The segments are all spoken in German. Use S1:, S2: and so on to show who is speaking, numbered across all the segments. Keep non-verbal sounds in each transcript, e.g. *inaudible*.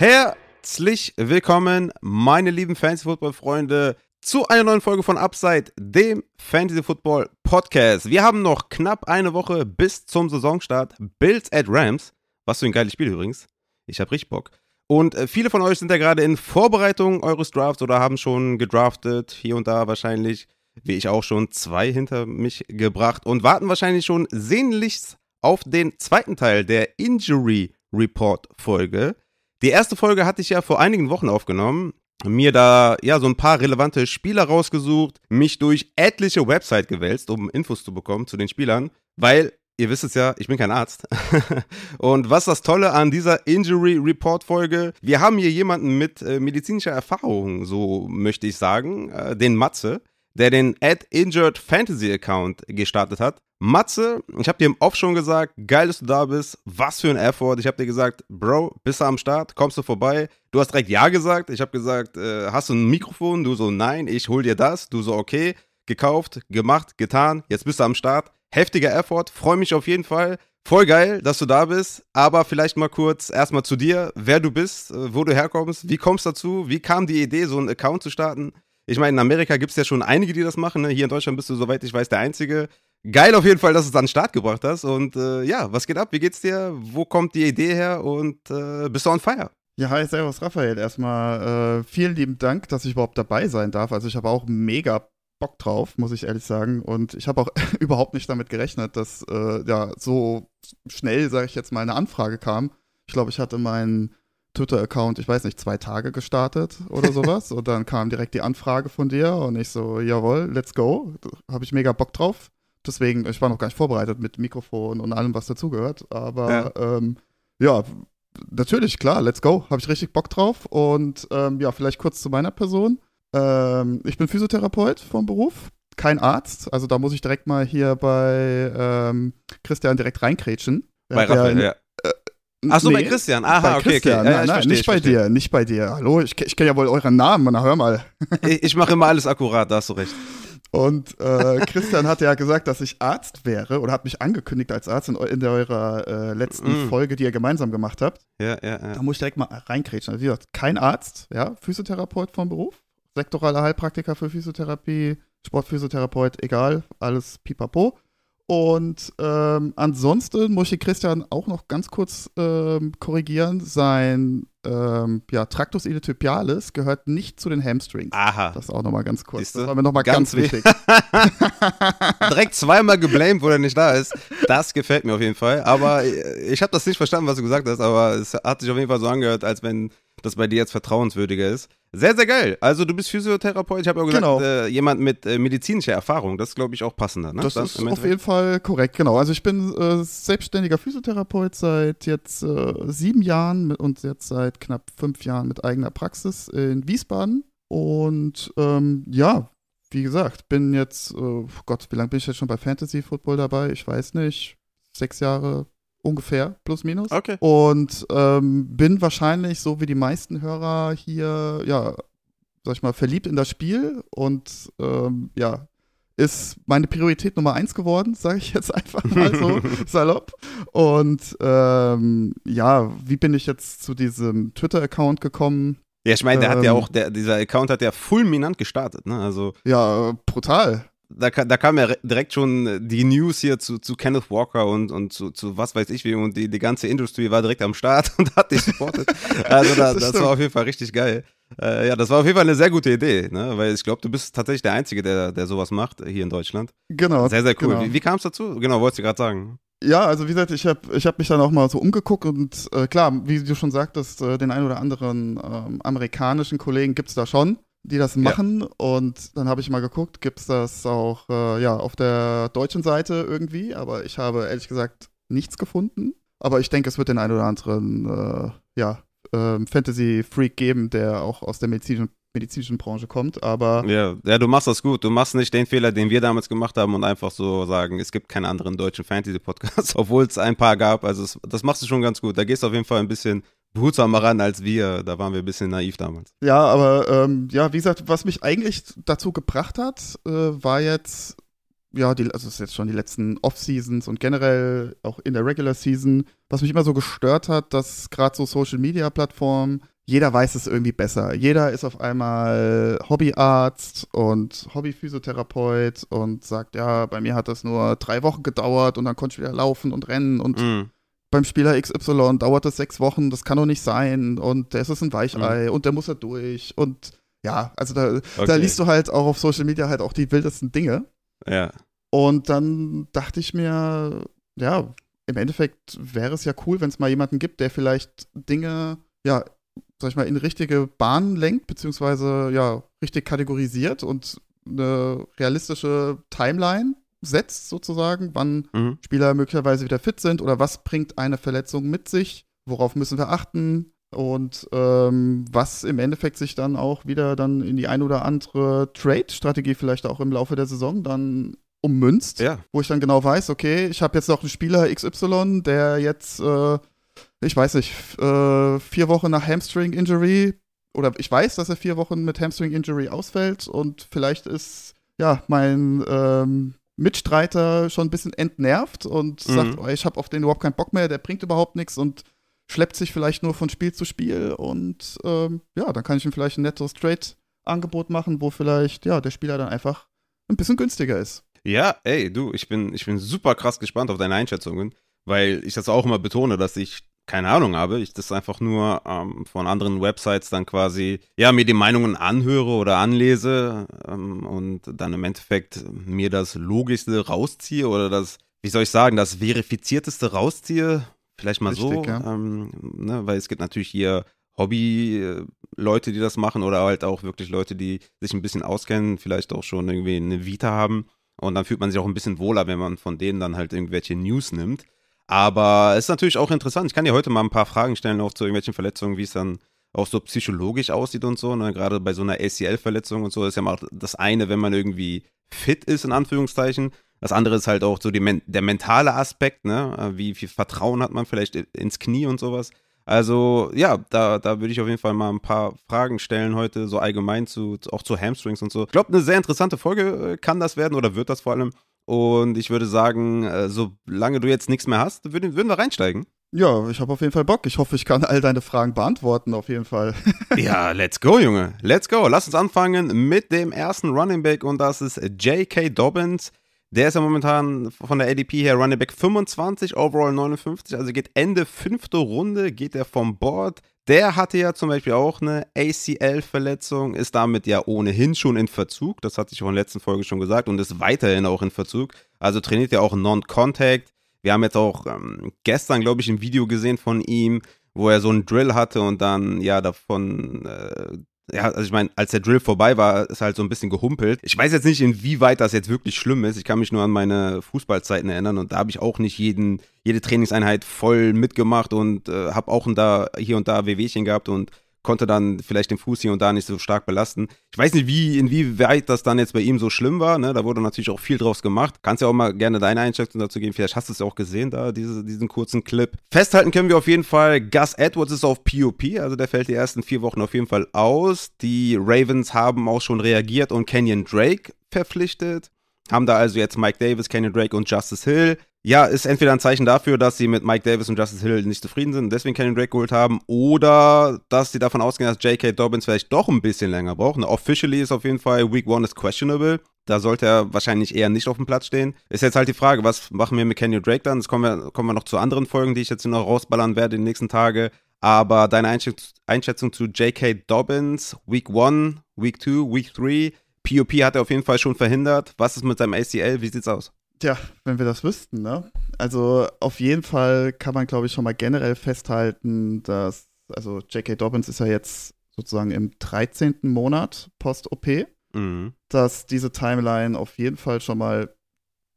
S1: Herzlich willkommen, meine lieben Fantasy-Football-Freunde, zu einer neuen Folge von Upside, dem Fantasy-Football-Podcast. Wir haben noch knapp eine Woche bis zum Saisonstart. Bills at Rams. Was für ein geiles Spiel übrigens. Ich habe richtig Bock. Und äh, viele von euch sind ja gerade in Vorbereitung eures Drafts oder haben schon gedraftet, hier und da wahrscheinlich, wie ich auch schon, zwei hinter mich gebracht und warten wahrscheinlich schon sehnlichst auf den zweiten Teil der Injury Report Folge. Die erste Folge hatte ich ja vor einigen Wochen aufgenommen, mir da ja so ein paar relevante Spieler rausgesucht, mich durch etliche Website gewälzt, um Infos zu bekommen zu den Spielern, weil ihr wisst es ja, ich bin kein Arzt. *laughs* und was das Tolle an dieser Injury Report Folge, wir haben hier jemanden mit äh, medizinischer Erfahrung, so möchte ich sagen, äh, den Matze, der den Ad Injured Fantasy Account gestartet hat. Matze, ich habe dir im Off schon gesagt, geil, dass du da bist. Was für ein Effort. Ich habe dir gesagt, Bro, bist du am Start? Kommst du vorbei? Du hast direkt Ja gesagt. Ich habe gesagt, äh, hast du ein Mikrofon? Du so, nein, ich hol dir das. Du so, okay. Gekauft, gemacht, getan. Jetzt bist du am Start heftiger Effort. Freue mich auf jeden Fall. Voll geil, dass du da bist. Aber vielleicht mal kurz erstmal zu dir, wer du bist, äh, wo du herkommst, wie kommst du dazu, wie kam die Idee, so einen Account zu starten? Ich meine, in Amerika gibt es ja schon einige, die das machen. Ne? Hier in Deutschland bist du, soweit ich weiß, der Einzige. Geil auf jeden Fall, dass du es an den Start gebracht hast. Und äh, ja, was geht ab? Wie geht's dir? Wo kommt die Idee her? Und äh, bist du on fire?
S2: Ja, hi, servus Raphael. Erstmal äh, vielen lieben Dank, dass ich überhaupt dabei sein darf. Also ich habe auch mega Bock drauf, muss ich ehrlich sagen. Und ich habe auch *laughs* überhaupt nicht damit gerechnet, dass äh, ja so schnell, sage ich jetzt mal, eine Anfrage kam. Ich glaube, ich hatte meinen Twitter-Account, ich weiß nicht, zwei Tage gestartet oder *laughs* sowas. und dann kam direkt die Anfrage von dir und ich so, jawohl, let's go. Habe ich mega Bock drauf. Deswegen, ich war noch gar nicht vorbereitet mit Mikrofon und allem, was dazugehört. Aber ja. Ähm, ja, natürlich, klar, let's go. Habe ich richtig Bock drauf. Und ähm, ja, vielleicht kurz zu meiner Person. Ähm, ich bin Physiotherapeut vom Beruf, kein Arzt. Also da muss ich direkt mal hier bei ähm, Christian direkt reinkrätschen.
S1: Bei Raphael, ja. Äh, Achso, nee, bei Christian. Aha,
S2: bei
S1: okay,
S2: Christian.
S1: okay.
S2: Ja, nein, nein, verstehe, nicht bei dir, nicht bei dir. Hallo, ich, ich kenne ja wohl euren Namen, na hör mal. *laughs*
S1: ich, ich mache immer alles akkurat, da hast du recht.
S2: Und äh, Christian hat ja gesagt, dass ich Arzt wäre oder hat mich angekündigt als Arzt in, in eurer äh, letzten mm. Folge, die ihr gemeinsam gemacht habt.
S1: Ja, ja, ja.
S2: Da muss ich direkt mal reinkrätschen. Also, wie gesagt, kein Arzt, ja, Physiotherapeut vom Beruf sektoraler Heilpraktiker für Physiotherapie, Sportphysiotherapeut, egal, alles pipapo. Und ähm, ansonsten muss ich Christian auch noch ganz kurz ähm, korrigieren. Sein ähm, ja, Tractus iliotibialis gehört nicht zu den Hamstrings.
S1: Aha.
S2: Das auch nochmal ganz kurz.
S1: Siehste?
S2: Das war mir nochmal ganz, ganz wichtig. *laughs*
S1: Direkt zweimal geblamed, wo er nicht da ist. Das gefällt mir auf jeden Fall. Aber ich habe das nicht verstanden, was du gesagt hast, aber es hat sich auf jeden Fall so angehört, als wenn das bei dir jetzt vertrauenswürdiger ist. Sehr, sehr geil. Also du bist Physiotherapeut. Ich habe ja gesagt, genau. äh, jemand mit äh, medizinischer Erfahrung. Das ist, glaube ich, auch passender. Ne?
S2: Das Dann, ist auf jeden Fall korrekt, genau. Also ich bin äh, selbstständiger Physiotherapeut seit jetzt äh, sieben Jahren mit, und jetzt seit knapp fünf Jahren mit eigener Praxis in Wiesbaden. Und ähm, ja, wie gesagt, bin jetzt, oh Gott, wie lange bin ich jetzt schon bei Fantasy Football dabei? Ich weiß nicht. Sechs Jahre, ungefähr, plus minus.
S1: Okay.
S2: Und ähm, bin wahrscheinlich, so wie die meisten Hörer hier, ja, sag ich mal, verliebt in das Spiel und ähm, ja, ist meine Priorität Nummer eins geworden, sage ich jetzt einfach mal so *laughs* salopp. Und ähm, ja, wie bin ich jetzt zu diesem Twitter-Account gekommen?
S1: Ja, ich meine, der hat ja ähm, auch, der, dieser Account hat ja fulminant gestartet, ne? Also.
S2: Ja, brutal
S1: da, da kam ja direkt schon die News hier zu, zu Kenneth Walker und, und zu, zu was weiß ich wie und die, die ganze Industrie war direkt am Start *laughs* und hat dich supportet. Also da, das, das war auf jeden Fall richtig geil. Äh, ja, das war auf jeden Fall eine sehr gute Idee, ne? weil ich glaube, du bist tatsächlich der Einzige, der, der sowas macht hier in Deutschland.
S2: Genau.
S1: Sehr, sehr cool.
S2: Genau.
S1: Wie, wie kam es dazu? Genau, wolltest du gerade sagen.
S2: Ja, also wie gesagt, ich habe ich hab mich dann auch mal so umgeguckt und äh, klar, wie du schon sagtest, äh, den einen oder anderen ähm, amerikanischen Kollegen gibt es da schon die das machen. Ja. Und dann habe ich mal geguckt, gibt es das auch äh, ja, auf der deutschen Seite irgendwie. Aber ich habe ehrlich gesagt nichts gefunden. Aber ich denke, es wird den einen oder anderen äh, ja, äh, Fantasy-Freak geben, der auch aus der medizinischen, medizinischen Branche kommt. Aber
S1: ja, ja, du machst das gut. Du machst nicht den Fehler, den wir damals gemacht haben und einfach so sagen, es gibt keinen anderen deutschen Fantasy-Podcast, *laughs* obwohl es ein paar gab. Also es, das machst du schon ganz gut. Da gehst du auf jeden Fall ein bisschen behutsamer ran als wir. Da waren wir ein bisschen naiv damals.
S2: Ja, aber ähm, ja, wie gesagt, was mich eigentlich dazu gebracht hat, äh, war jetzt ja, die, also es ist jetzt schon die letzten Off-Seasons und generell auch in der Regular Season, was mich immer so gestört hat, dass gerade so Social-Media-Plattformen, jeder weiß es irgendwie besser. Jeder ist auf einmal Hobbyarzt und Hobbyphysiotherapeut und sagt, ja, bei mir hat das nur drei Wochen gedauert und dann konnte ich wieder laufen und rennen und
S1: Mhm.
S2: Beim Spieler XY dauert das sechs Wochen, das kann doch nicht sein und der ist es ein Weichei und der muss da durch und ja, also da, da
S1: Okay.
S2: liest du halt auch auf Social Media halt auch die wildesten Dinge.
S1: Ja.
S2: Und dann dachte ich mir, ja, im Endeffekt wäre es ja cool, wenn es mal jemanden gibt, der vielleicht Dinge, ja, sag ich mal, in richtige Bahnen lenkt, beziehungsweise ja, richtig kategorisiert und eine realistische Timeline setzt, sozusagen, wann
S1: Mhm.
S2: Spieler möglicherweise wieder fit sind oder was bringt eine Verletzung mit sich, worauf müssen wir achten und ähm, was im Endeffekt sich dann auch wieder dann in die ein oder andere Trade-Strategie vielleicht auch im Laufe der Saison dann ummünzt,
S1: Ja.
S2: wo ich dann genau weiß, okay, ich habe jetzt noch einen Spieler XY, der jetzt, äh, ich weiß nicht, äh, vier Wochen nach Hamstring-Injury oder ich weiß, dass er vier Wochen mit Hamstring-Injury ausfällt und vielleicht ist ja mein ähm, Mitstreiter schon ein bisschen entnervt und
S1: Mhm.
S2: sagt, oh, ich habe auf den überhaupt keinen Bock mehr, der bringt überhaupt nichts und schleppt sich vielleicht nur von Spiel zu Spiel und ähm, ja, dann kann ich ihm vielleicht ein nettes Trade-Angebot machen, wo vielleicht ja der Spieler dann einfach ein bisschen günstiger ist.
S1: Ja, ey, du, ich bin, ich bin super krass gespannt auf deine Einschätzungen, weil ich das auch immer betone, dass ich keine Ahnung habe. Ich das einfach nur ähm, von anderen Websites dann quasi, ja, mir die Meinungen anhöre oder anlese ähm, und dann im Endeffekt mir das Logischste rausziehe oder das, wie soll ich sagen, das Verifizierteste rausziehe. Vielleicht mal so,
S2: Richtig, ja.
S1: ähm, ne, weil es gibt natürlich hier Hobby-Leute, die das machen oder halt auch wirklich Leute, die sich ein bisschen auskennen, vielleicht auch schon irgendwie eine Vita haben. Und dann fühlt man sich auch ein bisschen wohler, wenn man von denen dann halt irgendwelche News nimmt. Aber es ist natürlich auch interessant. Ich kann dir heute mal ein paar Fragen stellen, auch zu irgendwelchen Verletzungen, wie es dann auch so psychologisch aussieht und so. Ne? Gerade bei so einer ACL-Verletzung und so ist ja mal das eine, wenn man irgendwie fit ist, in Anführungszeichen. Das andere ist halt auch so die, der mentale Aspekt, ne? Wie viel Vertrauen hat man vielleicht ins Knie und sowas. Also, ja, da, da würde ich auf jeden Fall mal ein paar Fragen stellen heute, so allgemein zu, auch zu Hamstrings und so. Ich glaube, eine sehr interessante Folge äh, kann das werden oder wird das vor allem. Und ich würde sagen, äh, solange du jetzt nichts mehr hast, würden, würden wir reinsteigen.
S2: Ja, ich habe auf jeden Fall Bock. Ich hoffe, ich kann all deine Fragen beantworten, auf jeden Fall. *laughs*
S1: Ja, let's go, Junge. Let's go. Lass uns anfangen mit dem ersten Running Back und das ist J.K. Dobbins. Der ist ja momentan von der ADP her Running Back 25, Overall 59, also geht Ende fünfte Runde, geht er vom Board. Der hatte ja zum Beispiel auch eine ACL-Verletzung, ist damit ja ohnehin schon in Verzug, das hatte ich auch in der letzten Folge schon gesagt und ist weiterhin auch in Verzug. Also trainiert ja auch Non-Contact. Wir haben jetzt auch ähm, gestern, glaube ich, ein Video gesehen von ihm, wo er so einen Drill hatte und dann ja davon, äh, ja, also ich meine, als der Drill vorbei war, ist halt so ein bisschen gehumpelt. Ich weiß jetzt nicht, inwieweit das jetzt wirklich schlimm ist. Ich kann mich nur an meine Fußballzeiten erinnern und da habe ich auch nicht jeden, jede Trainingseinheit voll mitgemacht und äh, habe auch da hier und da Wehwehchen gehabt und konnte dann vielleicht den Fuß hier und da nicht so stark belasten. Ich weiß nicht, wie, inwieweit das dann jetzt bei ihm so schlimm war. Ne? Da wurde natürlich auch viel draus gemacht. Kannst ja auch mal gerne deine Einschätzung dazu geben. Vielleicht hast du es ja auch gesehen da, diese, diesen kurzen Clip. Festhalten können wir auf jeden Fall, Gus Edwards ist auf POP, also der fällt die ersten vier Wochen auf jeden Fall aus. Die Ravens haben auch schon reagiert und Kenyon Drake verpflichtet. Haben da also jetzt Mike Davis, Kenyon Drake und Justice Hill. Ja, ist entweder ein Zeichen dafür, dass sie mit Mike Davis und Justice Hill nicht zufrieden sind und deswegen Kenyon Drake geholt haben, oder dass sie davon ausgehen, dass J.K. Dobbins vielleicht doch ein bisschen länger braucht. Officially ist auf jeden Fall Week 1 is questionable. Da sollte er wahrscheinlich eher nicht auf dem Platz stehen. Ist jetzt halt die Frage, was machen wir mit Kenyon Drake dann? Jetzt kommen wir, kommen wir noch zu anderen Folgen, die ich jetzt hier noch rausballern werde in den nächsten Tagen. Aber deine Einschätzung, Einschätzung zu J.K. Dobbins, Week 1, Week 2, Week 3, POP hat er auf jeden Fall schon verhindert. Was ist mit seinem ACL? Wie sieht's aus?
S2: Tja, wenn wir das wüssten, ne? Also auf jeden Fall kann man, glaube ich, schon mal generell festhalten, dass, also J.K. Dobbins ist ja jetzt sozusagen im 13. Monat post-OP,
S1: Mhm.
S2: dass diese Timeline auf jeden Fall schon mal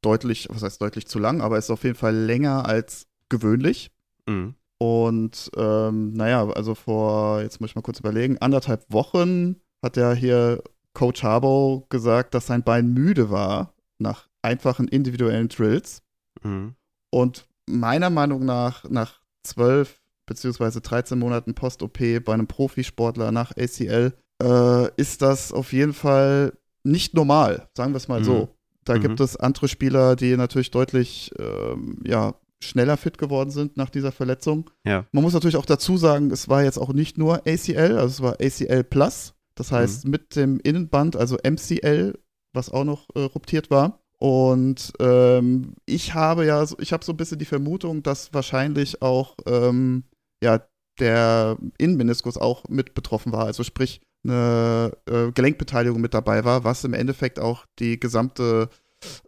S2: deutlich, was heißt deutlich zu lang, aber ist auf jeden Fall länger als gewöhnlich.
S1: Mhm.
S2: Und ähm, naja, also vor, jetzt muss ich mal kurz überlegen, anderthalb Wochen hat ja hier Coach Harbaugh gesagt, dass sein Bein müde war nach einfachen individuellen Drills.
S1: Mhm.
S2: Und meiner Meinung nach, nach zwölf beziehungsweise 13 Monaten Post-OP bei einem Profisportler nach ACL, äh, ist das auf jeden Fall nicht normal, sagen wir es mal
S1: Mhm.
S2: so. Da
S1: Mhm.
S2: gibt es andere Spieler, die natürlich deutlich ähm, ja, schneller fit geworden sind nach dieser Verletzung.
S1: Ja.
S2: Man muss natürlich auch dazu sagen, es war jetzt auch nicht nur ACL, also es war ACL Plus. Das
S1: Mhm.
S2: heißt, mit dem Innenband, also MCL, was auch noch äh, ruptiert war. Und ähm, ich habe ja, so- ich habe so ein bisschen die Vermutung, dass wahrscheinlich auch ähm, ja, der Innenmeniskus auch mit betroffen war. Also sprich, eine äh, Gelenkbeteiligung mit dabei war, was im Endeffekt auch die gesamte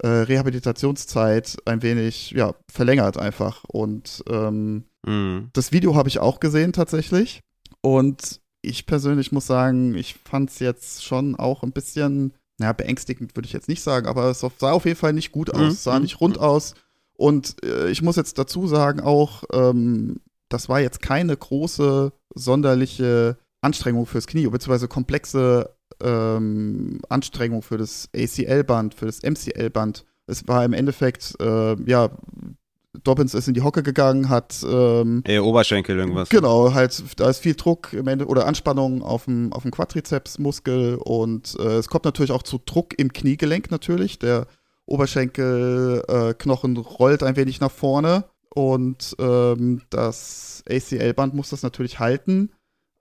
S2: äh, Rehabilitationszeit ein wenig ja, verlängert einfach. Und ähm,
S1: Mhm.
S2: das Video habe ich auch gesehen tatsächlich. Und ich persönlich muss sagen, ich fand es jetzt schon auch ein bisschen, naja, beängstigend würde ich jetzt nicht sagen, aber es sah auf jeden Fall nicht gut aus,
S1: Mhm.
S2: Es sah nicht rund aus. Und äh, ich muss jetzt dazu sagen auch, ähm, das war jetzt keine große, sonderliche Anstrengung fürs Knie, beziehungsweise komplexe ähm, Anstrengung für das ACL-Band, für das MCL-Band. Es war im Endeffekt, äh, ja, Dobbins ist in die Hocke gegangen, hat ähm,
S1: Eher Oberschenkel irgendwas.
S2: Genau, halt, da ist viel Druck im Ende oder Anspannung auf dem, auf dem Quadrizepsmuskel und äh, es kommt natürlich auch zu Druck im Kniegelenk natürlich. Der Oberschenkelknochen äh, rollt ein wenig nach vorne und ähm, das ACL-Band muss das natürlich halten.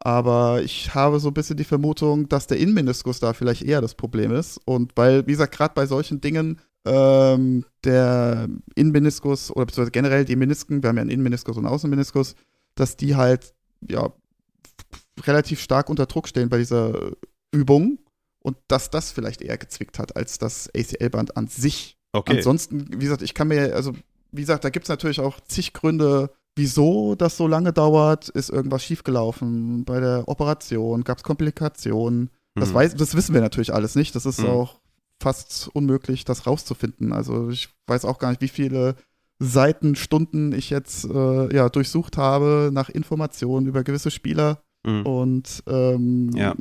S2: Aber ich habe so ein bisschen die Vermutung, dass der Innenmeniskus da vielleicht eher das Problem ist. Und weil, wie gesagt, gerade bei solchen Dingen, ähm, der Innenmeniskus oder beziehungsweise generell die Menisken, wir haben ja einen Innenmeniskus und einen Außenmeniskus, dass die halt ja relativ stark unter Druck stehen bei dieser Übung und dass das vielleicht eher gezwickt hat als das ACL-Band an sich.
S1: Okay.
S2: Ansonsten, wie gesagt, ich kann mir, also wie gesagt, da gibt es natürlich auch zig Gründe, wieso das so lange dauert. Ist irgendwas schiefgelaufen bei der Operation? Gab es Komplikationen? Das,
S1: Mhm.
S2: weiß, das wissen wir natürlich alles nicht. Das ist
S1: Mhm.
S2: auch fast unmöglich, das rauszufinden. Also ich weiß auch gar nicht, wie viele Seiten, Stunden ich jetzt äh, ja, durchsucht habe nach Informationen über gewisse Spieler.
S1: Mhm.
S2: Und ähm,
S1: Ja.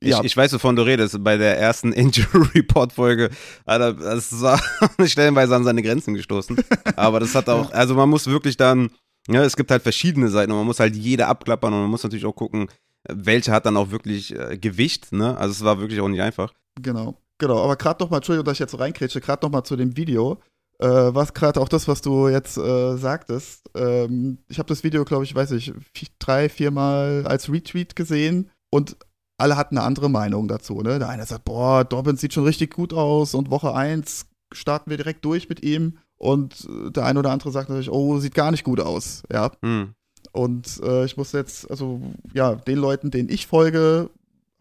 S1: Ich,
S2: ja.
S1: ich weiß, wovon du redest. Bei der ersten *laughs* Injury Report Folge, Alter, das war *laughs* stellenweise an seine Grenzen gestoßen. Aber das hat *laughs* auch, also man muss wirklich dann, ja, es gibt halt verschiedene Seiten und man muss halt jede abklappern und man muss natürlich auch gucken, welche hat dann auch wirklich äh, Gewicht, ne? Also es war wirklich auch nicht einfach.
S2: Genau, genau. Aber gerade noch mal, Entschuldigung, dass ich jetzt so reinkrätsche, gerade noch mal zu dem Video. Äh, was gerade auch das, was du jetzt äh, sagtest. Ähm, ich habe das Video, glaube ich, weiß ich, drei, viermal als Retweet gesehen und alle hatten eine andere Meinung dazu. Ne? Der eine sagt, boah, Dobbins sieht schon richtig gut aus und Woche 1 starten wir direkt durch mit ihm. Und der eine oder andere sagt natürlich, oh, sieht gar nicht gut aus. Ja,
S1: Hm.
S2: und äh, ich muss jetzt, also ja, den Leuten, denen ich folge,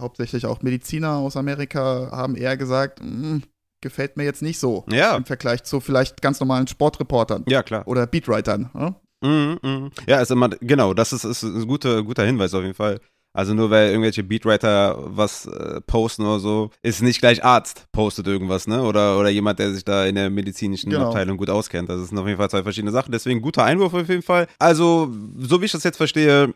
S2: hauptsächlich auch Mediziner aus Amerika, haben eher gesagt, "Mm, gefällt mir jetzt nicht so
S1: Ja,
S2: im Vergleich zu vielleicht ganz normalen Sportreportern
S1: ja, klar.
S2: oder Beatwritern. Ne?
S1: Mhm, mhm. Ja, ist immer, genau, das ist, ist ein guter, guter Hinweis auf jeden Fall. Also nur weil irgendwelche Beatwriter was äh, posten oder so, ist nicht gleich Arzt postet irgendwas, ne? Oder, oder jemand, der sich da in der medizinischen
S2: Genau.
S1: Abteilung gut auskennt. Das sind auf jeden Fall zwei verschiedene Sachen. Deswegen guter Einwurf auf jeden Fall. Also, so wie ich das jetzt verstehe,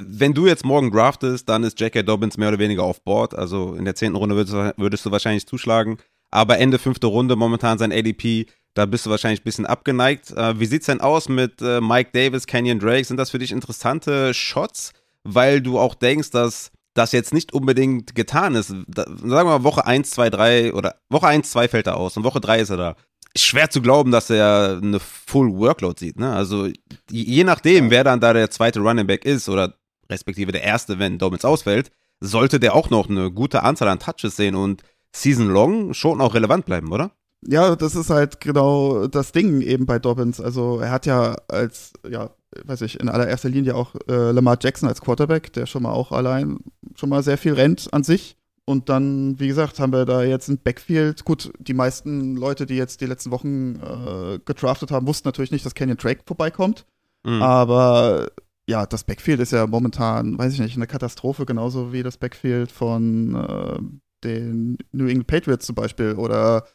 S1: wenn du jetzt morgen draftest, dann ist J.K. Dobbins mehr oder weniger auf Board. Also in der zehnten Runde würdest, du- würdest du wahrscheinlich zuschlagen. Aber Ende fünfte Runde, momentan sein ADP, da bist du wahrscheinlich ein bisschen abgeneigt. Äh, wie sieht's denn aus mit äh, Mike Davis, Kenyon Drake? Sind das für dich interessante Shots? Weil du auch denkst, dass das jetzt nicht unbedingt getan ist. Sagen wir mal, Woche 1, 2, 3 oder Woche 1, 2 fällt er aus und Woche 3 ist er da. Schwer zu glauben, dass er eine Full Workload sieht. Ne? Also je nachdem, wer dann da der zweite Running Back ist oder respektive der erste, wenn Dobbins ausfällt, sollte der auch noch eine gute Anzahl an Touches sehen und Season Long schon auch relevant bleiben, oder?
S2: Ja, das ist halt genau das Ding eben bei Dobbins. Also er hat ja als, ja, weiß ich, in allererster Linie auch äh, Lamar Jackson als Quarterback, der schon mal auch allein schon mal sehr viel rennt an sich. Und dann, wie gesagt, haben wir da jetzt ein Backfield. Gut, die meisten Leute, die jetzt die letzten Wochen äh, gedraftet haben, wussten natürlich nicht, dass Kenyon Drake vorbeikommt.
S1: Mhm.
S2: Aber ja, das Backfield ist ja momentan, weiß ich nicht, eine Katastrophe, genauso wie das Backfield von äh, den New England Patriots zum Beispiel oder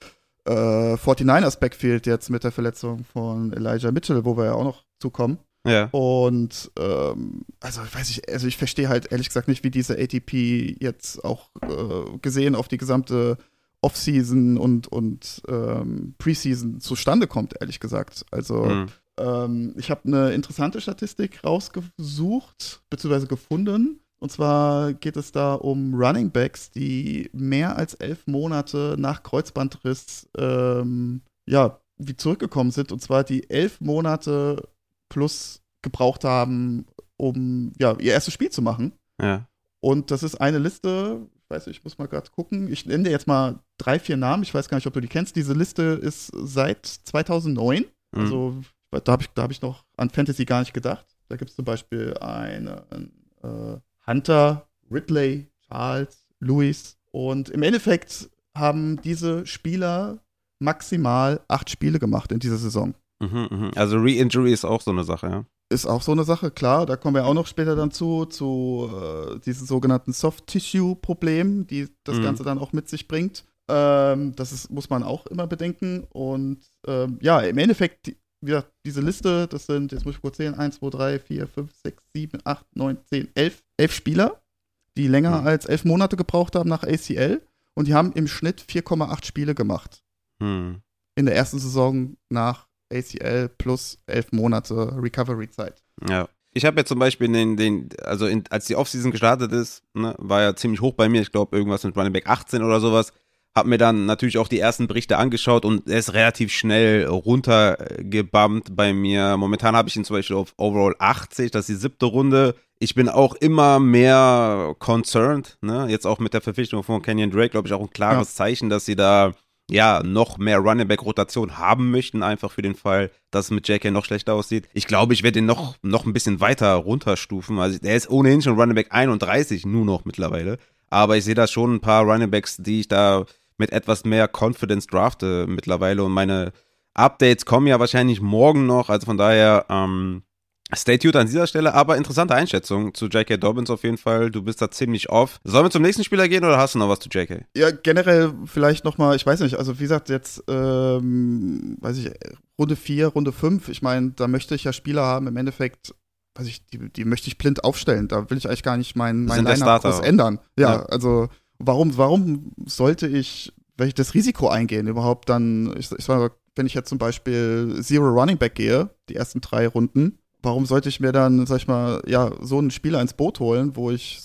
S2: äh, 49ers Backfield jetzt mit der Verletzung von Elijah Mitchell, wo wir ja auch noch zukommen.
S1: Ja.
S2: Und ähm, also ich weiß nicht, also ich verstehe halt ehrlich gesagt nicht, wie diese ATP jetzt auch äh, gesehen auf die gesamte Offseason und, und ähm, Preseason zustande kommt, ehrlich gesagt. Also
S1: Mhm.
S2: ähm, ich habe eine interessante Statistik rausgesucht, beziehungsweise gefunden. Und zwar geht es da um Running Backs, die mehr als elf Monate nach Kreuzbandriss ähm, ja, wie zurückgekommen sind. Und zwar die elf Monate plus gebraucht haben, um ja, ihr erstes Spiel zu machen.
S1: Ja.
S2: Und das ist eine Liste, ich weiß nicht, ich muss mal gerade gucken. Ich nenne dir jetzt mal drei, vier Namen. Ich weiß gar nicht, ob du die kennst. Diese Liste ist seit 2009.
S1: Mhm.
S2: Also da habe ich, da hab ich noch an Fantasy gar nicht gedacht. Da gibt es zum Beispiel einen äh, Hunter, Ridley, Charles, Lewis. Und im Endeffekt haben diese Spieler maximal acht Spiele gemacht in dieser Saison.
S1: Mhm, mhm. Also Re-Injury ist auch so eine Sache, ja.
S2: Ist auch so eine Sache, klar. Da kommen wir auch noch später dann zu, zu äh, diesen sogenannten Soft-Tissue-Problemen, die das
S1: Mhm.
S2: Ganze dann auch mit sich bringt. Ähm, das ist, muss man auch immer bedenken. Und ähm, ja, im Endeffekt, die, wie gesagt, diese Liste, das sind, jetzt muss ich kurz zählen, 1, 2, 3, 4, 5, 6, 7, 8, 9, 10, 11, 11 Spieler, die länger
S1: Mhm.
S2: als elf Monate gebraucht haben nach ACL. Und die haben im Schnitt 4,8 Spiele gemacht
S1: Hm.
S2: in der ersten Saison nach ACL plus elf Monate Recovery-Zeit.
S1: Ja. Ich habe ja zum Beispiel den, den also in, als die Offseason gestartet ist, ne, war ja ziemlich hoch bei mir. Ich glaube, irgendwas mit Running Back 18 oder sowas. Hab mir dann natürlich auch die ersten Berichte angeschaut und er ist relativ schnell runtergebammt bei mir. Momentan habe ich ihn zum Beispiel auf Overall 80, das ist die siebte Runde. Ich bin auch immer mehr concerned, ne? Jetzt auch mit der Verpflichtung von Kenyon Drake, glaube ich, auch ein klares Zeichen, dass sie da ja, noch mehr Running Back Rotation haben möchten, einfach für den Fall, dass es mit JK noch schlechter aussieht. Ich glaube, ich werde ihn noch, noch ein bisschen weiter runterstufen. Also, der ist ohnehin schon Running Back 31, nur noch mittlerweile. Aber ich sehe da schon ein paar Running Backs, die ich da mit etwas mehr Confidence drafte mittlerweile. Und meine Updates kommen ja wahrscheinlich morgen noch. Also von daher, ähm, Stay tuned an dieser Stelle, aber interessante Einschätzung zu J.K. Dobbins auf jeden Fall. Du bist da ziemlich off. Sollen wir zum nächsten Spieler gehen oder hast du noch was zu J.K.?
S2: Ja, generell vielleicht nochmal, ich weiß nicht, also wie gesagt, jetzt, ähm, weiß ich, Runde 4, Runde 5, ich meine, da möchte ich ja Spieler haben, im Endeffekt, weiß ich, die, die möchte ich blind aufstellen. Da will ich eigentlich gar nicht mein, mein Line-Up groß ändern. Ja,
S1: Ja.
S2: also warum, warum sollte ich, wenn ich das Risiko eingehen, überhaupt dann, ich, ich sag mal, wenn ich jetzt zum Beispiel Zero Running Back gehe, die ersten drei Runden, warum sollte ich mir dann, sag ich mal, ja, so einen Spieler ins Boot holen, wo ich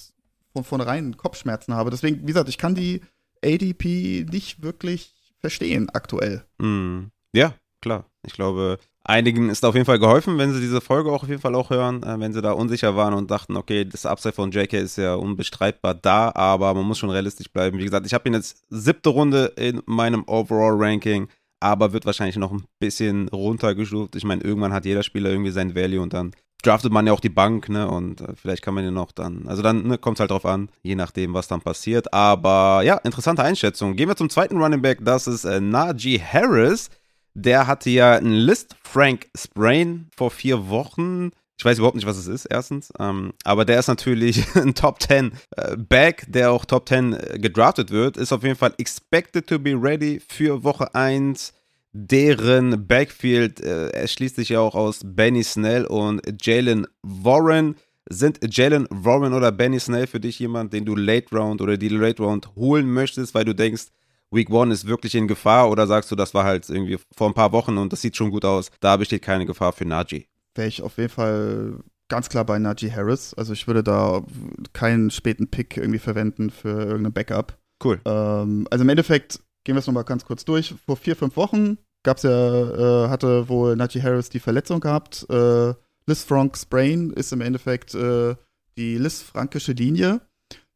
S2: von vornherein Kopfschmerzen habe? Deswegen, wie gesagt, ich kann die ADP nicht wirklich verstehen aktuell.
S1: Mm, ja, klar. Ich glaube, einigen ist auf jeden Fall geholfen, wenn sie diese Folge auch auf jeden Fall auch hören, äh, wenn sie da unsicher waren und dachten, okay, das Upside von JK ist ja unbestreitbar da, aber man muss schon realistisch bleiben. Wie gesagt, ich habe ihn jetzt siebte Runde in meinem Overall-Ranking, aber wird wahrscheinlich noch ein bisschen runtergestuft. Ich meine, irgendwann hat jeder Spieler irgendwie sein Value und dann draftet man ja auch die Bank, ne? Und äh, vielleicht kann man ihn noch dann, also dann ne, kommt es halt drauf an, je nachdem, was dann passiert. Aber ja, interessante Einschätzung. Gehen wir zum zweiten Running Back, das ist äh, Najee Harris. Der hatte ja einen List Frank Sprain vor vier Wochen. Ich weiß überhaupt nicht, was es ist, erstens. Ähm, aber der ist natürlich *laughs* ein Top 10 äh, Back, der auch Top 10 äh, gedraftet wird. Ist auf jeden Fall expected to be ready für Woche 1 deren Backfield äh, erschließt sich ja auch aus Benny Snell und Jalen Warren. Sind Jalen Warren oder Benny Snell für dich jemand, den du Late Round oder die Late Round holen möchtest, weil du denkst, Week One ist wirklich in Gefahr oder sagst du, das war halt irgendwie vor ein paar Wochen und das sieht schon gut aus, da besteht keine Gefahr für Najee?
S2: Wäre ich auf jeden Fall ganz klar bei Najee Harris. Also ich würde da keinen späten Pick irgendwie verwenden für irgendein Backup.
S1: Cool.
S2: Ähm, also im Endeffekt gehen wir es nochmal ganz kurz durch. Vor vier, fünf Wochen gab's ja, äh, hatte wohl Najee Harris die Verletzung gehabt. Äh, Liz Frank Sprain ist im Endeffekt äh, die Liz-frankische Linie.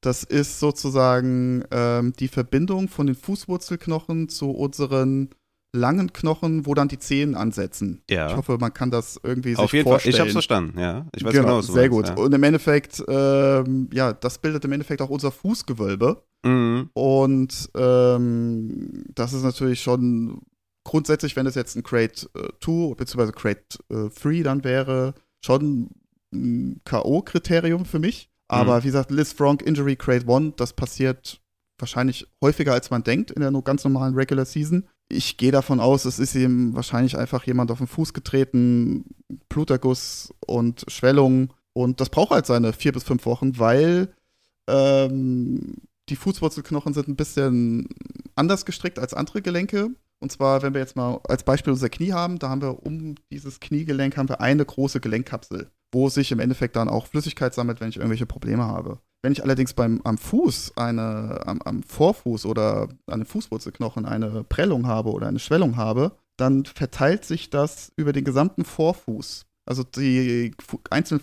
S2: Das ist sozusagen ähm, die Verbindung von den Fußwurzelknochen zu unseren langen Knochen, wo dann die Zehen ansetzen.
S1: Ja.
S2: Ich hoffe, man kann das irgendwie sich
S1: Auf jeden
S2: vorstellen.
S1: Fall, ich hab's verstanden, ja. Ich weiß genau, was du
S2: sehr
S1: meinst,
S2: gut.
S1: Ja.
S2: Und im Endeffekt, ähm, ja, das bildet im Endeffekt auch unser Fußgewölbe.
S1: Mhm.
S2: Und ähm, das ist natürlich schon grundsätzlich, wenn es jetzt ein Crate äh, 2 bzw. Crate äh, 3 dann wäre, schon ein K.O.-Kriterium für mich. Aber
S1: Mhm.
S2: wie gesagt, Liz Frank Injury Crate 1, das passiert wahrscheinlich häufiger, als man denkt in der ganz normalen Regular Season. Ich gehe davon aus, es ist ihm wahrscheinlich einfach jemand auf den Fuß getreten, Bluterguss und Schwellung. Und das braucht halt seine vier bis fünf Wochen, weil ähm, die Fußwurzelknochen sind ein bisschen anders gestrickt als andere Gelenke. Und zwar, wenn wir jetzt mal als Beispiel unser Knie haben, da haben wir um dieses Kniegelenk haben wir eine große Gelenkkapsel, wo sich im Endeffekt dann auch Flüssigkeit sammelt, wenn ich irgendwelche Probleme habe. Wenn ich allerdings beim, am Fuß eine, am, am Vorfuß oder an den Fußwurzelknochen eine Prellung habe oder eine Schwellung habe, dann verteilt sich das über den gesamten Vorfuß. Also die einzelnen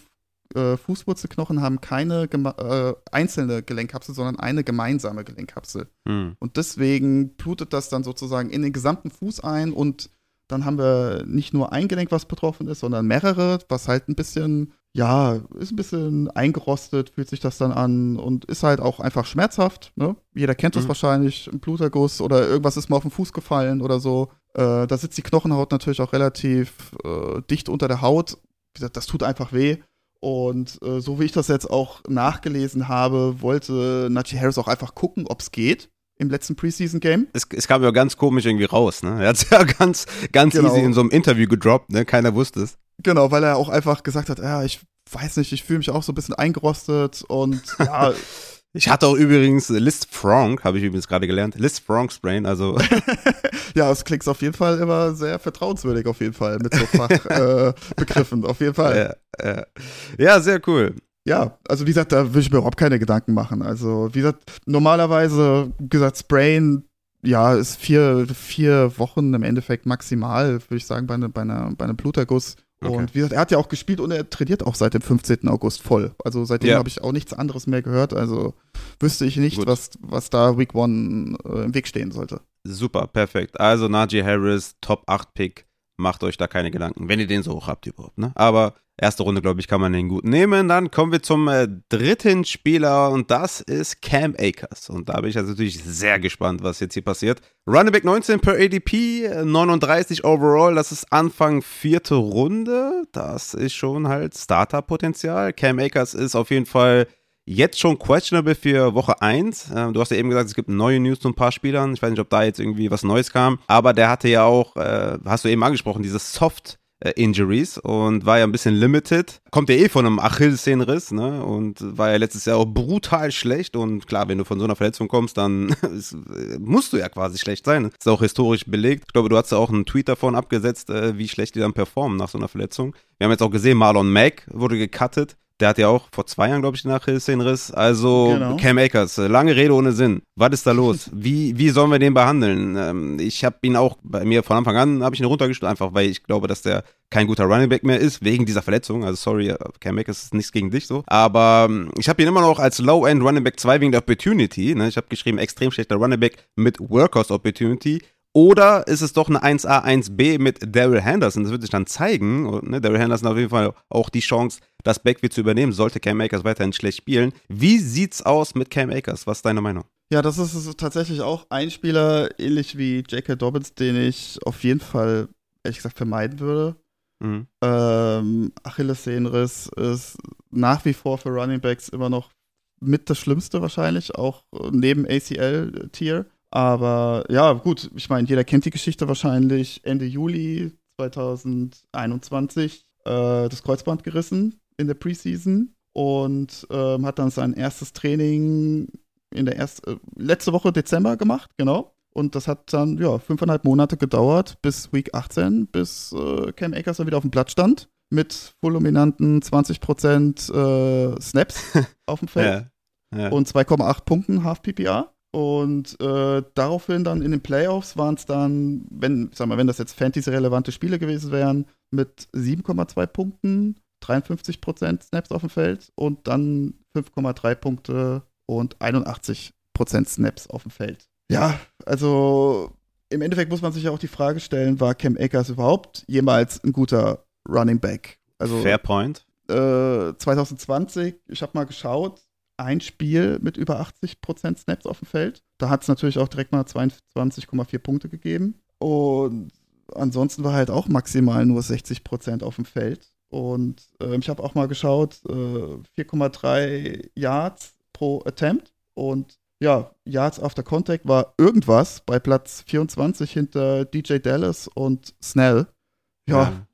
S2: äh, Fußwurzelknochen haben keine äh, einzelne Gelenkkapsel, sondern eine gemeinsame Gelenkkapsel. Mhm. Und deswegen blutet das dann sozusagen in den gesamten Fuß ein und dann haben wir nicht nur ein Gelenk, was betroffen ist, sondern mehrere, was halt ein bisschen, ja, ist ein bisschen eingerostet, fühlt sich das dann an und ist halt auch einfach schmerzhaft. Ne? Jeder kennt das mhm. wahrscheinlich, ein Bluterguss oder irgendwas ist mal auf den Fuß gefallen oder so. Äh, da sitzt die Knochenhaut natürlich auch relativ äh, dicht unter der Haut. Wie gesagt, das tut einfach weh. Und äh, so wie ich das jetzt auch nachgelesen habe, wollte Najee Harris auch einfach gucken, ob es geht im letzten Preseason-Game.
S1: Es, es, kam ja ganz komisch irgendwie raus, ne? Er hat es *laughs* ja ganz, ganz genau. easy in so einem Interview gedroppt, ne? Keiner wusste es.
S2: Genau, weil er auch einfach gesagt hat, ja, ich weiß nicht, ich fühle mich auch so ein bisschen eingerostet und *laughs* ja.
S1: Ich hatte auch übrigens List Frank, habe ich übrigens gerade gelernt. List Frank Sprain, also. *laughs*
S2: ja, es klingt auf jeden Fall immer sehr vertrauenswürdig, auf jeden Fall, mit so Fachbegriffen, *laughs* äh, auf jeden Fall.
S1: Ja, ja. ja, sehr cool.
S2: Ja, also wie gesagt, da würde ich mir überhaupt keine Gedanken machen. Also, wie gesagt, normalerweise, wie gesagt, Sprain, ja, ist vier, vier Wochen im Endeffekt maximal, würde ich sagen, bei, ne, bei, einer, bei einem Bluterguss. Okay. Und wie gesagt, er hat ja auch gespielt und er trainiert auch seit dem 15. August voll. Also seitdem ja. habe ich auch nichts anderes mehr gehört. Also wüsste ich nicht, was, was da Week One äh, im Weg stehen sollte.
S1: Super, perfekt. Also Najee Harris, Top 8 Pick. Macht euch da keine Gedanken, wenn ihr den so hoch habt überhaupt. Ne? Aber erste Runde, glaube ich, kann man den gut nehmen. Dann kommen wir zum äh, dritten Spieler und das ist Cam Akers. Und da bin ich also natürlich sehr gespannt, was jetzt hier passiert. Running Back 19 per ADP, 39 overall, das ist Anfang vierte Runde. Das ist schon halt Starter-Potenzial. Cam Akers ist auf jeden Fall jetzt schon questionable für Woche 1. Äh, du hast ja eben gesagt, es gibt neue News zu ein paar Spielern. Ich weiß nicht, ob da jetzt irgendwie was Neues kam. Aber der hatte ja auch, äh, hast du eben angesprochen, dieses Soft- äh, Injuries und war ja ein bisschen limited. Kommt ja eh von einem Achillessehnenriss, ne? Und war ja letztes Jahr auch brutal schlecht. Und klar, wenn du von so einer Verletzung kommst, dann *laughs* musst du ja quasi schlecht sein. Ist auch historisch belegt. Ich glaube, du hast ja auch einen Tweet davon abgesetzt, wie schlecht die dann performen nach so einer Verletzung. Wir haben jetzt auch gesehen, Marlon Mack wurde gecuttet. Der hat ja auch vor zwei Jahren, glaube ich, den Achillessehnenriss. Also genau. Cam Akers, lange Rede ohne Sinn. Was ist da los? *laughs* Wie, wie sollen wir den behandeln? Ähm, ich habe ihn auch bei mir von Anfang an, habe ich ihn runtergestellt, einfach weil ich glaube, dass der kein guter Running Back mehr ist, wegen dieser Verletzung. Also sorry, Cam Akers ist nichts gegen dich so. Aber ähm, ich habe ihn immer noch als Low-End Running Back 2 wegen der Opportunity. Ne? Ich habe geschrieben, extrem schlechter Running Back mit Workhorse Opportunity. Oder ist es doch eine 1A, 1B mit Daryl Henderson? Das wird sich dann zeigen. Und, ne, Daryl Henderson hat auf jeden Fall auch die Chance, das Backfield zu übernehmen, sollte Cam Akers weiterhin schlecht spielen. Wie sieht's aus mit Cam Akers? Was ist deine Meinung?
S2: Ja, das ist tatsächlich auch ein Spieler, ähnlich wie J.K. Dobbins, den ich auf jeden Fall, ehrlich gesagt, vermeiden würde. Mhm. Ähm, Achillessehnenriss ist nach wie vor für Running Backs immer noch mit das Schlimmste wahrscheinlich, auch neben ACL-Tier. Aber ja, gut, ich meine, jeder kennt die Geschichte wahrscheinlich. Ende Juli 2021 äh, das Kreuzband gerissen in der Preseason und ähm, hat dann sein erstes Training in der erst, äh, letzte Woche Dezember gemacht, genau. Und das hat dann ja fünfeinhalb Monate gedauert bis Week 18, bis äh, Cam Akers dann wieder auf dem Platz stand mit fulminanten 20% äh, Snaps *laughs* auf dem Feld ja, ja. und 2,8 Punkten Half PPA. Und äh, daraufhin dann in den Playoffs waren es dann, wenn, sag mal, wenn das jetzt Fantasy-relevante Spiele gewesen wären, mit 7,2 Punkten, 53% Snaps auf dem Feld und dann 5,3 Punkte und 81% Snaps auf dem Feld. Ja, also im Endeffekt muss man sich ja auch die Frage stellen, war Cam Akers überhaupt jemals ein guter Running Back?
S1: Also, Fair Point.
S2: Äh, 2020, ich habe mal geschaut, ein Spiel mit über 80% Snaps auf dem Feld. Da hat es natürlich auch direkt mal 22,4 Punkte gegeben. Und ansonsten war halt auch maximal nur 60% auf dem Feld. Und äh, ich habe auch mal geschaut, äh, 4,3 Yards pro Attempt. Und ja, Yards after Contact war irgendwas bei Platz 24 hinter DJ Dallas und Snell. Ja, ja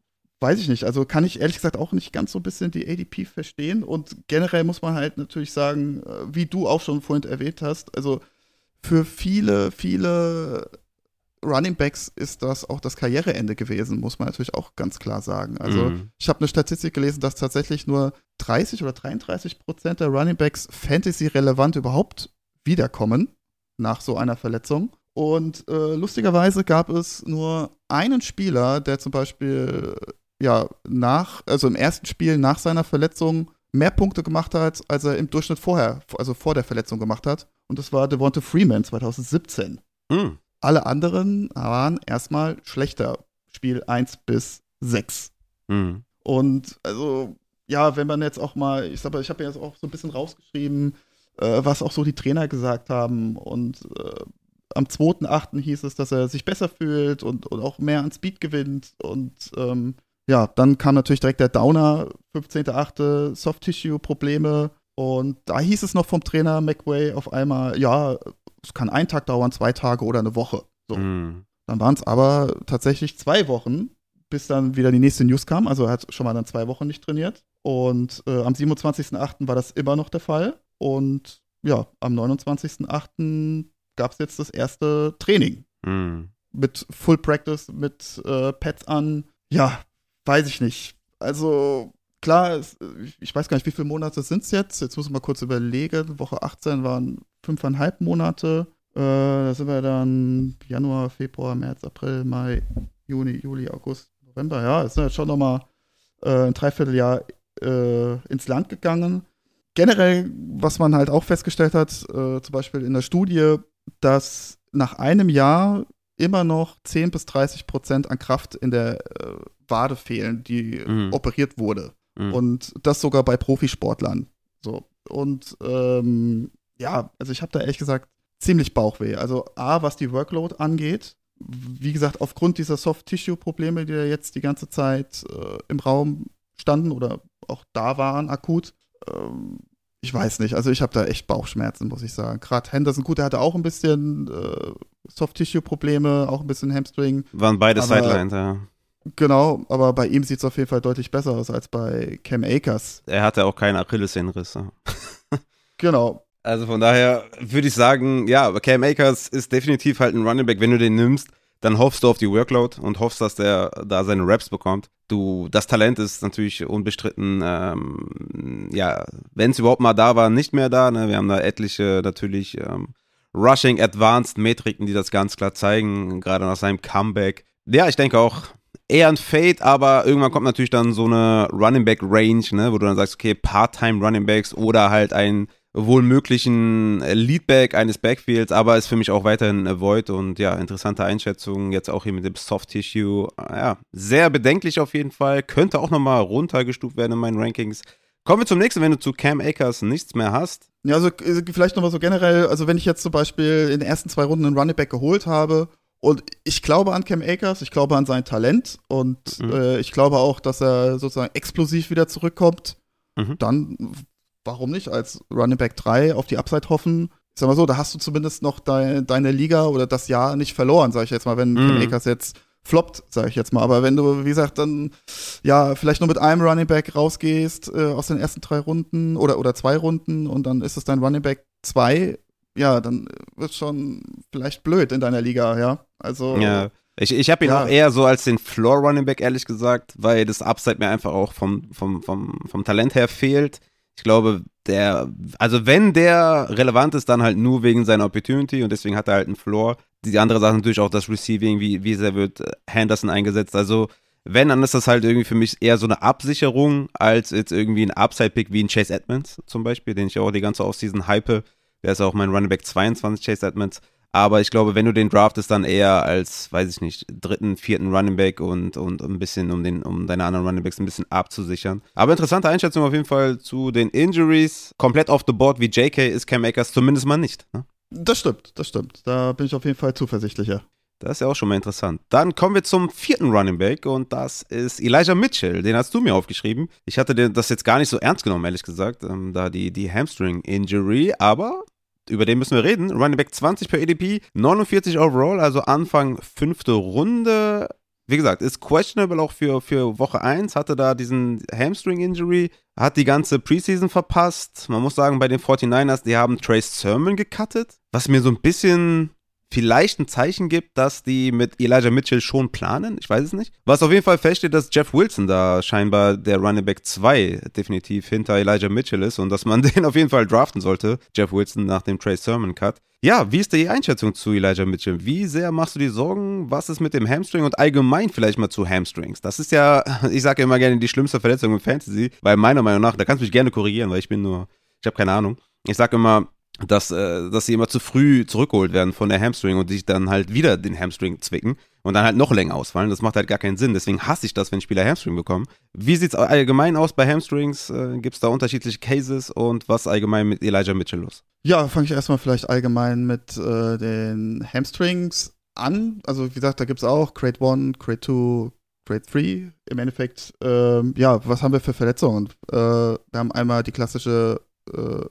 S2: weiß ich nicht. Also kann ich ehrlich gesagt auch nicht ganz so ein bisschen die ADP verstehen. Und generell muss man halt natürlich sagen, äh, wie du auch schon vorhin erwähnt hast, also für viele, viele Running Backs ist das auch das Karriereende gewesen, muss man natürlich auch ganz klar sagen. Also
S1: Mhm.
S2: ich habe eine Statistik gelesen, dass tatsächlich nur 30 oder 33 Prozent der Running Backs Fantasy-relevant überhaupt wiederkommen nach so einer Verletzung. Und äh, lustigerweise gab es nur einen Spieler, der zum Beispiel ja nach, also im ersten Spiel nach seiner Verletzung mehr Punkte gemacht hat, als er im Durchschnitt vorher, also vor der Verletzung gemacht hat. Und das war Devonta Freeman 2017.
S1: Hm.
S2: Alle anderen waren erstmal schlechter. Spiel 1 bis 6.
S1: Hm.
S2: Und also, ja, wenn man jetzt auch mal, ich sag mal, ich habe ja jetzt auch so ein bisschen rausgeschrieben, äh, was auch so die Trainer gesagt haben. Und äh, am 2.8. hieß es, dass er sich besser fühlt und, und auch mehr an Speed gewinnt. Und ähm, ja, dann kam natürlich direkt der Downer, 15.8. Soft-Tissue-Probleme. Und da hieß es noch vom Trainer McWay auf einmal, ja, es kann ein Tag dauern, zwei Tage oder eine Woche. So.
S1: Hm.
S2: Dann waren es aber tatsächlich zwei Wochen, bis dann wieder die nächste News kam. Also er hat schon mal dann zwei Wochen nicht trainiert. Und äh, am 27.08. war das immer noch der Fall. Und ja, am 29.08. gab es jetzt das erste Training
S1: Hm.
S2: mit Full Practice, mit äh, Pads an. Ja, weiß ich nicht. Also klar, es, ich weiß gar nicht, wie viele Monate sind es jetzt. Jetzt muss ich mal kurz überlegen. Woche 18 waren fünfeinhalb Monate. Äh, da sind wir dann Januar, Februar, März, April, Mai, Juni, Juli, August, November. Ja, sind jetzt schon nochmal äh, ein Dreivierteljahr äh, ins Land gegangen. Generell, was man halt auch festgestellt hat, äh, zum Beispiel in der Studie, dass nach einem Jahr immer noch 10 bis 30 Prozent an Kraft in der äh, Wade fehlen, die
S1: Mhm.
S2: operiert wurde.
S1: Hm.
S2: Und das sogar bei Profisportlern. So. Und ähm, ja, also ich habe da ehrlich gesagt ziemlich Bauchweh. Also A, was die Workload angeht. Wie gesagt, aufgrund dieser Soft-Tissue-Probleme, die ja jetzt die ganze Zeit äh, im Raum standen oder auch da waren akut. Ähm, ich weiß nicht. Also ich habe da echt Bauchschmerzen, muss ich sagen. Gerade Henderson, gut, der hatte auch ein bisschen äh, Soft-Tissue-Probleme, auch ein bisschen Hamstring.
S1: Waren beide Sidelines, ja.
S2: Genau, aber bei ihm sieht es auf jeden Fall deutlich besser aus als bei Cam Akers.
S1: Er hatte auch keinen Achillessehnenriss. *laughs*
S2: Genau.
S1: Also von daher würde ich sagen, ja, Cam Akers ist definitiv halt ein Running Back. Wenn du den nimmst, dann hoffst du auf die Workload und hoffst, dass der da seine Raps bekommt. Du, das Talent ist natürlich unbestritten, ähm, ja, wenn es überhaupt mal da war, nicht mehr da. Ne? Wir haben da etliche natürlich ähm, Rushing Advanced Metriken, die das ganz klar zeigen, gerade nach seinem Comeback. Ja, ich denke auch eher ein Fade, aber irgendwann kommt natürlich dann so eine Running Back Range, ne, wo du dann sagst, okay, Part-Time Running Backs oder halt ein wohl möglichen Leadback eines Backfields, aber ist für mich auch weiterhin ein Void und ja, interessante Einschätzung, jetzt auch hier mit dem Soft Tissue, ja, sehr bedenklich auf jeden Fall, könnte auch nochmal runtergestuft werden in meinen Rankings. Kommen wir zum nächsten, wenn du zu Cam Akers nichts mehr hast.
S2: Ja, also äh, vielleicht nochmal so generell, also wenn ich jetzt zum Beispiel in den ersten zwei Runden einen Running Back geholt habe und ich glaube an Cam Akers, ich glaube an sein Talent und
S1: Mhm.
S2: äh, ich glaube auch, dass er sozusagen explosiv wieder zurückkommt,
S1: Mhm.
S2: dann warum nicht als Running Back 3 auf die Upside hoffen? Ich sag mal so, da hast du zumindest noch deine, deine Liga oder das Jahr nicht verloren, sage ich jetzt mal, wenn
S1: Mhm.
S2: Cam Akers jetzt floppt, sage ich jetzt mal. Aber wenn du, wie gesagt, dann ja, vielleicht nur mit einem Running Back rausgehst äh, aus den ersten drei Runden oder, oder zwei Runden und dann ist es dein Running Back 2, ja, dann wird schon vielleicht blöd in deiner Liga, ja. Also
S1: Ja. Ich, ich habe ihn
S2: Ja.
S1: auch eher so als den Floor Running Back, ehrlich gesagt, weil das Upside mir einfach auch vom, vom, vom, vom Talent her fehlt. Ich glaube, der, also wenn der relevant ist, dann halt nur wegen seiner Opportunity und deswegen hat er halt einen Floor. Die andere Sache natürlich auch das Receiving, wie, wie sehr wird Henderson eingesetzt. Also, wenn, dann ist das halt irgendwie für mich eher so eine Absicherung, als jetzt irgendwie ein Upside-Pick wie ein Chase Edmonds zum Beispiel, den ich auch die ganze Offseason hype. Der ist auch mein Running Back 22, Chase Edmonds. Aber ich glaube, wenn du den draftest, dann eher als, weiß ich nicht, dritten, vierten Running Back und, und ein bisschen, um, den, um deine anderen Running Backs ein bisschen abzusichern. Aber interessante Einschätzung auf jeden Fall zu den Injuries. Komplett off the board wie JK ist Cam Akers zumindest mal nicht. Ne?
S2: das stimmt, das stimmt. Da bin ich auf jeden Fall zuversichtlicher.
S1: Das ist ja auch schon mal interessant. Dann kommen wir zum vierten Running Back und das ist Elijah Mitchell. Den hast du mir aufgeschrieben. Ich hatte das jetzt gar nicht so ernst genommen, ehrlich gesagt, ähm, da die, die Hamstring-Injury, aber über den müssen wir reden. Running Back 20 per ADP, 49 overall, also Anfang fünfte Runde. Wie gesagt, ist questionable auch für, für Woche 1, hatte da diesen Hamstring-Injury, hat die ganze Preseason verpasst. Man muss sagen, bei den 49ers, die haben Trace Sermon gecuttet, was mir so ein bisschen vielleicht ein Zeichen gibt, dass die mit Elijah Mitchell schon planen. Ich weiß es nicht. Was auf jeden Fall feststeht, dass Jeff Wilson da scheinbar der Running Back 2 definitiv hinter Elijah Mitchell ist und dass man *laughs* den auf jeden Fall draften sollte, Jeff Wilson nach dem Trey Sermon Cut. Ja, wie ist die Einschätzung zu Elijah Mitchell? Wie sehr machst du dir Sorgen? Was ist mit dem Hamstring und allgemein vielleicht mal zu Hamstrings? Das ist ja, *laughs* ich sage immer gerne, die schlimmste Verletzung im Fantasy, weil meiner Meinung nach, da kannst du mich gerne korrigieren, weil ich bin nur, ich habe keine Ahnung. Ich sage immer, dass, äh, dass sie immer zu früh zurückgeholt werden von der Hamstring und sich dann halt wieder den Hamstring zwicken und dann halt noch länger ausfallen. Das macht halt gar keinen Sinn. Deswegen hasse ich das, wenn Spieler Hamstring bekommen. Wie sieht es allgemein aus bei Hamstrings? Äh, Gibt es da unterschiedliche Cases und was allgemein mit Elijah Mitchell los?
S2: Ja, fange ich erstmal vielleicht allgemein mit äh, den Hamstrings an. Also wie gesagt, da gibt es auch Grade 1, Grade 2, Grade 3. Im Endeffekt, ähm, ja, was haben wir für Verletzungen? Äh, wir haben einmal die klassische äh,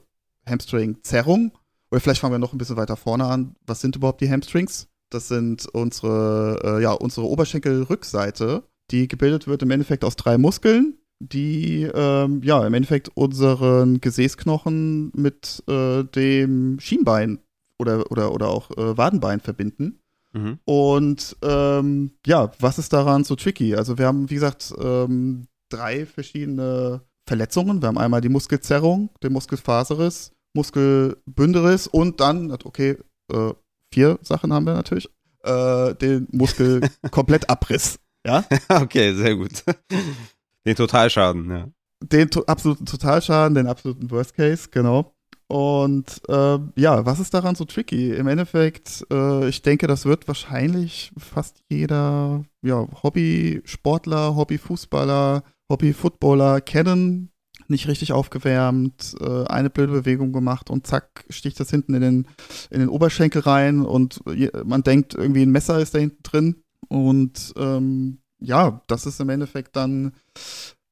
S2: Hamstring-Zerrung. Oder vielleicht fangen wir noch ein bisschen weiter vorne an. Was sind überhaupt die Hamstrings? Das sind unsere, äh, ja, unsere Oberschenkelrückseite, die gebildet wird im Endeffekt aus drei Muskeln, die ähm, ja im Endeffekt unseren Gesäßknochen mit äh, dem Schienbein oder, oder, oder auch äh, Wadenbein verbinden. Mhm. Und ähm, ja, was ist daran so tricky? Also wir haben, wie gesagt, ähm, drei verschiedene Verletzungen. Wir haben einmal die Muskelzerrung, den Muskelfaserriss, Muskelbündelriss und dann, okay, äh, vier Sachen haben wir natürlich, äh, den Muskelkomplettabriss. *laughs* Ja? *laughs*
S1: okay, sehr gut. Den Totalschaden, ja.
S2: Den to absoluten Totalschaden, den absoluten Worst Case, genau. Und äh, ja, was ist daran so tricky? Im Endeffekt, äh, ich denke, das wird wahrscheinlich fast jeder ja, Hobby-Sportler, Hobby-Fußballer, Hobby-Footballer kennen, nicht richtig aufgewärmt, äh, eine blöde Bewegung gemacht und zack, sticht das hinten in den, in den Oberschenkel rein und man denkt, irgendwie ein Messer ist da hinten drin. Und ähm, ja, das ist im Endeffekt dann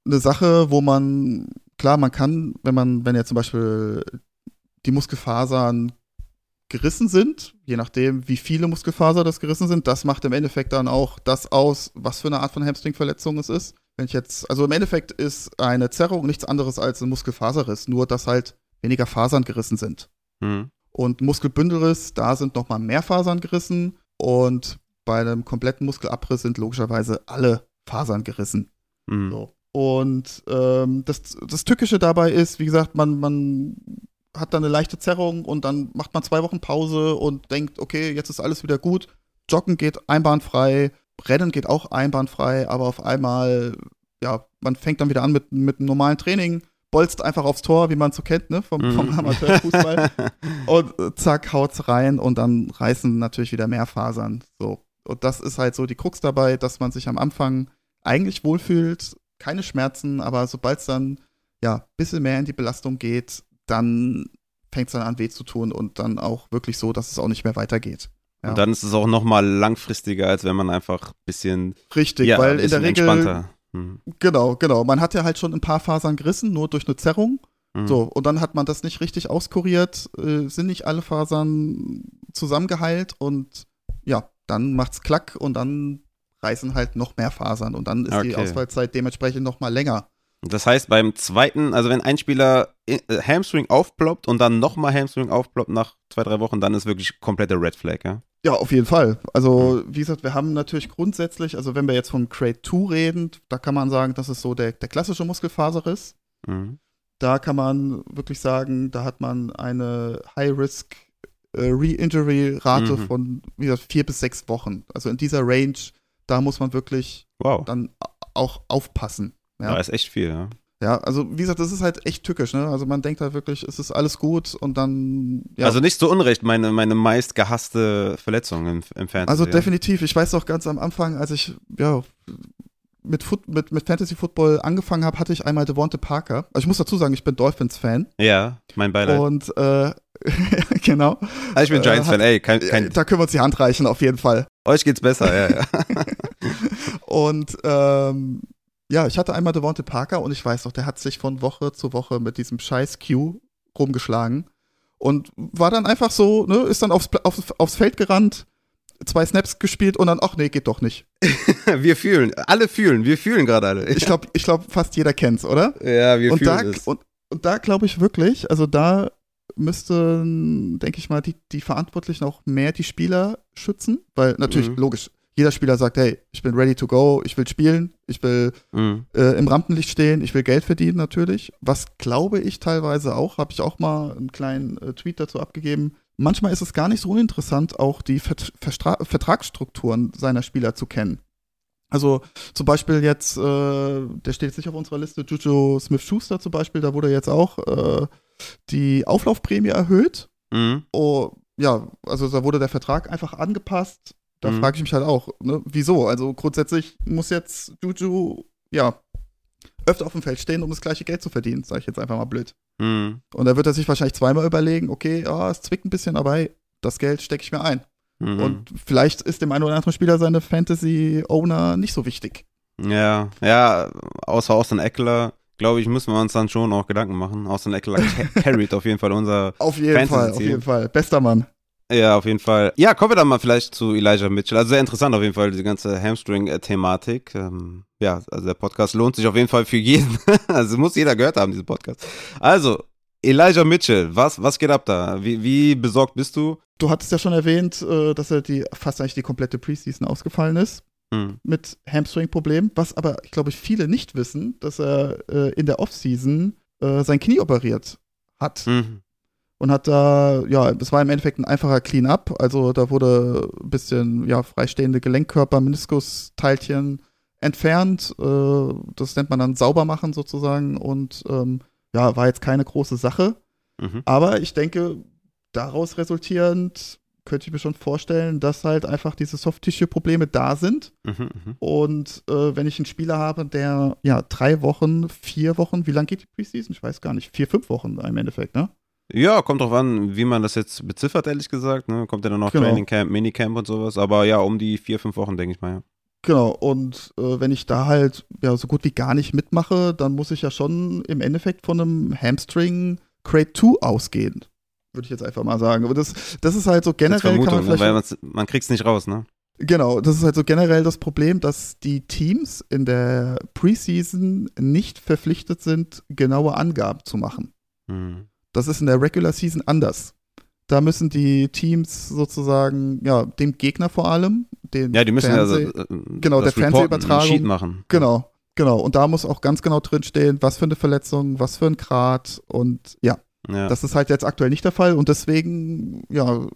S2: eine Sache, wo man, klar, man kann, wenn man, wenn ja zum Beispiel die Muskelfasern gerissen sind, je nachdem, wie viele Muskelfaser das gerissen sind, das macht im Endeffekt dann auch das aus, was für eine Art von Hamstringverletzung es ist. Wenn ich jetzt, also im Endeffekt ist eine Zerrung nichts anderes als ein Muskelfaserriss, nur dass halt weniger Fasern gerissen sind. Mhm. Und Muskelbündelriss, da sind nochmal mehr Fasern gerissen und bei einem kompletten Muskelabriss sind logischerweise alle Fasern gerissen. Mhm. So. Und ähm, das, das Tückische dabei ist, wie gesagt, man, man hat dann eine leichte Zerrung und dann macht man zwei Wochen Pause und denkt, okay, jetzt ist alles wieder gut. Joggen geht einbahnfrei, Rennen geht auch einbahnfrei, aber auf einmal, ja, man fängt dann wieder an mit, mit einem normalen Training, bolzt einfach aufs Tor, wie man es so kennt, ne, vom, vom mhm. Amateurfußball. *laughs* und zack, haut's rein und dann reißen natürlich wieder mehr Fasern. So. Und das ist halt so die Krux dabei, dass man sich am Anfang eigentlich wohlfühlt, keine Schmerzen, aber sobald es dann ja ein bisschen mehr in die Belastung geht, dann fängt es dann an weh zu tun und dann auch wirklich so, dass es auch nicht mehr weitergeht.
S1: Ja. Und dann ist es auch noch mal langfristiger, als wenn man einfach ein bisschen
S2: richtig, ja, weil in der Regel hm. genau, genau. Man hat ja halt schon ein paar Fasern gerissen, nur durch eine Zerrung. Mhm. So und dann hat man das nicht richtig auskuriert, äh, sind nicht alle Fasern zusammengeheilt und ja, dann macht's klack und dann reißen halt noch mehr Fasern und dann ist okay. die Ausfallzeit dementsprechend noch mal länger.
S1: Das heißt, beim zweiten, also wenn ein Spieler äh, Hamstring aufploppt und dann nochmal Hamstring aufploppt nach zwei, drei Wochen, dann ist wirklich komplette Red Flag, ja?
S2: Ja, auf jeden Fall. Also, wie gesagt, wir haben natürlich grundsätzlich, also wenn wir jetzt von Grade 2 reden, da kann man sagen, das ist so der, der klassische Muskelfaserriss. Mhm. Da kann man wirklich sagen, da hat man eine High-Risk äh, Re-Injury-Rate mhm. von, wie gesagt, vier bis sechs Wochen. Also in dieser Range, da muss man wirklich wow. dann auch aufpassen.
S1: Ja, ja ist echt viel, ja.
S2: Ja, also wie gesagt, das ist halt echt tückisch, ne? Also man denkt halt wirklich, es ist alles gut und dann.
S1: Ja. Also nicht so unrecht, meine, meine meist gehasste Verletzung im, im Fantasy.
S2: Also definitiv, ich weiß auch ganz am Anfang, als ich, ja, mit, Foot, mit, mit Fantasy Football angefangen habe, hatte ich einmal Devonte Parker. Also ich muss dazu sagen, ich bin Dolphins-Fan.
S1: Ja, mein Beileid.
S2: Und äh, *laughs* genau.
S1: Also ich bin Giants-Fan, ey. Kein, kein
S2: da können wir uns die Hand reichen, auf jeden Fall.
S1: Euch geht's besser, ja, ja. *laughs*
S2: und ähm, ja, ich hatte einmal Devonte Parker und ich weiß noch, der hat sich von Woche zu Woche mit diesem scheiß Q rumgeschlagen und war dann einfach so, ne, ist dann aufs, aufs, aufs Feld gerannt, zwei Snaps gespielt und dann, ach nee, geht doch nicht. *laughs*
S1: wir fühlen, alle fühlen, wir fühlen gerade alle.
S2: ich glaube, ich glaub, fast jeder kennt's, oder?
S1: Ja, wir
S2: und
S1: fühlen
S2: da, es. Und, und da glaube ich wirklich, also da müssten, denke ich mal, die, die Verantwortlichen auch mehr die Spieler schützen, weil natürlich, mhm. logisch, jeder Spieler sagt, hey, ich bin ready to go, ich will spielen, ich will mhm. äh, im Rampenlicht stehen, ich will Geld verdienen natürlich. Was glaube ich teilweise auch, habe ich auch mal einen kleinen äh, Tweet dazu abgegeben. Manchmal ist es gar nicht so uninteressant, auch die Vert Vertragsstrukturen seiner Spieler zu kennen. Also zum Beispiel jetzt, äh, der steht jetzt nicht auf unserer Liste, Juju Smith-Schuster zum Beispiel, da wurde jetzt auch äh, die Auflaufprämie erhöht. Mhm. Oh, ja, also da wurde der Vertrag einfach angepasst. Da mhm. frage ich mich halt auch, ne, wieso? Also grundsätzlich muss jetzt Juju, ja, öfter auf dem Feld stehen, um das gleiche Geld zu verdienen, sage ich jetzt einfach mal blöd. Mhm. Und da wird er sich wahrscheinlich zweimal überlegen, okay, oh, es zwickt ein bisschen, aber hey, das Geld stecke ich mir ein. Mhm. Und vielleicht ist dem einen oder anderen Spieler seine Fantasy-Owner nicht so wichtig.
S1: Ja, ja, außer Austin Eckler, glaube ich, müssen wir uns dann schon auch Gedanken machen. Austin Eckler *laughs* carried auf jeden Fall unser
S2: Auf jeden Fall, auf jeden Fall. Bester Mann.
S1: Ja, auf jeden Fall. Ja, kommen wir dann mal vielleicht zu Elijah Mitchell. Also sehr interessant auf jeden Fall, diese ganze Hamstring-Thematik. Ähm, ja, also der Podcast lohnt sich auf jeden Fall für jeden. *laughs* also muss jeder gehört haben, diesen Podcast. Also, Elijah Mitchell, was, was geht ab da? Wie, wie besorgt bist du?
S2: Du hattest ja schon erwähnt, äh, dass er die fast eigentlich die komplette Preseason ausgefallen ist. Hm. Mit Hamstring-Problemen. Was aber, ich glaube, viele nicht wissen, dass er äh, in der Offseason äh, sein Knie operiert hat. Mhm. Und hat da, ja, das war im Endeffekt ein einfacher Clean-up. Also da wurde ein bisschen, ja, freistehende Gelenkkörper, Meniskusteilchen entfernt. Äh, das nennt man dann sauber machen sozusagen. Und ähm, ja, war jetzt keine große Sache. Mhm. Aber ich denke, daraus resultierend könnte ich mir schon vorstellen, dass halt einfach diese Soft-Tissue-Probleme da sind. Mhm, mh. Und äh, wenn ich einen Spieler habe, der ja drei Wochen, vier Wochen, wie lange geht die Preseason? Ich weiß gar nicht, vier, fünf Wochen im Endeffekt, ne?
S1: Ja, kommt drauf an, wie man das jetzt beziffert, ehrlich gesagt. Ne? Kommt ja dann noch genau. Training Camp, Minicamp und sowas. Aber ja, um die vier, fünf Wochen, denke ich mal, ja.
S2: Genau, und äh, wenn ich da halt ja so gut wie gar nicht mitmache, dann muss ich ja schon im Endeffekt von einem Hamstring Crate 2 ausgehen. Würde ich jetzt einfach mal sagen. Aber das, das ist halt so generell.
S1: kann man, ne? weil man kriegt es nicht raus, ne?
S2: Genau, das ist halt so generell das Problem, dass die Teams in der Preseason nicht verpflichtet sind, genaue Angaben zu machen. Hm. Das ist in der Regular Season anders. Da müssen die Teams sozusagen, ja, dem Gegner vor allem, den
S1: Ja, die müssen Fernseh
S2: also, äh, genau, der Fernsehübertragung
S1: machen.
S2: Genau, genau. Und da muss auch ganz genau drinstehen, was für eine Verletzung, was für ein Grad und ja. ja. Das ist halt jetzt aktuell nicht der Fall und deswegen, ja,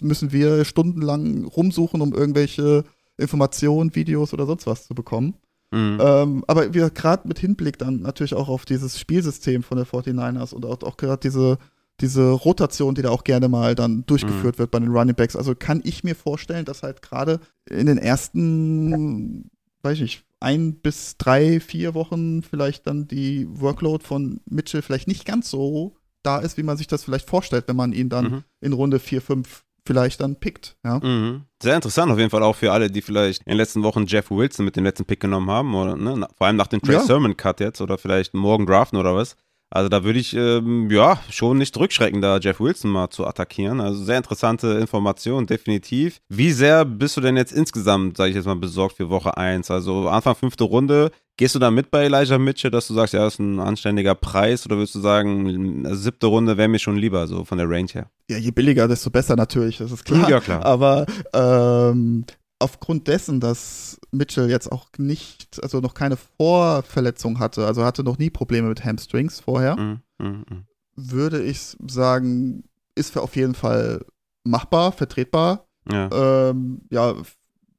S2: müssen wir stundenlang rumsuchen, um irgendwelche Informationen, Videos oder sonst was zu bekommen. Mhm. Ähm, aber wir gerade mit Hinblick dann natürlich auch auf dieses Spielsystem von der 49ers und auch, auch gerade diese diese Rotation, die da auch gerne mal dann durchgeführt mhm. wird bei den Running Backs. Also kann ich mir vorstellen, dass halt gerade in den ersten, weiß ich nicht, ein bis drei, vier Wochen vielleicht dann die Workload von Mitchell vielleicht nicht ganz so da ist, wie man sich das vielleicht vorstellt, wenn man ihn dann mhm. in Runde vier, fünf vielleicht dann pickt. Ja.
S1: Mhm. Sehr interessant auf jeden Fall auch für alle, die vielleicht in den letzten Wochen Jeff Wilson mit dem letzten Pick genommen haben oder ne, vor allem nach dem Trey ja. Sermon Cut jetzt oder vielleicht morgen draften oder was. Also da würde ich ähm, ja schon nicht zurückschrecken, da Jeff Wilson mal zu attackieren. Also sehr interessante Information, definitiv. Wie sehr bist du denn jetzt insgesamt, sage ich jetzt mal, besorgt für Woche 1? Also Anfang fünfte Runde, gehst du da mit bei Elijah Mitchell, dass du sagst, ja, das ist ein anständiger Preis oder würdest du sagen, siebte Runde wäre mir schon lieber, so von der Range her?
S2: Ja, je billiger, desto besser natürlich, das ist klar.
S1: Ja, klar.
S2: Aber ähm, aufgrund dessen, dass Mitchell jetzt auch nicht, also noch keine Vorverletzung hatte, also hatte noch nie Probleme mit Hamstrings vorher, mm, mm, mm. würde ich sagen, ist für auf jeden Fall machbar, vertretbar. Ja. Ähm, ja,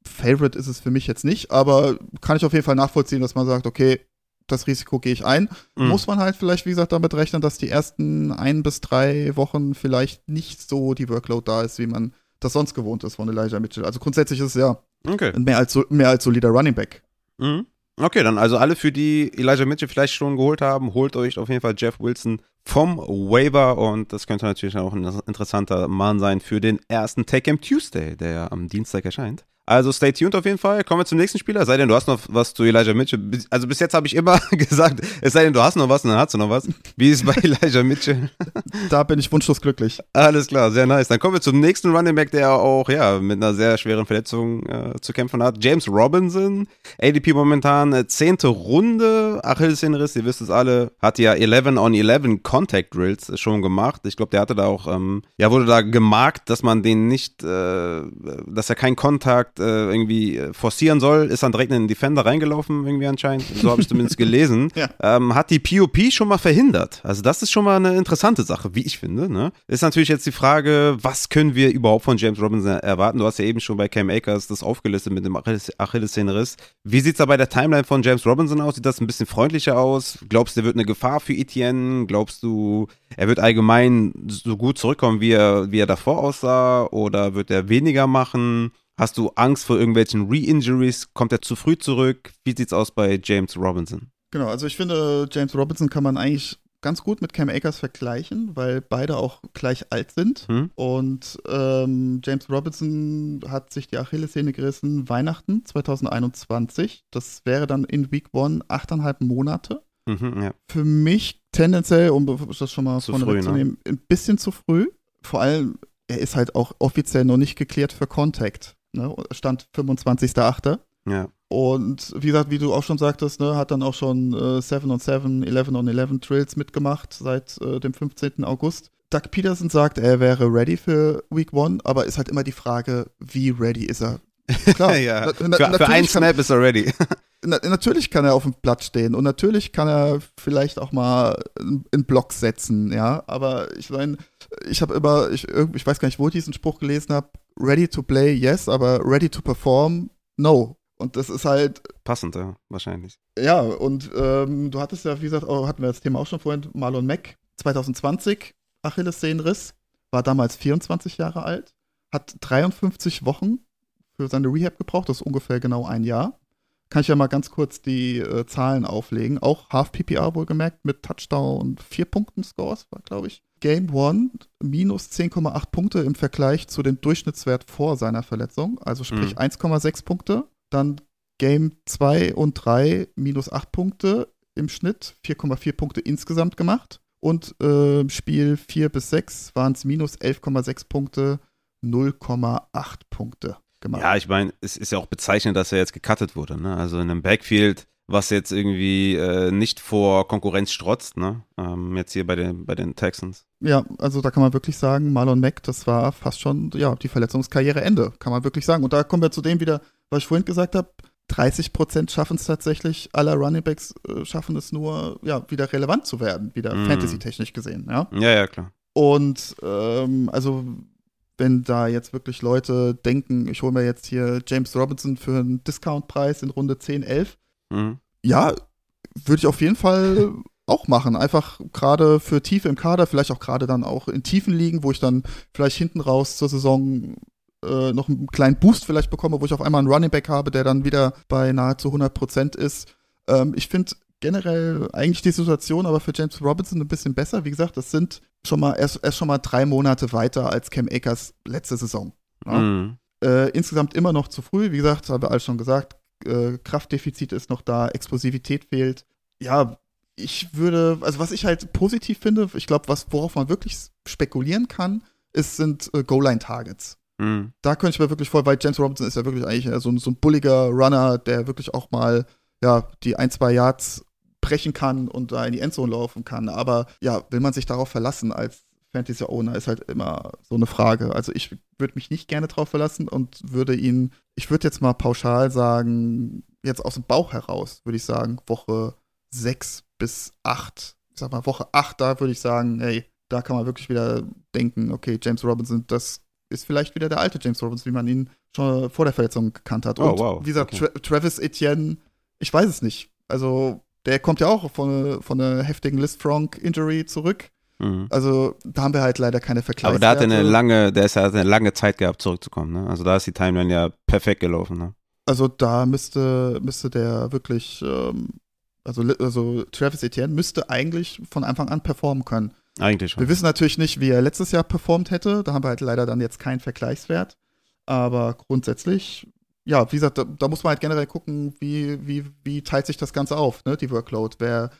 S2: Favorite ist es für mich jetzt nicht, aber kann ich auf jeden Fall nachvollziehen, dass man sagt, okay, das Risiko gehe ich ein. Mhm. Muss man halt vielleicht, wie gesagt, damit rechnen, dass die ersten ein bis drei Wochen vielleicht nicht so die Workload da ist, wie man das sonst gewohnt ist von Elijah Mitchell. Also grundsätzlich ist es ja okay. mehr, als, mehr als solider Running Back.
S1: Mhm. Okay, dann also alle, für die Elijah Mitchell vielleicht schon geholt haben, holt euch auf jeden Fall Jeff Wilson vom Waiver und das könnte natürlich auch ein interessanter Mann sein für den ersten Take Em Tuesday, der am Dienstag erscheint. Also stay tuned auf jeden Fall. Kommen wir zum nächsten Spieler. Sei denn, du hast noch was zu Elijah Mitchell. Also bis jetzt habe ich immer *laughs* gesagt, es sei denn, du hast noch was und dann hast du noch was. Wie ist es bei *laughs* Elijah Mitchell? *laughs*
S2: Da bin ich wunschlos glücklich.
S1: Alles klar, sehr nice. Dann kommen wir zum nächsten Running Back, der auch ja mit einer sehr schweren Verletzung äh, zu kämpfen hat. James Robinson, ADP momentan äh, zehnte Runde, Achillessehnenriss, ihr wisst es alle, hat ja 11 on 11 Contact Drills schon gemacht. Ich glaube, der hatte da auch, ähm, ja, wurde da gemarkt, dass man den nicht, äh, dass er keinen Kontakt äh, irgendwie äh, forcieren soll, ist dann direkt in den Defender reingelaufen, irgendwie anscheinend. So habe ich zumindest gelesen. *laughs*
S2: Ja.
S1: ähm, hat die POP schon mal verhindert. Also, das ist schon mal eine interessante Sache, wie ich finde. Ne? Ist natürlich jetzt die Frage, was können wir überhaupt von James Robinson erwarten? Du hast ja eben schon bei Cam Akers das aufgelistet mit dem Achilles Achillessehnenriss. Wie sieht es da bei der Timeline von James Robinson aus? Sieht das ein bisschen freundlicher aus? Glaubst du, er wird eine Gefahr für Etienne? Glaubst du, er wird allgemein so gut zurückkommen, wie er, wie er davor aussah? Oder wird er weniger machen? Hast du Angst vor irgendwelchen Re-Injuries? Kommt er zu früh zurück? Wie sieht's aus bei James Robinson?
S2: Genau, also ich finde, James Robinson kann man eigentlich ganz gut mit Cam Akers vergleichen, weil beide auch gleich alt sind.
S1: Hm?
S2: Und ähm, James Robinson hat sich die Achillessehne gerissen Weihnachten 2021. Das wäre dann in Week One achteinhalb Monate.
S1: Mhm, ja.
S2: Für mich tendenziell, um das schon mal
S1: Zu
S2: vorne
S1: früh,
S2: wegzunehmen, ein bisschen zu früh. Vor allem, er ist halt auch offiziell noch nicht geklärt für Contact. Ne? Stand 25.8.
S1: ja.
S2: Und wie gesagt, wie du auch schon sagtest, ne, hat dann auch schon äh, 7 on 7, 11 on 11 Drills mitgemacht seit äh, dem 15. August. Doug Peterson sagt, er wäre ready für Week 1, aber ist halt immer die Frage, wie ready ist er? Klar, *laughs*
S1: ja.
S2: na- na-
S1: für, für
S2: natürlich
S1: einen
S2: kann-
S1: Snap ist er ready. *laughs*
S2: na, natürlich kann er auf dem Blatt stehen und natürlich kann er vielleicht auch mal einen Block setzen, ja. Aber ich meine, ich habe immer, ich, ich weiß gar nicht, wo ich diesen Spruch gelesen habe, ready to play, yes, aber ready to perform, no. Und das ist halt,
S1: Passend, ja, wahrscheinlich.
S2: ja, und ähm, du hattest ja, wie gesagt, auch, hatten wir das Thema auch schon vorhin, Marlon Mack, 2020, Achillessehnenriss, war damals 24 Jahre alt, hat 53 Wochen für seine Rehab gebraucht, das ist ungefähr genau ein Jahr. Kann ich ja mal ganz kurz die äh, Zahlen auflegen. Auch Half-PPR wohlgemerkt mit Touchdown und 4 Punkten Scores, war glaube ich. Game 1 minus 10,8 Punkte im Vergleich zu dem Durchschnittswert vor seiner Verletzung, also sprich
S1: Mhm.
S2: 1,6 Punkte. Dann Game 2 und 3 minus 8 Punkte im Schnitt, 4,4 Punkte insgesamt gemacht. Und äh, Spiel 4 bis 6 waren es minus 11,6 Punkte, 0,8 Punkte gemacht.
S1: Ja, ich meine, es ist ja auch bezeichnend, dass er jetzt gecuttet wurde. Ne? Also in einem Backfield, was jetzt irgendwie äh, nicht vor Konkurrenz strotzt. Ne? Ähm, jetzt hier bei den, bei den Texans.
S2: Ja, also da kann man wirklich sagen, Marlon Mack, das war fast schon, ja, die Verletzungskarriere Ende, kann man wirklich sagen. Und da kommen wir zu dem wieder, was ich vorhin gesagt habe, 30% schaffen es tatsächlich, aller Runningbacks äh, schaffen es nur, ja, wieder relevant zu werden, wieder
S1: Mhm.
S2: fantasy-technisch gesehen, ja.
S1: Ja, ja, klar.
S2: Und ähm, also wenn da jetzt wirklich Leute denken, ich hole mir jetzt hier James Robinson für einen Discountpreis in Runde 10, 11,
S1: Mhm.
S2: ja, würde ich auf jeden Fall auch machen. Einfach gerade für Tiefe im Kader, vielleicht auch gerade dann auch in tiefen Ligen, wo ich dann vielleicht hinten raus zur Saison äh, noch einen kleinen Boost vielleicht bekomme, wo ich auf einmal einen Running Back habe, der dann wieder bei nahezu 100% ist. Ähm, ich finde generell eigentlich die Situation aber für James Robinson ein bisschen besser. Wie gesagt, das sind schon mal, er ist, er ist schon mal drei Monate weiter als Cam Akers letzte Saison. Ja?
S1: Mhm.
S2: Äh, insgesamt immer noch zu früh. Wie gesagt, haben wir alles schon gesagt. Äh, Kraftdefizit ist noch da, Explosivität fehlt. Ja, ich würde, also was ich halt positiv finde, ich glaube, was worauf man wirklich spekulieren kann, ist, sind äh, Goal-Line-Targets.
S1: Mhm.
S2: Da könnte ich mir wirklich vor, weil James Robinson ist ja wirklich eigentlich äh, so, ein- so ein bulliger Runner, der wirklich auch mal ja, die ein, zwei Yards brechen kann und da in die Endzone laufen kann. Aber ja, will man sich darauf verlassen als Fantasy Owner, ist halt immer so eine Frage. Also ich würde mich nicht gerne darauf verlassen und würde ihn, ich würde jetzt mal pauschal sagen, jetzt aus dem Bauch heraus, würde ich sagen, Woche sechs bis acht. Ich sag mal, Woche acht, da würde ich sagen, hey, da kann man wirklich wieder denken, okay, James Robinson, das ist vielleicht wieder der alte James Robinson, wie man ihn schon vor der Verletzung gekannt hat.
S1: Oh,
S2: Und
S1: wow,
S2: wie gesagt,
S1: okay.
S2: Tra Travis Etienne, ich weiß es nicht. Also, der kommt ja auch von, von einer heftigen List Frank Injury zurück.
S1: Mhm.
S2: Also, da haben wir halt leider keine
S1: Aber
S2: Vergleichswerte.
S1: da hat er eine lange, der ist ja hat eine lange Zeit gehabt, zurückzukommen. Ne? Also da ist die Timeline ja perfekt gelaufen. Ne?
S2: Also, da müsste, müsste der wirklich, ähm, also, also Travis Etienne müsste eigentlich von Anfang an performen können.
S1: Eigentlich schon.
S2: Wir wissen natürlich nicht, wie er letztes Jahr performt hätte. Da haben wir halt leider dann jetzt keinen Vergleichswert. Aber grundsätzlich ja, wie gesagt, da, da, muss man halt generell gucken, wie, wie, wie teilt sich das Ganze auf, ne, die Workload. Wer,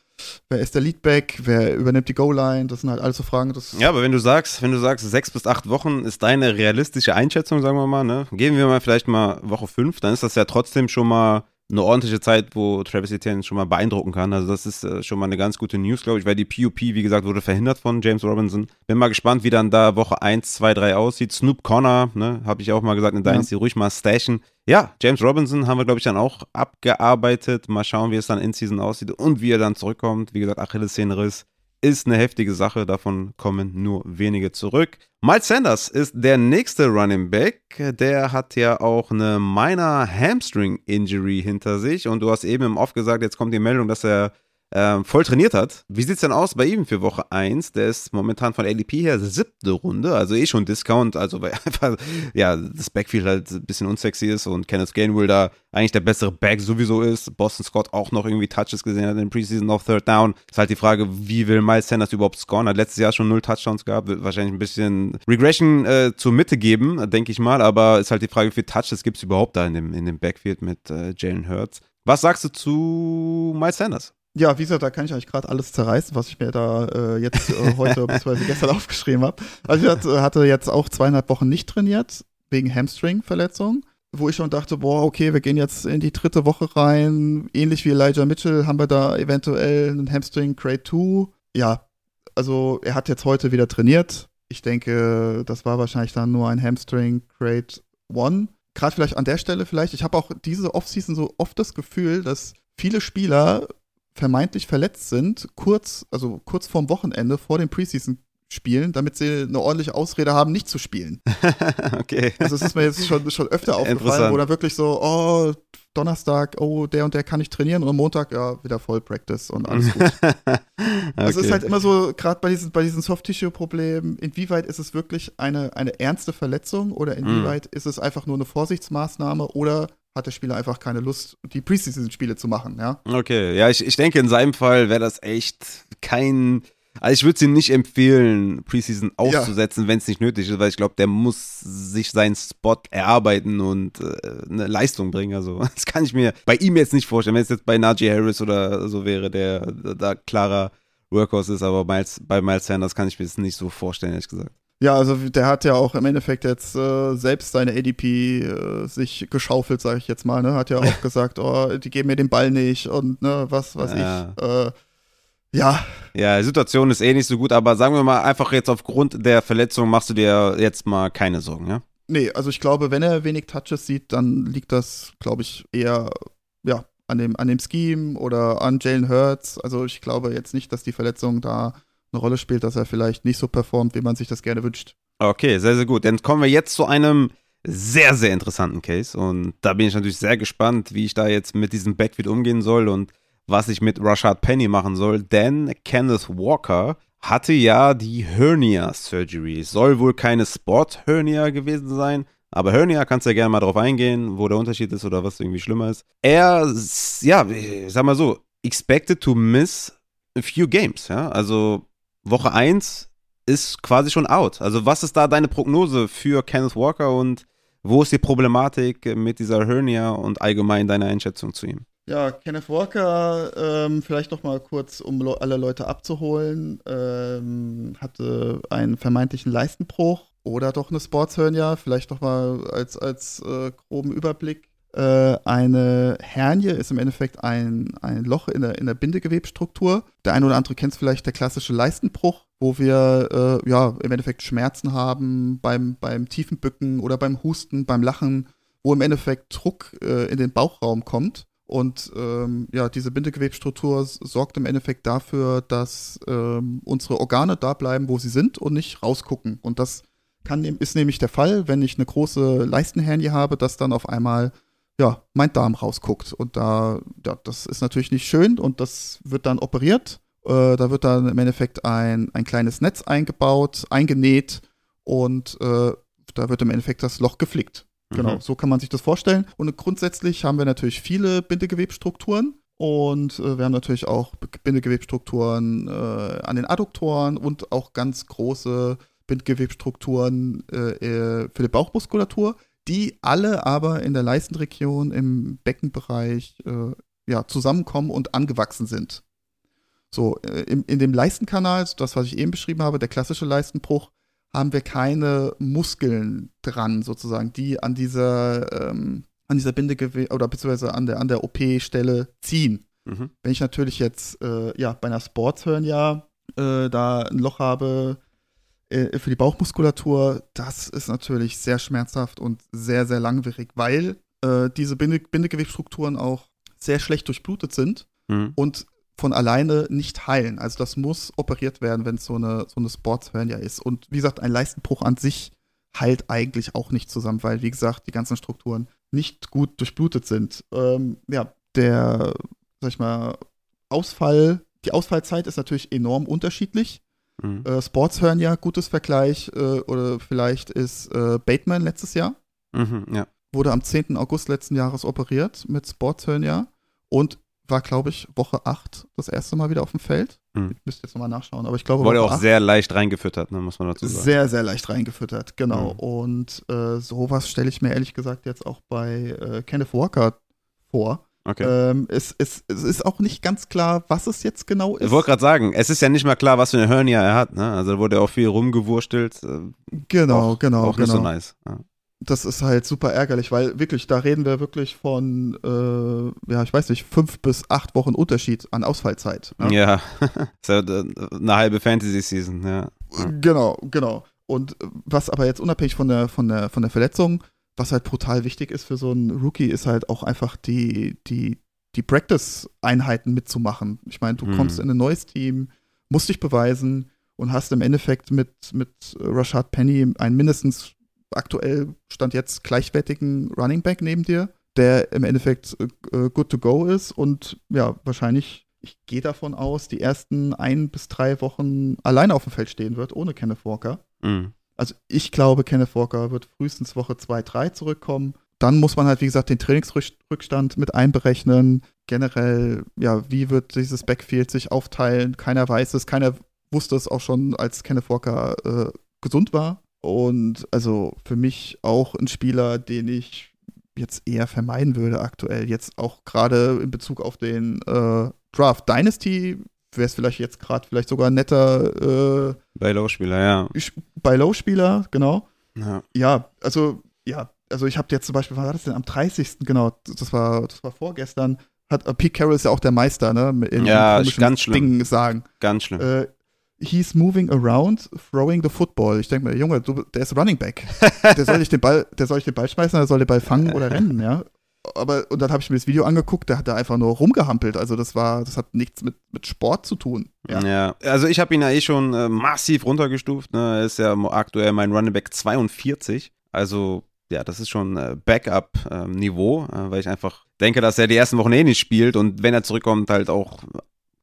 S2: wer ist der Leadback, wer übernimmt die Goal-Line, das sind halt alles so Fragen.
S1: ja, aber wenn du sagst, wenn du sagst, sechs bis acht Wochen ist deine realistische Einschätzung, sagen wir mal, ne? Gehen wir mal vielleicht mal Woche fünf, dann ist das ja trotzdem schon mal eine ordentliche Zeit, wo Travis Etienne schon mal beeindrucken kann. Also das ist äh, schon mal eine ganz gute News, glaube ich, weil die PUP, wie gesagt, wurde verhindert von James Robinson. Bin mal gespannt, wie dann da Woche 1, 2, 3 aussieht. Snoop Connor, ne, habe ich auch mal gesagt, in Dynasty ja. ruhig mal stashen. Ja, James Robinson haben wir, glaube ich, dann auch abgearbeitet. Mal schauen, wie es dann in Season aussieht und wie er dann zurückkommt. Wie gesagt, Achillessehnenriss ist eine heftige Sache, davon kommen nur wenige zurück. Miles Sanders ist der nächste Running Back. Der hat ja auch eine minor Hamstring Injury hinter sich und du hast eben im Off gesagt, jetzt kommt die Meldung, dass er ähm, voll trainiert hat. Wie sieht es denn aus bei ihm für Woche 1? Der ist momentan von ADP her siebte Runde, also eh schon Discount, also weil *laughs* einfach, ja, das Backfield halt ein bisschen unsexy ist und Kenneth Gainwell da eigentlich der bessere Back sowieso ist. Boston Scott auch noch irgendwie Touches gesehen hat in Preseason auf Third Down. Ist halt die Frage, wie will Miles Sanders überhaupt scoren? Hat letztes Jahr schon null Touchdowns gehabt, wird wahrscheinlich ein bisschen Regression äh, zur Mitte geben, denke ich mal, aber ist halt die Frage, wie viele Touches gibt es überhaupt da in dem, in dem Backfield mit äh, Jalen Hurts? Was sagst du zu Miles Sanders?
S2: Ja, wie gesagt, da kann ich eigentlich gerade alles zerreißen, was ich mir da äh, jetzt äh, heute *laughs* bzw. gestern aufgeschrieben habe. Also ich hatte, jetzt auch zweieinhalb Wochen nicht trainiert, wegen Hamstring-Verletzung, wo ich schon dachte, boah, okay, wir gehen jetzt in die dritte Woche rein. Ähnlich wie Elijah Mitchell haben wir da eventuell einen Hamstring Grade 2. Ja, also er hat jetzt heute wieder trainiert. Ich denke, das war wahrscheinlich dann nur ein Hamstring Grade 1. Gerade vielleicht an der Stelle vielleicht. Ich habe auch diese Offseason so oft das Gefühl, dass viele Spieler vermeintlich verletzt sind, kurz, also kurz vorm Wochenende, vor dem Preseason spielen, damit sie eine ordentliche Ausrede haben, nicht zu spielen. *laughs*
S1: okay.
S2: Also es ist mir jetzt schon, schon öfter aufgefallen, wo dann wirklich so, oh, Donnerstag, oh, der und der kann nicht trainieren und am Montag, ja, wieder voll Practice und alles gut. *laughs* okay. Es ist halt immer so, gerade bei diesen, bei diesen Soft-Tissue-Problemen, inwieweit ist es wirklich eine, eine ernste Verletzung oder inwieweit mm. ist es einfach nur eine Vorsichtsmaßnahme oder hat der Spieler einfach keine Lust, die Preseason-Spiele zu machen, ja.
S1: Okay, ja, ich, ich denke, in seinem Fall wäre das echt kein. Also ich würde es ihm nicht empfehlen, Preseason auszusetzen, ja. wenn es nicht nötig ist, weil ich glaube, der muss sich seinen Spot erarbeiten und äh, eine Leistung bringen. Also *laughs* das kann ich mir bei ihm jetzt nicht vorstellen. Wenn es jetzt bei Najee Harris oder so wäre, der da klarer Workhorse ist, aber Miles, bei Miles Sanders kann ich mir das nicht so vorstellen, ehrlich gesagt.
S2: Ja, also der hat ja auch im Endeffekt jetzt äh, selbst seine ADP äh, sich geschaufelt, sage ich jetzt mal. Ne? Hat ja auch *laughs* gesagt, oh, die geben mir den Ball nicht und ne, was weiß ja. ich. Äh, ja.
S1: Ja, die Situation ist eh nicht so gut, aber sagen wir mal, einfach jetzt aufgrund der Verletzung machst du dir jetzt mal keine Sorgen, ja?
S2: Nee, also ich glaube, wenn er wenig Touches sieht, dann liegt das, glaube ich, eher ja, an, dem, an dem Scheme oder an Jalen Hurts. Also ich glaube jetzt nicht, dass die Verletzung da eine Rolle spielt, dass er vielleicht nicht so performt, wie man sich das gerne wünscht.
S1: Okay, sehr, sehr gut. Dann kommen wir jetzt zu einem sehr, sehr interessanten Case. Und da bin ich natürlich sehr gespannt, wie ich da jetzt mit diesem Backfield umgehen soll und was ich mit Rashad Penny machen soll. Denn Kenneth Walker hatte ja die Hernia Surgery. Soll wohl keine Sport Hernia gewesen sein. Aber Hernia kannst du ja gerne mal drauf eingehen, wo der Unterschied ist oder was irgendwie schlimmer ist. Er, ja, sag mal so, expected to miss a few games, ja. Also Woche 1 ist quasi schon out. Also was ist da deine Prognose für Kenneth Walker und wo ist die Problematik mit dieser Hernia und allgemein deine Einschätzung zu ihm?
S2: Ja, Kenneth Walker, ähm, vielleicht noch mal kurz, um alle Leute abzuholen, ähm, hatte einen vermeintlichen Leistenbruch oder doch eine Sportshernia, vielleicht noch mal als, als äh, groben Überblick. Äh, eine Hernie ist im Endeffekt ein, ein Loch in der, in der Bindegewebsstruktur. Der eine oder andere kennt es vielleicht, der klassische Leistenbruch, wo wir äh, ja im Endeffekt Schmerzen haben beim, beim tiefen Bücken oder beim Husten, beim Lachen, wo im Endeffekt Druck äh, in den Bauchraum kommt. Und ähm, ja, diese Bindegewebsstruktur sorgt im Endeffekt dafür, dass ähm, unsere Organe da bleiben, wo sie sind und nicht rausgucken. Und das kann, ist nämlich der Fall, wenn ich eine große Leistenhernie habe, dass dann auf einmal ja, mein Darm rausguckt. Und da, ja, das ist natürlich nicht schön und das wird dann operiert. Äh, da wird dann im Endeffekt ein, ein kleines Netz eingebaut, eingenäht und äh, da wird im Endeffekt das Loch geflickt. Genau, mhm. so kann man sich das vorstellen. Und grundsätzlich haben wir natürlich viele Bindegewebsstrukturen. Und äh, wir haben natürlich auch Bindegewebsstrukturen äh, an den Adduktoren und auch ganz große Bindegewebsstrukturen äh, äh, für die Bauchmuskulatur die alle aber in der Leistenregion im Beckenbereich äh, ja, zusammenkommen und angewachsen sind. So, äh, in, in dem Leistenkanal, das, was ich eben beschrieben habe, der klassische Leistenbruch, haben wir keine Muskeln dran, sozusagen, die an dieser, ähm, an dieser Bindegewebe oder beziehungsweise an der, an der OP-Stelle ziehen. Mhm. Wenn ich natürlich jetzt äh, ja, bei einer Sportshörnja äh, da ein Loch habe äh, für die Bauchmuskulatur, das ist natürlich sehr schmerzhaft und sehr, sehr langwierig, weil äh, diese Binde Bindegewebsstrukturen auch sehr schlecht durchblutet sind mhm. und von alleine nicht heilen. Also das muss operiert werden, wenn es so eine, so eine Sportshernia ist. Und wie gesagt, ein Leistenbruch an sich heilt eigentlich auch nicht zusammen, weil, wie gesagt, die ganzen Strukturen nicht gut durchblutet sind. Ähm, ja, der, sag ich mal, Ausfall, die Ausfallzeit ist natürlich enorm unterschiedlich. Mhm. Äh, Sportshernia, gutes Vergleich, äh, oder vielleicht ist äh, Bateman letztes Jahr. Mhm, ja. Wurde am 10. August letzten Jahres operiert mit Sportshernia und war, glaube ich, Woche 8 das erste Mal wieder auf dem Feld. Hm. Ich müsste jetzt nochmal nachschauen, aber ich glaube.
S1: Wurde auch 8, sehr leicht reingefüttert, ne, muss man dazu sagen.
S2: Sehr, sehr leicht reingefüttert, genau. Hm. Und äh, sowas stelle ich mir ehrlich gesagt jetzt auch bei äh, Kenneth Walker vor. Okay. Ähm, es, es, es, ist auch nicht ganz klar, was es jetzt genau ist.
S1: Ich wollte gerade sagen, es ist ja nicht mal klar, was für eine Hernia er hat. Ne? Also da wurde auch viel rumgewurstelt. Äh,
S2: genau, auch, genau.
S1: Auch
S2: nicht
S1: genau. so nice. Ja
S2: das ist halt super ärgerlich, weil wirklich, da reden wir wirklich von, äh, ja, ich weiß nicht, fünf bis acht Wochen Unterschied an Ausfallzeit.
S1: Ne? Ja, *laughs* ja eine halbe Fantasy-Season, ja.
S2: Genau, genau. Und äh, was aber jetzt unabhängig von der, von der, von der Verletzung, was halt brutal wichtig ist für so einen Rookie, ist halt auch einfach die, die, die Practice-Einheiten mitzumachen. Ich meine, du mhm. kommst in ein neues Team, musst dich beweisen und hast im Endeffekt mit, mit Rashad Penny einen mindestens aktuell stand jetzt gleichwertigen Running Back neben dir, der im Endeffekt äh, good to go ist und ja, wahrscheinlich, ich gehe davon aus, die ersten ein bis drei Wochen alleine auf dem Feld stehen wird, ohne Kenneth Walker. Mhm. Also ich glaube, Kenneth Walker wird frühestens Woche 2, 3 zurückkommen. Dann muss man halt, wie gesagt, den Trainingsrückstand mit einberechnen. Generell, ja, wie wird dieses Backfield sich aufteilen? Keiner weiß es, keiner wusste es auch schon, als Kenneth Walker äh, gesund war. Und also für mich auch ein Spieler, den ich jetzt eher vermeiden würde aktuell. Jetzt auch gerade in Bezug auf den äh, Draft Dynasty wäre es vielleicht jetzt gerade vielleicht sogar ein netter
S1: äh, bei Low-Spieler, ja.
S2: Bei Low-Spieler, genau.
S1: Ja.
S2: ja, also ja, also ich habe jetzt zum Beispiel, was war das denn am 30. genau, das war, das war vorgestern, hat uh, Pete Carroll ist ja auch der Meister, ne?
S1: In ja, ganz schlimm.
S2: Dingen sagen.
S1: Ganz schlimm.
S2: Äh, he's moving around, throwing the football. Ich denke mir, Junge, du, der ist Running Back. *laughs* Der soll nicht den Ball, der soll nicht den Ball schmeißen, der soll den Ball fangen oder rennen, ja. Aber, und dann habe ich mir das Video angeguckt, der hat da einfach nur rumgehampelt. Also das war, das hat nichts mit, mit Sport zu tun.
S1: Ja, ja. also ich habe ihn ja eh schon äh, massiv runtergestuft. Ne? Er ist ja aktuell mein Running Back 42. Also ja, das ist schon äh, Backup-Niveau, äh, weil ich einfach denke, dass er die ersten Wochen eh nicht spielt und wenn er zurückkommt, halt auch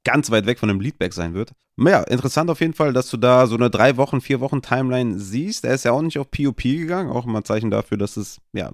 S1: ganz weit weg von dem Leadback sein wird. Ja, interessant auf jeden Fall, dass du da so eine drei Wochen, vier Wochen Timeline siehst. Er ist ja auch nicht auf POP gegangen, auch immer Zeichen dafür, dass es ja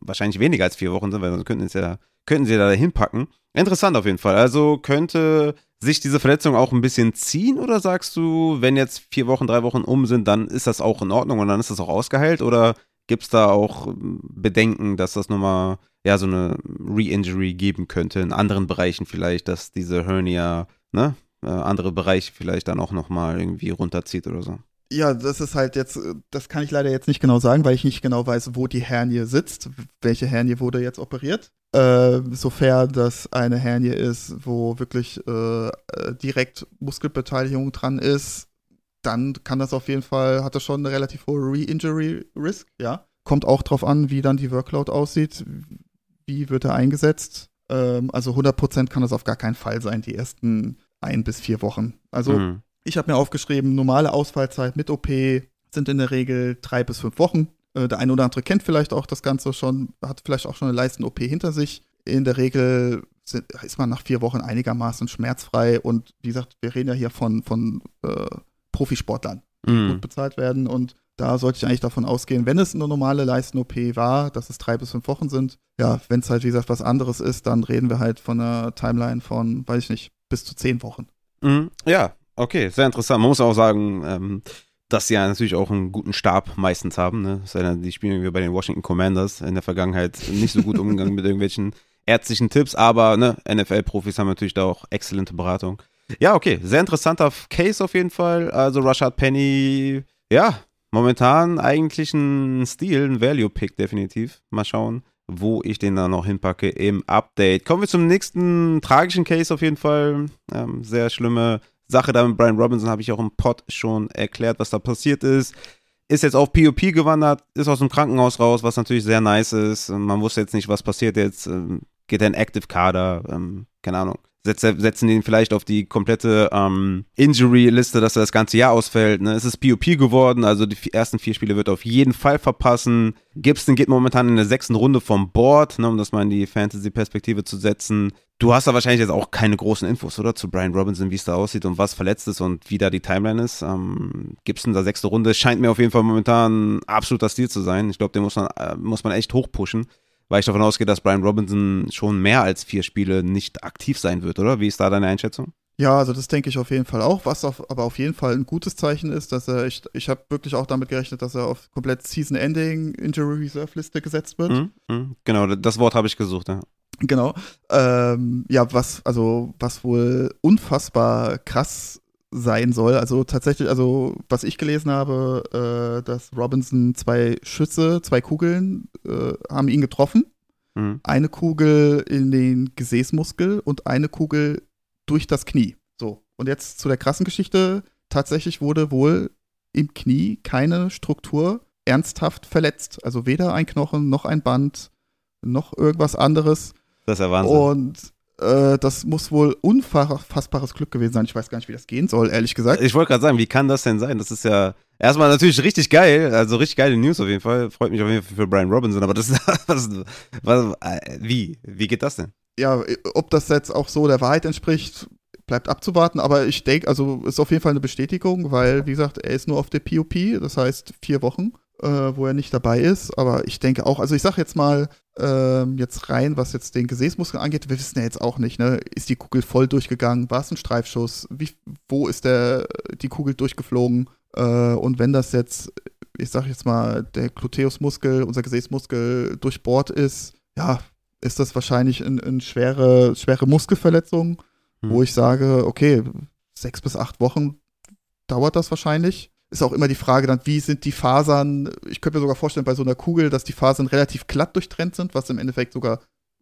S1: wahrscheinlich weniger als vier Wochen sind, weil sonst könnten, ja, könnten sie da hinpacken. Interessant auf jeden Fall. Also könnte sich diese Verletzung auch ein bisschen ziehen oder sagst du, wenn jetzt vier Wochen, drei Wochen um sind, dann ist das auch in Ordnung und dann ist das auch ausgeheilt oder gibt es da auch Bedenken, dass das nochmal ja, so eine Re-Injury geben könnte, in anderen Bereichen vielleicht, dass diese Hernia, ne, äh, andere Bereiche vielleicht dann auch nochmal irgendwie runterzieht oder so.
S2: Ja, das ist halt jetzt, das kann ich leider jetzt nicht genau sagen, weil ich nicht genau weiß, wo die Hernie sitzt. Welche Hernie wurde jetzt operiert? Äh, sofern das eine Hernie ist, wo wirklich äh, direkt Muskelbeteiligung dran ist, dann kann das auf jeden Fall, hat das schon eine relativ hohe Re-Injury-Risk, ja. Kommt auch drauf an, wie dann die Workload aussieht, wie wird er eingesetzt. Ähm, also 100% kann das auf gar keinen Fall sein, die ersten ein bis vier Wochen. Also mhm. Ich habe mir aufgeschrieben, normale Ausfallzeit mit OP sind in der Regel drei bis fünf Wochen. Äh, der eine oder andere kennt vielleicht auch das Ganze schon, hat vielleicht auch schon eine Leisten-OP hinter sich. In der Regel sind, ist man nach vier Wochen einigermaßen schmerzfrei und wie gesagt, wir reden ja hier von, von äh, Profisportlern, die mhm. gut bezahlt werden und da sollte ich eigentlich davon ausgehen, wenn es eine normale Leisten-OP war, dass es drei bis fünf Wochen sind. Ja, wenn es halt, wie gesagt, was anderes ist, dann reden wir halt von einer Timeline von, weiß ich nicht, bis zu zehn Wochen.
S1: Mhm. Ja, okay, sehr interessant. Man muss auch sagen, ähm, dass sie ja natürlich auch einen guten Stab meistens haben. Ne? Die spielen wir bei den Washington Commanders in der Vergangenheit nicht so gut umgegangen mit irgendwelchen *laughs* ärztlichen Tipps, aber ne, NFL-Profis haben natürlich da auch exzellente Beratung. Ja, okay, sehr interessanter Case auf jeden Fall. Also Rashad Penny, ja, momentan eigentlich ein Stil, ein Value-Pick definitiv. Mal schauen, wo ich den dann noch hinpacke im Update. Kommen wir zum nächsten tragischen Case auf jeden Fall. Ähm, sehr schlimme Sache da mit Brian Robinson, habe ich auch im Pod schon erklärt, was da passiert ist. Ist jetzt auf POP gewandert, ist aus dem Krankenhaus raus, was natürlich sehr nice ist. Man wusste jetzt nicht, was passiert jetzt. Ähm, geht er in Active Kader? Ähm, keine Ahnung setzen ihn vielleicht auf die komplette ähm, Injury-Liste, dass er das ganze Jahr ausfällt. Ne? Es ist POP geworden, also die ersten vier Spiele wird er auf jeden Fall verpassen. Gibson geht momentan in der sechsten Runde vom Board, ne, um das mal in die Fantasy-Perspektive zu setzen. Du hast da wahrscheinlich jetzt auch keine großen Infos, oder? Zu Brian Robinson, wie es da aussieht und was verletzt ist und wie da die Timeline ist. Ähm, Gibson, der sechste Runde, scheint mir auf jeden Fall momentan absoluter Stil zu sein. Ich glaube, den muss man, äh, muss man echt hochpushen weil ich davon ausgehe, dass Brian Robinson schon mehr als vier Spiele nicht aktiv sein wird, oder? Wie ist da deine Einschätzung?
S2: Ja, also das denke ich auf jeden Fall auch. Was auf, aber auf jeden Fall ein gutes Zeichen ist, dass er, ich, ich habe wirklich auch damit gerechnet, dass er auf komplett Season-Ending Injury Reserve Liste gesetzt wird. Mm,
S1: mm, genau, das Wort habe ich gesucht, ja.
S2: Genau. Ähm, ja, was, also, was wohl unfassbar krass sein soll. Also tatsächlich, also was ich gelesen habe, äh, dass Robinson zwei Schüsse, zwei Kugeln äh, haben ihn getroffen. Mhm. Eine Kugel in den Gesäßmuskel und eine Kugel durch das Knie. So. Und jetzt zu der krassen Geschichte. Tatsächlich wurde wohl im Knie keine Struktur ernsthaft verletzt. Also weder ein Knochen noch ein Band noch irgendwas anderes.
S1: Das ist ja Wahnsinn.
S2: Und äh, das muss wohl unfassbares Glück gewesen sein. Ich weiß gar nicht, wie das gehen soll, ehrlich gesagt.
S1: Ich wollte gerade sagen, wie kann das denn sein? Das ist ja erstmal natürlich richtig geil, also richtig geile News auf jeden Fall. Freut mich auf jeden Fall für Brian Robinson, aber das ist, *laughs* was, was, äh, wie? Wie geht das denn?
S2: Ja, ob das jetzt auch so der Wahrheit entspricht, bleibt abzuwarten, aber ich denke, also ist auf jeden Fall eine Bestätigung, weil, wie gesagt, er ist nur auf der POP, das heißt vier Wochen äh, wo er nicht dabei ist. Aber ich denke auch, also ich sage jetzt mal, ähm, jetzt rein, was jetzt den Gesäßmuskel angeht, wir wissen ja jetzt auch nicht, ne? Ist die Kugel voll durchgegangen? War es ein Streifschuss? Wie, wo ist der, die Kugel durchgeflogen? Äh, und wenn das jetzt, ich sage jetzt mal, der Gluteusmuskel, unser Gesäßmuskel durchbohrt ist, ja, ist das wahrscheinlich eine ein schwere, schwere Muskelverletzung, hm. wo ich sage, okay, sechs bis acht Wochen dauert das wahrscheinlich ist auch immer die Frage dann, wie sind die Fasern, ich könnte mir sogar vorstellen, bei so einer Kugel, dass die Fasern relativ glatt durchtrennt sind, was im Endeffekt sogar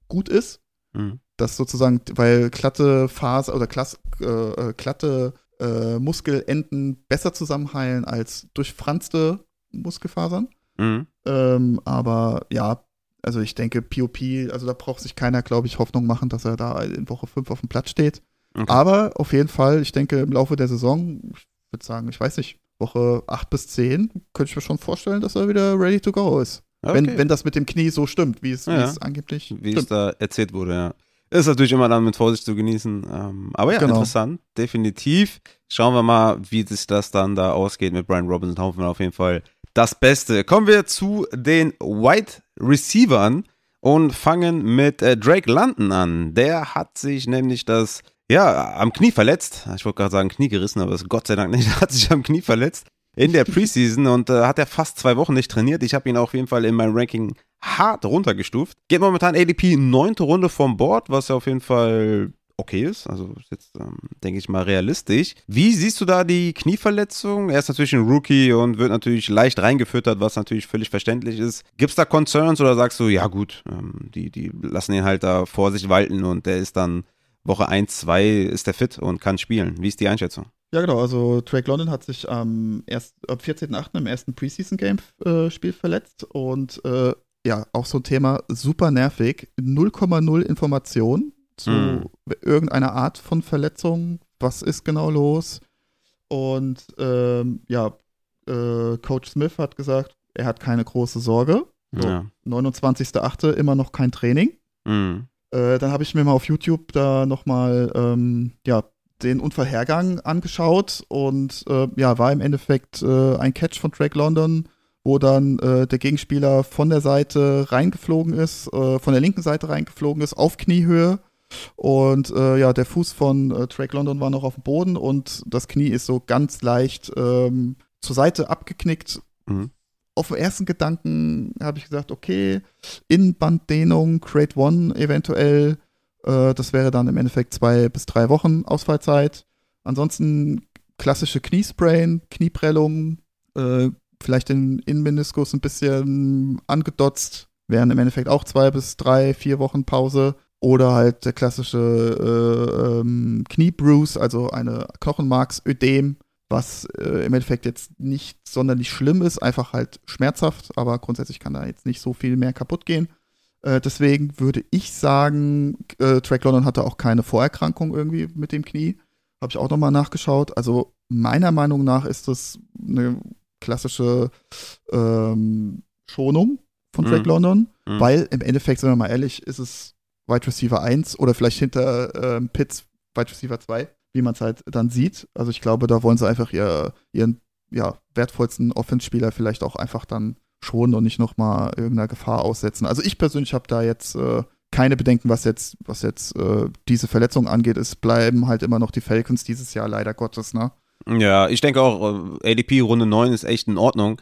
S2: gut ist. Mhm. Das sozusagen, weil glatte Faser oder Klass, äh, äh, glatte äh, Muskelenden besser zusammenheilen als durchfranste Muskelfasern. Mhm. Ähm, aber ja, also ich denke, POP, also da braucht sich keiner, glaube ich, Hoffnung machen, dass er da in Woche 5 auf dem Platz steht. Okay. Aber auf jeden Fall, ich denke, im Laufe der Saison, ich würde sagen, ich weiß nicht, Woche 8 bis 10, könnte ich mir schon vorstellen, dass er wieder ready to go ist. Okay. Wenn, wenn das mit dem Knie so stimmt, wie es, ja, wie es angeblich
S1: Wie stimmt. es da erzählt wurde, ja. Ist natürlich immer dann mit Vorsicht zu genießen. Ähm, aber ja, genau. interessant, definitiv. Schauen wir mal, wie sich das dann da ausgeht mit Brian Robinson. Hoffen wir auf jeden Fall das Beste. Kommen wir zu den Wide Receivern und fangen mit äh, Drake London an. Der hat sich nämlich das ja, am Knie verletzt. Ich wollte gerade sagen, Knie gerissen, aber ist Gott sei Dank nicht. Er *laughs* hat sich am Knie verletzt in der Preseason und äh, hat er fast zwei Wochen nicht trainiert. Ich habe ihn auf jeden Fall in meinem Ranking hart runtergestuft. Geht momentan ADP neunte Runde vom Board, was ja auf jeden Fall okay ist. Also ist jetzt, ähm, denke ich mal, realistisch. Wie siehst du da die Knieverletzung? Er ist natürlich ein Rookie und wird natürlich leicht reingefüttert, was natürlich völlig verständlich ist. Gibt es da Concerns oder sagst du, ja gut, ähm, die, die lassen ihn halt da vor sich walten und der ist dann Woche 1, 2 ist er fit und kann spielen. Wie ist die Einschätzung?
S2: Ja, genau. Also Drake London hat sich am, erst, am 14.8. im ersten Preseason-Game-Spiel äh, verletzt und äh, ja, auch so ein Thema super nervig. 0,0 Information zu mm. irgendeiner Art von Verletzung. Was ist genau los? Und ähm, ja, äh, Coach Smith hat gesagt, er hat keine große Sorge. So, ja. 29.8. immer noch kein Training. Mm. Äh, dann habe ich mir mal auf YouTube da nochmal ähm, ja, den Unfallhergang angeschaut und äh, ja, war im Endeffekt äh, ein Catch von Drake London, wo dann äh, der Gegenspieler von der Seite reingeflogen ist, äh, von der linken Seite reingeflogen ist, auf Kniehöhe. Und äh, ja, der Fuß von Drake London war noch auf dem Boden und das Knie ist so ganz leicht ähm, zur Seite abgeknickt. Mhm. Auf den ersten Gedanken habe ich gesagt, okay, Innenbanddehnung, Create One eventuell. Äh, das wäre dann im Endeffekt zwei bis drei Wochen Ausfallzeit. Ansonsten klassische Kniesprain, Knieprellung, äh, vielleicht den Innenmeniskus ein bisschen angedotzt, wären im Endeffekt auch zwei bis drei, vier Wochen Pause. Oder halt der klassische äh, ähm, Kniebruce, also eine Knochenmarksödem, was äh, im Endeffekt jetzt nicht sonderlich schlimm ist, einfach halt schmerzhaft, aber grundsätzlich kann da jetzt nicht so viel mehr kaputt gehen. Äh, deswegen würde ich sagen, äh, Track London hatte auch keine Vorerkrankung irgendwie mit dem Knie. Habe ich auch nochmal nachgeschaut. Also meiner Meinung nach ist das eine klassische ähm, Schonung von Drake mhm. London, mhm. weil im Endeffekt, sind wir mal ehrlich, ist es Wide Receiver 1 oder vielleicht hinter ähm, Pitts Wide Receiver 2, wie man es halt dann sieht. Also ich glaube, da wollen sie einfach ihr, ihren ja, wertvollsten Offenspieler vielleicht auch einfach dann schonen und nicht nochmal irgendeiner Gefahr aussetzen. Also ich persönlich habe da jetzt äh, keine Bedenken, was jetzt, was jetzt äh, diese Verletzung angeht. Es bleiben halt immer noch die Falcons dieses Jahr, leider Gottes, ne?
S1: Ja, ich denke auch, äh, ADP Runde 9 ist echt in Ordnung.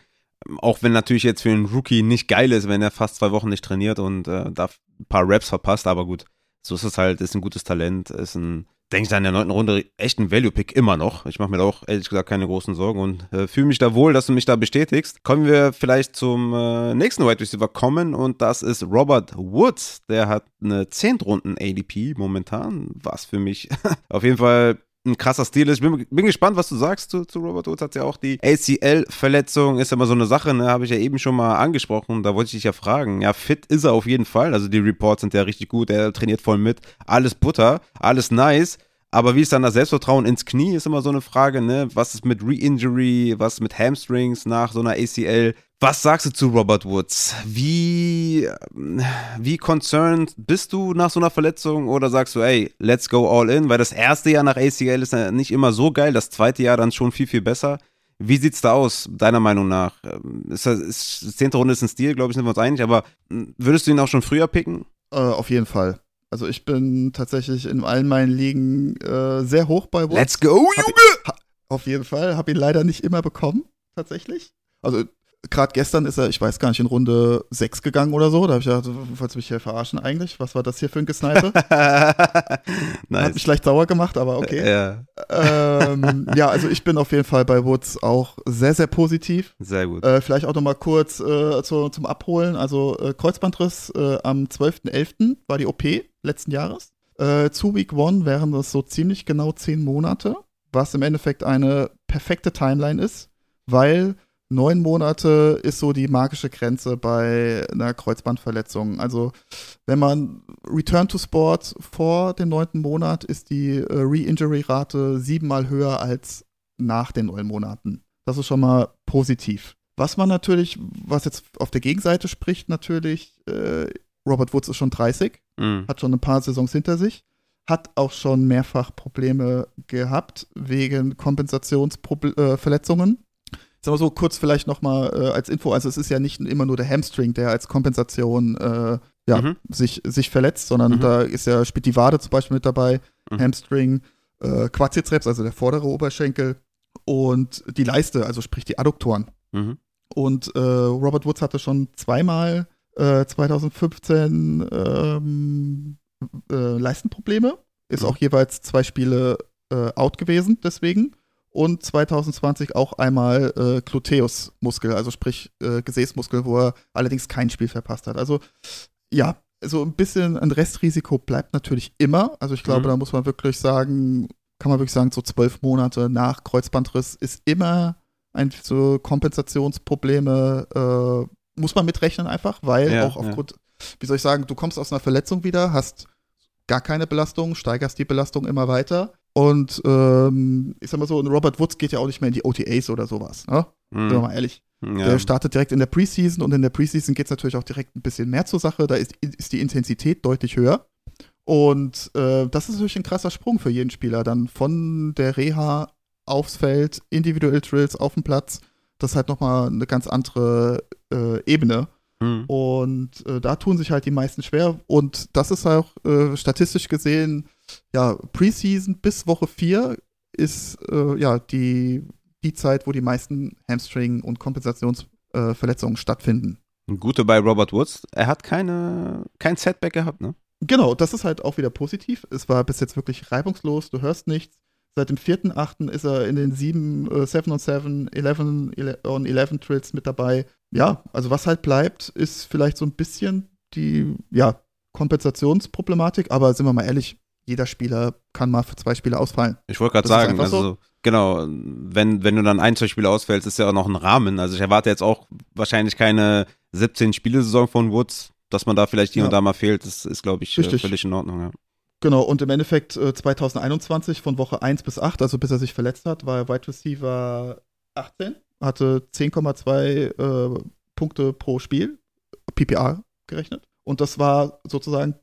S1: Auch wenn natürlich jetzt für einen Rookie nicht geil ist, wenn er fast zwei Wochen nicht trainiert und äh, da ein paar Raps verpasst, aber gut, so ist es halt, ist ein gutes Talent, ist ein, denke ich, in der neunten Runde echt ein Value-Pick immer noch. Ich mache mir da auch ehrlich gesagt keine großen Sorgen und äh, fühle mich da wohl, dass du mich da bestätigst. Kommen wir vielleicht zum äh, nächsten Wide Receiver kommen und das ist Robert Woods. Der hat eine Zehntrunden ADP momentan, was für mich *laughs* auf jeden Fall ein krasser Stil ist. Ich bin, bin, gespannt, was du sagst zu, zu Robert Woods. Hat ja auch die ACL-Verletzung, ist ja immer so eine Sache, ne? Habe ich ja eben schon mal angesprochen. Da wollte ich dich ja fragen. Ja, fit ist er auf jeden Fall. Also die Reports sind ja richtig gut. Er trainiert voll mit. Alles Butter, alles nice. Aber wie ist dann das Selbstvertrauen ins Knie, ist immer so eine Frage, ne? Was ist mit Re-Injury, was mit Hamstrings nach so einer ACL? Was sagst du zu Robert Woods? Wie, wie concerned bist du nach so einer Verletzung oder sagst du, ey, let's go all in? Weil das erste Jahr nach ACL ist ja nicht immer so geil, das zweite Jahr dann schon viel, viel besser. Wie sieht's da aus, deiner Meinung nach? Ist, zehnte Runde ist ein Stil, glaube ich, sind wir uns einig, aber würdest du ihn auch schon früher picken?
S2: Äh, auf jeden Fall. Also ich bin tatsächlich in allen meinen Ligen äh, sehr hoch bei
S1: Woods. Let's go, Junge!
S2: Hab, auf jeden Fall. Habe ihn leider nicht immer bekommen, tatsächlich. Also gerade gestern ist er, ich weiß gar nicht, in Runde 6 gegangen oder so. Da habe ich gedacht, wolltest du mich hier verarschen eigentlich? Was war das hier für ein Gesnipe? *laughs* nice. Hat mich leicht sauer gemacht, aber okay. Ja. Ähm, ja, also ich bin auf jeden Fall bei Woods auch sehr, sehr positiv.
S1: Sehr gut.
S2: Äh, vielleicht auch nochmal kurz äh, zu, zum Abholen. Also äh, Kreuzbandriss äh, am 12.11. war die OP letzten Jahres. Äh, zu Week 1 wären das so ziemlich genau 10 Monate, was im Endeffekt eine perfekte Timeline ist, weil neun Monate ist so die magische Grenze bei einer Kreuzbandverletzung. Also wenn man Return to Sport vor dem neunten Monat ist die äh, Re-Injury-Rate siebenmal höher als nach den neun Monaten. Das ist schon mal positiv. Was man natürlich, was jetzt auf der Gegenseite spricht, natürlich, äh, Robert Woods ist schon 30, mhm. hat schon ein paar Saisons hinter sich, hat auch schon mehrfach Probleme gehabt wegen Kompensationsverletzungen. Sagen wir so kurz vielleicht nochmal äh, als Info, also es ist ja nicht immer nur der Hamstring, der als Kompensation äh, ja, mhm. sich, sich verletzt, sondern mhm. da ist ja, spielt die Wade zum Beispiel mit dabei, mhm. Hamstring, äh, Quadrizeps, also der vordere Oberschenkel und die Leiste, also sprich die Adduktoren. Mhm. Und äh, Robert Woods hatte schon zweimal 2015 äh, ähm, äh, Leistenprobleme, ist mhm. auch jeweils zwei Spiele äh, out gewesen deswegen und 2020 auch einmal äh, Gluteusmuskel, also sprich äh, Gesäßmuskel, wo er allerdings kein Spiel verpasst hat. Also ja, so ein bisschen ein Restrisiko bleibt natürlich immer. Also ich glaube, mhm. da muss man wirklich sagen, kann man wirklich sagen, so zwölf Monate nach Kreuzbandriss ist immer ein so Kompensationsprobleme äh, muss man mitrechnen einfach, weil ja, auch aufgrund, ja. wie soll ich sagen, du kommst aus einer Verletzung wieder, hast gar keine Belastung, steigerst die Belastung immer weiter und ähm, ich sag mal so, Robert Woods geht ja auch nicht mehr in die OTAs oder sowas, ne? Mhm. Sind wir mal ehrlich. Ja. Der startet direkt in der Preseason und in der Preseason geht es natürlich auch direkt ein bisschen mehr zur Sache. Da ist, ist die Intensität deutlich höher. Und äh, das ist natürlich ein krasser Sprung für jeden Spieler. Dann von der Reha aufs Feld, individuell Drills auf dem Platz. Das ist halt nochmal eine ganz andere äh, Ebene. Mhm. Und äh, da tun sich halt die meisten schwer. Und das ist auch äh, statistisch gesehen ja, Preseason bis Woche 4 ist äh, ja die die Zeit, wo die meisten Hamstring- und Kompensationsverletzungen äh, stattfinden.
S1: Gute bei Robert Woods, er hat keine, kein Setback gehabt, ne?
S2: Genau, das ist halt auch wieder positiv. Es war bis jetzt wirklich reibungslos, du hörst nichts. Seit dem 4.8. ist er in den 7, äh, 7 on 7, 11 on 11 Trills mit dabei. Ja, also was halt bleibt, ist vielleicht so ein bisschen die, ja, Kompensationsproblematik, aber sind wir mal ehrlich, jeder Spieler kann mal für zwei Spiele ausfallen.
S1: Ich wollte gerade sagen, also so. genau, wenn, wenn du dann ein, zwei Spiele ausfällst, ist ja auch noch ein Rahmen. Also ich erwarte jetzt auch wahrscheinlich keine 17 Spiele-Saison von Woods, dass man da vielleicht hier ja. und da mal fehlt, das ist, glaube ich, Richtig. völlig in Ordnung. Ja.
S2: Genau, und im Endeffekt äh, 2021 von Woche 1 bis 8, also bis er sich verletzt hat, war er Wide Receiver 18, hatte 10,2 äh, Punkte pro Spiel, PPA gerechnet. Und das war sozusagen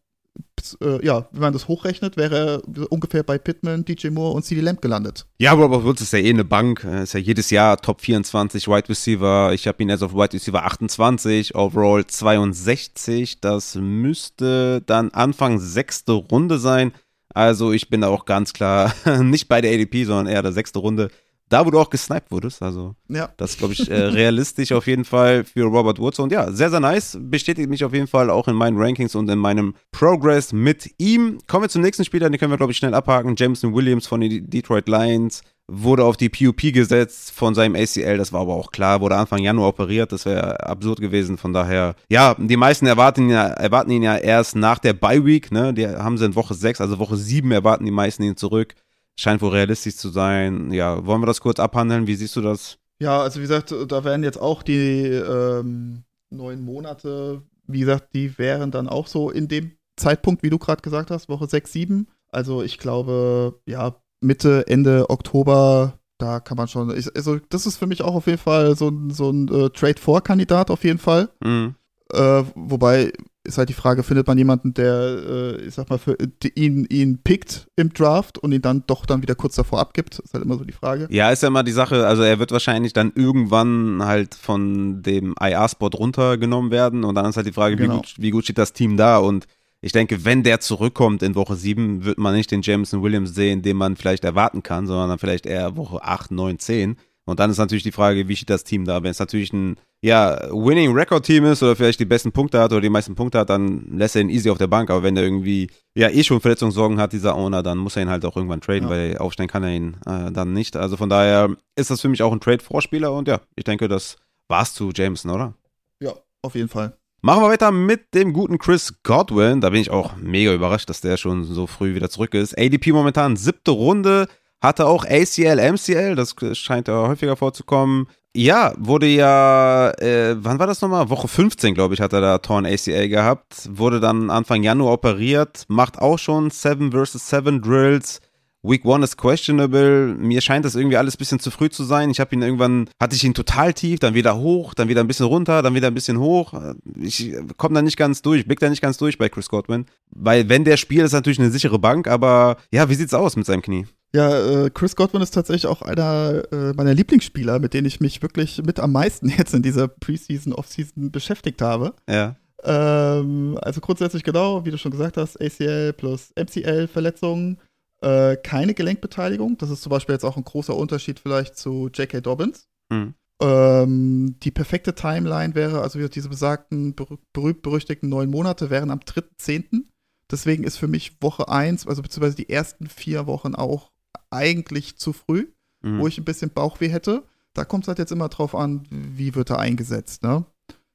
S2: äh, ja, wenn man das hochrechnet, wäre er ungefähr bei Pittman, DJ Moore und CD Lamb gelandet.
S1: Ja, Robert Woods ist ja eh eine Bank, ist ja jedes Jahr Top 24 Wide Receiver. Ich habe ihn erst auf Wide Receiver 28, Overall 62. Das müsste dann Anfang sechste Runde sein. Also ich bin da auch ganz klar *laughs* nicht bei der ADP, sondern eher der sechste Runde da, wo du auch gesniped wurdest. Also, ja. das ist, glaube ich, äh, realistisch auf jeden Fall für Robert Woods. Und ja, sehr, sehr nice. Bestätigt mich auf jeden Fall auch in meinen Rankings und in meinem Progress mit ihm. Kommen wir zum nächsten Spieler, den können wir, glaube ich, schnell abhaken. Jameson Williams von den Detroit Lions wurde auf die PUP gesetzt von seinem ACL, das war aber auch klar, wurde Anfang Januar operiert, das wäre absurd gewesen, von daher, ja, die meisten erwarten ihn ja, erwarten ihn ja erst nach der Bye Week, ne, die haben sie in Woche 6, also Woche 7 erwarten die meisten ihn zurück scheint wohl realistisch zu sein. Ja, wollen wir das kurz abhandeln? Wie siehst du das?
S2: Ja, also wie gesagt, da werden jetzt auch die ähm, neun Monate, wie gesagt, die wären dann auch so in dem Zeitpunkt, wie du gerade gesagt hast, Woche 6, 7. Also ich glaube, ja, Mitte, Ende Oktober, da kann man schon, ich, also das ist für mich auch auf jeden Fall so, so ein äh, Trade-4-Kandidat auf jeden Fall. Mhm. Äh, wobei ist halt die Frage, findet man jemanden, der, äh, ich sag mal, für, ihn, ihn pickt im Draft und ihn dann doch dann wieder kurz davor abgibt? Ist halt immer so die Frage.
S1: Ja, ist ja immer die Sache, also er wird wahrscheinlich dann irgendwann halt von dem IR-Spot runtergenommen werden und dann ist halt die Frage, genau. wie, gut, wie gut steht das Team da und ich denke, wenn der zurückkommt in Woche 7, wird man nicht den Jameson Williams sehen, den man vielleicht erwarten kann, sondern dann vielleicht eher Woche 8, 9, 10. Und dann ist natürlich die Frage, wie steht das Team da? Wenn es natürlich ein ja, Winning Record Team ist oder vielleicht die besten Punkte hat oder die meisten Punkte hat, dann lässt er ihn easy auf der Bank. Aber wenn der irgendwie ja eh schon Verletzungssorgen hat, dieser Owner, dann muss er ihn halt auch irgendwann traden, ja. weil aufstellen kann er ihn äh, dann nicht. Also von daher ist das für mich auch ein Trade-Vorspieler und ja, ich denke, das war's zu Jameson, oder?
S2: Ja, auf jeden Fall.
S1: Machen wir weiter mit dem guten Chris Godwin. Da bin ich auch mega überrascht, dass der schon so früh wieder zurück ist. ADP momentan siebte Runde. Hatte auch ACL, MCL, das scheint ja häufiger vorzukommen. Ja, wurde ja, äh, wann war das nochmal? Woche 15, glaube ich, hat er da Torn ACL gehabt. Wurde dann Anfang Januar operiert, macht auch schon 7 vs 7 Drills. Week 1 ist questionable. Mir scheint das irgendwie alles ein bisschen zu früh zu sein. Ich habe ihn irgendwann, hatte ich ihn total tief, dann wieder hoch, dann wieder ein bisschen runter, dann wieder ein bisschen hoch. Ich komme da nicht ganz durch, blick da nicht ganz durch bei Chris Godwin. Weil wenn der spielt, ist natürlich eine sichere Bank, aber ja, wie sieht's aus mit seinem Knie?
S2: Ja, äh, Chris Godwin ist tatsächlich auch einer äh, meiner Lieblingsspieler, mit denen ich mich wirklich mit am meisten *laughs* jetzt in dieser Preseason, Offseason beschäftigt habe.
S1: Ja.
S2: Ähm, also grundsätzlich genau, wie du schon gesagt hast, ACL plus MCL-Verletzungen, äh, keine Gelenkbeteiligung. Das ist zum Beispiel jetzt auch ein großer Unterschied vielleicht zu J.K. Dobbins. Mhm. Ähm, die perfekte Timeline wäre, also diese besagten berühmt-berüchtigten neun Monate wären am 3.10. Deswegen ist für mich Woche 1, also beziehungsweise die ersten vier Wochen auch eigentlich zu früh, mhm. wo ich ein bisschen Bauchweh hätte. Da kommt es halt jetzt immer drauf an, wie wird er eingesetzt, ne?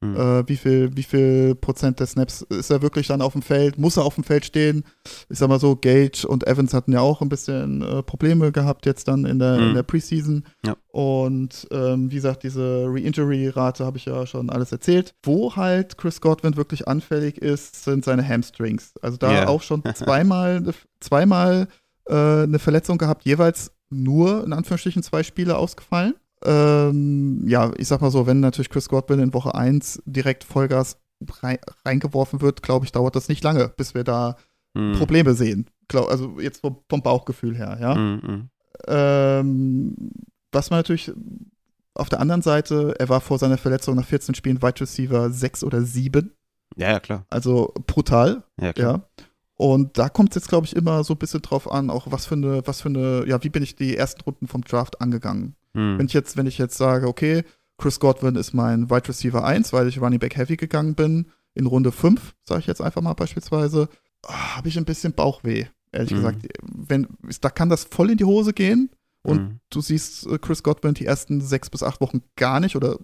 S2: Mhm. Äh, wie, viel, wie viel Prozent der Snaps ist er wirklich dann auf dem Feld? Muss er auf dem Feld stehen? Ich sag mal so, Gage und Evans hatten ja auch ein bisschen äh, Probleme gehabt jetzt dann in der, mhm. in der Preseason. Ja. Und ähm, wie gesagt, diese Re-Injury-Rate habe ich ja schon alles erzählt. Wo halt Chris Godwin wirklich anfällig ist, sind seine Hamstrings. Also da yeah. auch schon *laughs* zweimal, zweimal äh, eine Verletzung gehabt, jeweils nur in Anführungsstrichen zwei Spiele ausgefallen ähm, ja, ich sag mal so, wenn natürlich Chris Godwin in Woche 1 direkt Vollgas rein, reingeworfen wird, glaube ich, dauert das nicht lange, bis wir da mhm. Probleme sehen. Glaub, also jetzt vom, vom, Bauchgefühl her, ja. Mhm. Ähm, was man natürlich auf der anderen Seite, er war vor seiner Verletzung nach 14 Spielen Wide Receiver 6 oder 7.
S1: Ja, ja, klar.
S2: Also brutal. Ja, klar. Ja. Und da kommt es jetzt, glaube ich, immer so ein bisschen drauf an, auch was für eine, was für eine, ja, wie bin ich die ersten Runden vom Draft angegangen. Hm. Wenn ich jetzt, wenn ich jetzt sage, okay, Chris Godwin ist mein Wide Receiver 1, weil ich Running Back Heavy gegangen bin, in Runde 5, sage ich jetzt einfach mal beispielsweise, ah, habe ich ein bisschen Bauchweh, ehrlich mhm. gesagt. Wenn, da kann das voll in die Hose gehen und mhm. du siehst äh, Chris Godwin die ersten sechs bis acht Wochen gar nicht oder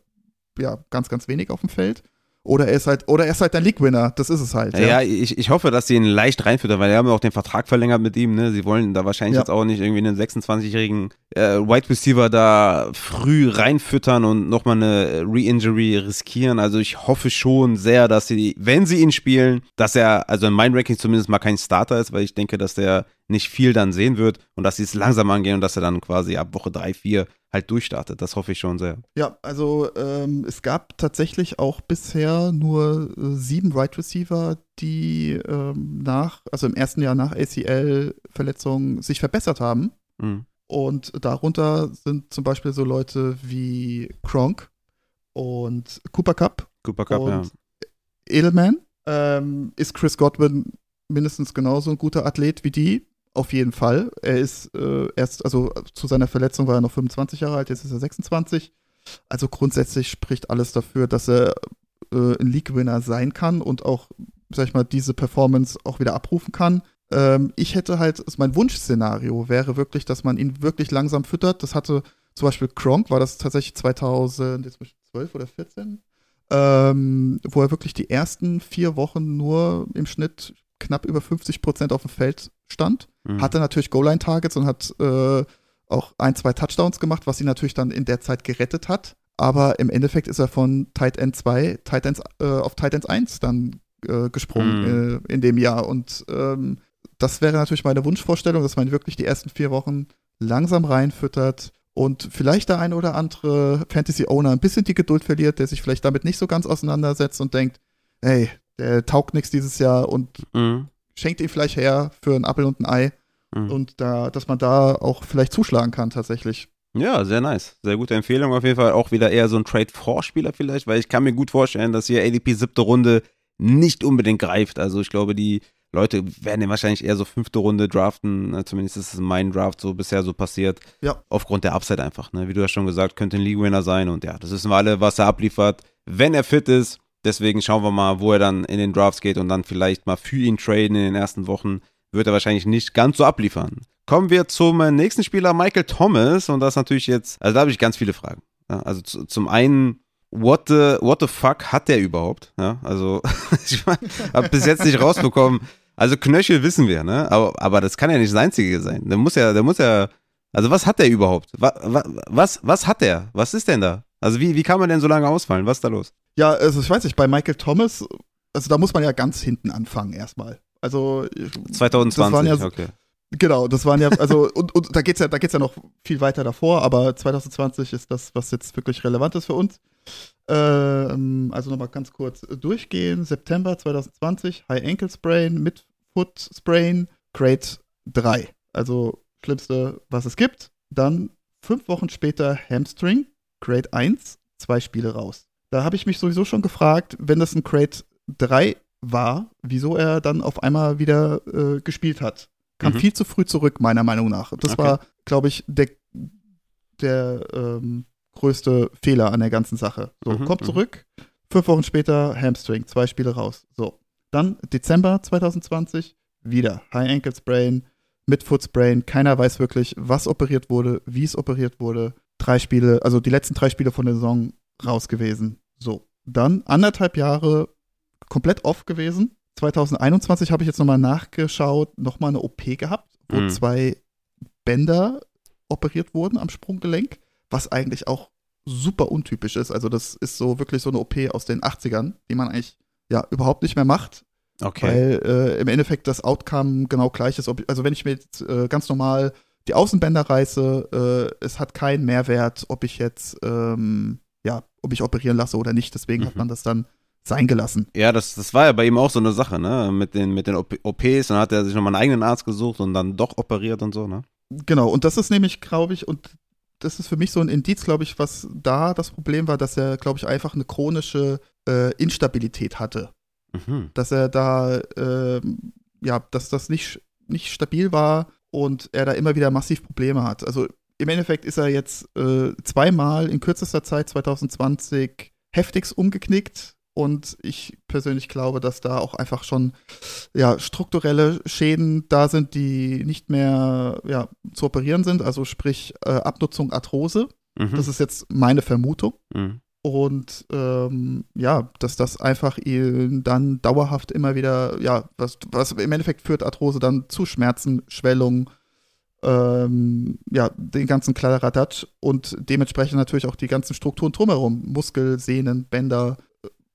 S2: ja, ganz, ganz wenig auf dem Feld. Oder er ist halt, oder er ist halt der League-Winner, das ist es halt.
S1: Ja, ja ich, ich hoffe, dass sie ihn leicht reinfüttern, weil sie haben auch den Vertrag verlängert mit ihm, ne? Sie wollen da wahrscheinlich ja. jetzt auch nicht irgendwie einen 26-jährigen äh, Wide Receiver da früh reinfüttern und nochmal eine Re-Injury riskieren. Also ich hoffe schon sehr, dass sie, wenn sie ihn spielen, dass er, also in meinem Ranking zumindest mal kein Starter ist, weil ich denke, dass der nicht viel dann sehen wird und dass sie es langsam angehen und dass er dann quasi ab Woche 3, 4 halt durchstartet. Das hoffe ich schon sehr.
S2: Ja, also ähm, es gab tatsächlich auch bisher nur äh, sieben Wide right Receiver, die ähm, nach, also im ersten Jahr nach ACL-Verletzungen sich verbessert haben. Mhm. Und darunter sind zum Beispiel so Leute wie Kronk und Cooper Cup.
S1: Cooper Cup, und ja.
S2: Edelman. Ähm, ist Chris Godwin mindestens genauso ein guter Athlet wie die? Auf jeden Fall. Er ist äh, erst, also zu seiner Verletzung war er noch 25 Jahre alt, jetzt ist er 26. Also grundsätzlich spricht alles dafür, dass er äh, ein League-Winner sein kann und auch, sag ich mal, diese Performance auch wieder abrufen kann. Ähm, ich hätte halt, also mein Wunschszenario wäre wirklich, dass man ihn wirklich langsam füttert. Das hatte zum Beispiel Kronk, war das tatsächlich 2012 oder 14, ähm, wo er wirklich die ersten vier Wochen nur im Schnitt knapp über 50 Prozent auf dem Feld stand. Mhm. Hatte natürlich Goal-Line-Targets und hat äh, auch ein, zwei Touchdowns gemacht, was ihn natürlich dann in der Zeit gerettet hat. Aber im Endeffekt ist er von Tight End 2 Tight Ends, äh, auf Tight Ends 1 dann äh, gesprungen mhm. Äh, in dem Jahr. Und ähm, das wäre natürlich meine Wunschvorstellung, dass man wirklich die ersten vier Wochen langsam reinfüttert und vielleicht der ein oder andere Fantasy-Owner ein bisschen die Geduld verliert, der sich vielleicht damit nicht so ganz auseinandersetzt und denkt, hey, der taugt nichts dieses Jahr und mhm. schenkt ihn vielleicht her für ein Apfel und ein Ei. Mhm. Und da, dass man da auch vielleicht zuschlagen kann tatsächlich.
S1: Ja, sehr nice. Sehr gute Empfehlung auf jeden Fall. Auch wieder eher so ein Trade-Vorspieler vielleicht, weil ich kann mir gut vorstellen, dass hier ADP siebte Runde nicht unbedingt greift. Also ich glaube, die Leute werden den wahrscheinlich eher so fünfte Runde draften. Zumindest ist es in meinem Draft so bisher so passiert.
S2: Ja.
S1: Aufgrund der Upside einfach. Ne? Wie du ja schon gesagt, könnte ein League-Winner sein. Und ja, das wissen wir alle, was er abliefert. Wenn er fit ist, Deswegen schauen wir mal, wo er dann in den Drafts geht und dann vielleicht mal für ihn traden in den ersten Wochen. Wird er wahrscheinlich nicht ganz so abliefern. Kommen wir zum nächsten Spieler, Michael Thomas. Und das natürlich jetzt, also da habe ich ganz viele Fragen. Also zu, zum einen, what the, what the fuck hat der überhaupt? Ja, also *laughs* ich habe bis jetzt nicht rausbekommen. Also Knöchel wissen wir, ne? Aber, aber das kann ja nicht das einzige sein. Der muss ja, der muss ja, also was hat der überhaupt? Was, was, was hat der? Was ist denn da? Also wie, wie kann man denn so lange ausfallen? Was ist da los?
S2: Ja, also ich weiß nicht, bei Michael Thomas, also da muss man ja ganz hinten anfangen erstmal. Also
S1: 2020,
S2: ja,
S1: okay.
S2: Genau, das waren ja, also, und, und da geht's ja, da geht's ja noch viel weiter davor, aber 2020 ist das, was jetzt wirklich relevant ist für uns. Ähm, also nochmal ganz kurz durchgehen. September 2020, High Ankle Sprain mit Foot Sprain, Grade 3. Also schlimmste, was es gibt. Dann fünf Wochen später Hamstring, Grade 1, zwei Spiele raus. Da habe ich mich sowieso schon gefragt, wenn das ein Crate 3 war, wieso er dann auf einmal wieder äh, gespielt hat. Kam mhm. viel zu früh zurück, meiner Meinung nach. Das okay. war, glaube ich, der, der ähm, größte Fehler an der ganzen Sache. So, mhm, kommt mhm. zurück, fünf Wochen später Hamstring, zwei Spiele raus. So, dann Dezember 2020, wieder High Ankle Sprain, Midfoot Sprain. Keiner weiß wirklich, was operiert wurde, wie es operiert wurde. Drei Spiele, also die letzten drei Spiele von der Saison raus gewesen. So, dann anderthalb Jahre komplett off gewesen. 2021 habe ich jetzt nochmal nachgeschaut, nochmal eine OP gehabt, wo mhm. zwei Bänder operiert wurden am Sprunggelenk, was eigentlich auch super untypisch ist. Also das ist so wirklich so eine OP aus den 80ern, die man eigentlich ja überhaupt nicht mehr macht.
S1: Okay.
S2: Weil äh, im Endeffekt das Outcome genau gleich ist. also wenn ich mir jetzt äh, ganz normal die Außenbänder reiße, äh, es hat keinen Mehrwert, ob ich jetzt ähm, ja, ob ich operieren lasse oder nicht. Deswegen mhm. hat man das dann sein gelassen.
S1: Ja, das, das war ja bei ihm auch so eine Sache, ne? Mit den, mit den OPs, dann hat er sich nochmal einen eigenen Arzt gesucht und dann doch operiert und so, ne?
S2: Genau, und das ist nämlich, glaube ich, und das ist für mich so ein Indiz, glaube ich, was da das Problem war, dass er, glaube ich, einfach eine chronische äh, Instabilität hatte. Mhm. Dass er da, äh, ja, dass das nicht, nicht stabil war und er da immer wieder massiv Probleme hat. Also im Endeffekt ist er jetzt äh, zweimal in kürzester Zeit 2020 heftigst umgeknickt. Und ich persönlich glaube, dass da auch einfach schon ja, strukturelle Schäden da sind, die nicht mehr ja, zu operieren sind. Also sprich äh, Abnutzung, Arthrose. Mhm. Das ist jetzt meine Vermutung. Mhm. Und ähm, ja, dass das einfach ihn dann dauerhaft immer wieder, ja, was, was im Endeffekt führt Arthrose dann zu Schmerzen, Schwellung, ähm, ja, den ganzen Kladderadatsch und dementsprechend natürlich auch die ganzen Strukturen drumherum, Muskel, Sehnen, Bänder,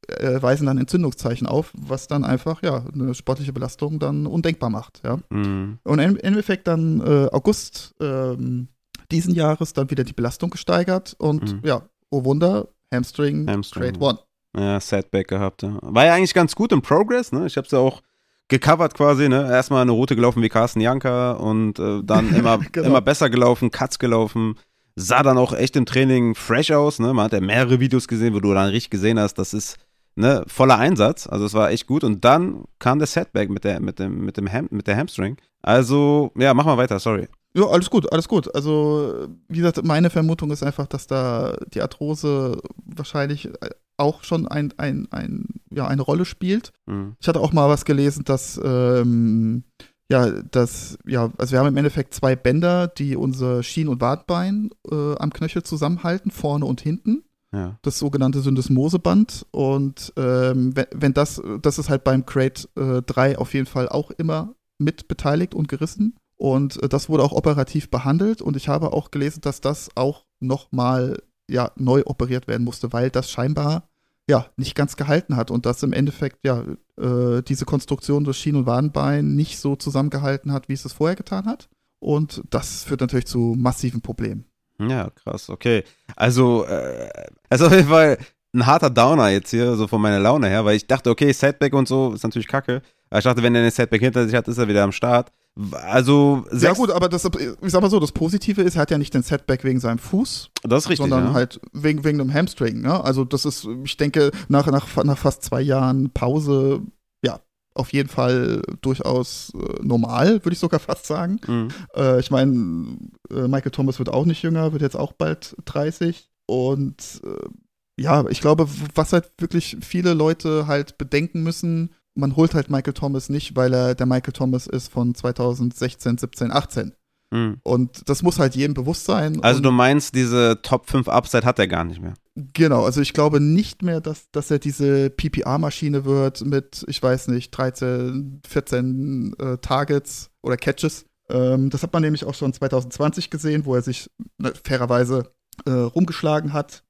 S2: äh, weisen dann Entzündungszeichen auf, was dann einfach, ja, eine sportliche Belastung dann undenkbar macht, ja. Mhm. Und im Endeffekt dann äh, August ähm, diesen Jahres dann wieder die Belastung gesteigert und mhm. ja, oh Wunder, Hamstring, Hamstring Grade One.
S1: Ja, Setback gehabt. Ja. War ja eigentlich ganz gut im Progress, ne? Ich hab's ja auch gecovert quasi, ne? Erstmal eine Route gelaufen wie Carsten Janka und äh, dann *laughs* immer, genau. immer besser gelaufen, Cuts gelaufen. Sah dann auch echt im Training fresh aus, ne? Man hat ja mehrere Videos gesehen, wo du dann richtig gesehen hast, das ist ne, voller Einsatz. Also es war echt gut. Und dann kam der Setback mit der, mit dem, mit dem Ham, mit der Hamstring. Also, ja, mach mal weiter, sorry.
S2: Ja, alles gut, alles gut. Also, wie gesagt, meine Vermutung ist einfach, dass da die Arthrose wahrscheinlich auch schon ein, ein, ein, ja, eine Rolle spielt. Mhm. Ich hatte auch mal was gelesen, dass, ähm, ja, dass, ja, also wir haben im Endeffekt zwei Bänder, die unser Schien- und Wartbein äh, am Knöchel zusammenhalten, vorne und hinten. Ja. Das sogenannte Syndesmoseband. Und ähm, wenn, wenn, das, das ist halt beim Crate äh, 3 auf jeden Fall auch immer mit beteiligt und gerissen. Und äh, das wurde auch operativ behandelt. Und ich habe auch gelesen, dass das auch nochmal ja, neu operiert werden musste, weil das scheinbar ja nicht ganz gehalten hat und das im Endeffekt ja äh, diese Konstruktion des Schien- und Wadenbein nicht so zusammengehalten hat, wie es es vorher getan hat. Und das führt natürlich zu massiven Problemen.
S1: Ja, krass, okay. Also, äh, also auf jeden Fall ein harter Downer jetzt hier, so von meiner Laune her, weil ich dachte, okay, Setback und so ist natürlich kacke. Aber ich dachte, wenn er eine Setback hinter sich hat, ist er wieder am Start. Also,
S2: ja gut, aber das, ich sag mal so, das Positive ist, er hat ja nicht den Setback wegen seinem Fuß.
S1: Das ist richtig,
S2: Sondern
S1: ja.
S2: halt wegen, wegen einem Hamstring. Ne? Also das ist, ich denke, nach, nach, nach fast zwei Jahren Pause auf jeden Fall durchaus äh, normal, würde ich sogar fast sagen. Mhm. Äh, ich meine, äh, Michael Thomas wird auch nicht jünger, wird jetzt auch bald 30. Und äh, ja, ich glaube, was halt wirklich viele Leute halt bedenken müssen, man holt halt Michael Thomas nicht, weil er der Michael Thomas ist von 2016, 17, 18. Mhm. Und das muss halt jedem bewusst sein.
S1: Also du meinst, diese Top 5 Upside hat er gar nicht mehr?
S2: Genau, also ich glaube nicht mehr, dass, dass er diese PPR-Maschine wird mit, ich weiß nicht, 13, 14 äh, Targets oder Catches. Ähm, das hat man nämlich auch schon 2020 gesehen, wo er sich ne, fairerweise äh, rumgeschlagen hat.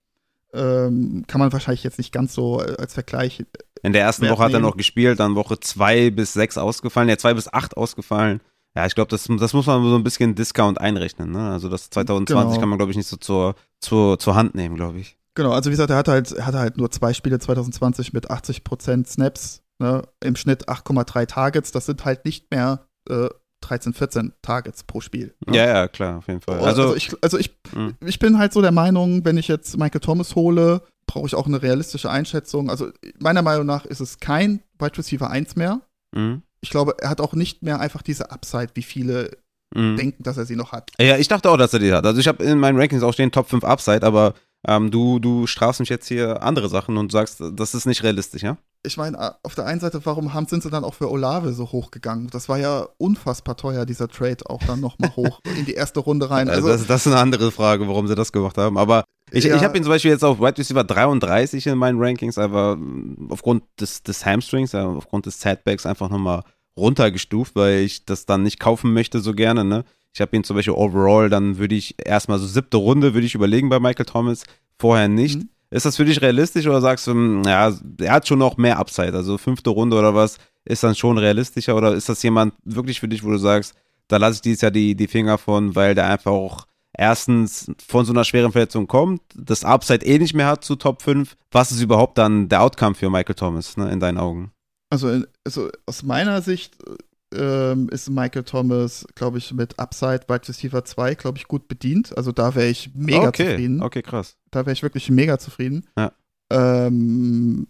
S2: Ähm, kann man wahrscheinlich jetzt nicht ganz so äh, als Vergleich.
S1: In der ersten Woche hat er noch gespielt, dann Woche 2 bis 6 ausgefallen, ja 2 bis 8 ausgefallen. Ja, ich glaube, das, das muss man so ein bisschen Discount einrechnen. Ne? Also das 2020 genau. kann man, glaube ich, nicht so zur, zur, zur Hand nehmen, glaube ich.
S2: Genau, also wie gesagt, er hatte halt, er hatte halt nur zwei Spiele 2020 mit 80% Snaps, ne? im Schnitt 8,3 Targets. Das sind halt nicht mehr äh, 13, 14 Targets pro Spiel.
S1: Ne? Ja, ja, klar, auf jeden Fall.
S2: Also, also ich, also ich, hm. ich bin halt so der Meinung, wenn ich jetzt Michael Thomas hole, brauche ich auch eine realistische Einschätzung. Also meiner Meinung nach ist es kein Wide Receiver 1 mehr. Mhm ich glaube, er hat auch nicht mehr einfach diese Upside, wie viele mhm. denken, dass er sie noch hat.
S1: Ja, ich dachte auch, dass er die hat. Also ich habe in meinen Rankings auch stehen Top 5 Upside, aber ähm, du, du strafst mich jetzt hier andere Sachen und sagst, das ist nicht realistisch, ja?
S2: Ich meine, auf der einen Seite, warum haben, sind sie dann auch für Olave so hochgegangen? Das war ja unfassbar teuer, dieser Trade auch dann nochmal *laughs* hoch in die erste Runde rein.
S1: Also, das, das, ist eine andere Frage, warum sie das gemacht haben. Aber ich, ja. ich habe ihn zum Beispiel jetzt auf Wide Receiver 33 in meinen Rankings, aber aufgrund des, des Hamstrings, aufgrund des Setbacks einfach nochmal runtergestuft, weil ich das dann nicht kaufen möchte so gerne, ne? Ich habe ihn zum Beispiel overall, dann würde ich erstmal so siebte Runde, würde ich überlegen bei Michael Thomas, vorher nicht. Mhm. Ist das für dich realistisch oder sagst du, hm, ja, er hat schon noch mehr Upside, also fünfte Runde oder was, ist dann schon realistischer oder ist das jemand wirklich für dich, wo du sagst, da lasse ich dieses Jahr die, die Finger von, weil der einfach auch erstens von so einer schweren Verletzung kommt, das Upside eh nicht mehr hat zu Top 5. Was ist überhaupt dann der Outcome für Michael Thomas, ne, in deinen Augen?
S2: Also, also aus meiner Sicht ähm, ist Michael Thomas, glaube ich, mit Upside Wide Receiver 2, glaube ich, gut bedient. Also da wäre ich mega
S1: okay.
S2: zufrieden.
S1: Okay, krass.
S2: Da wäre ich wirklich mega zufrieden. Ja. Ähm,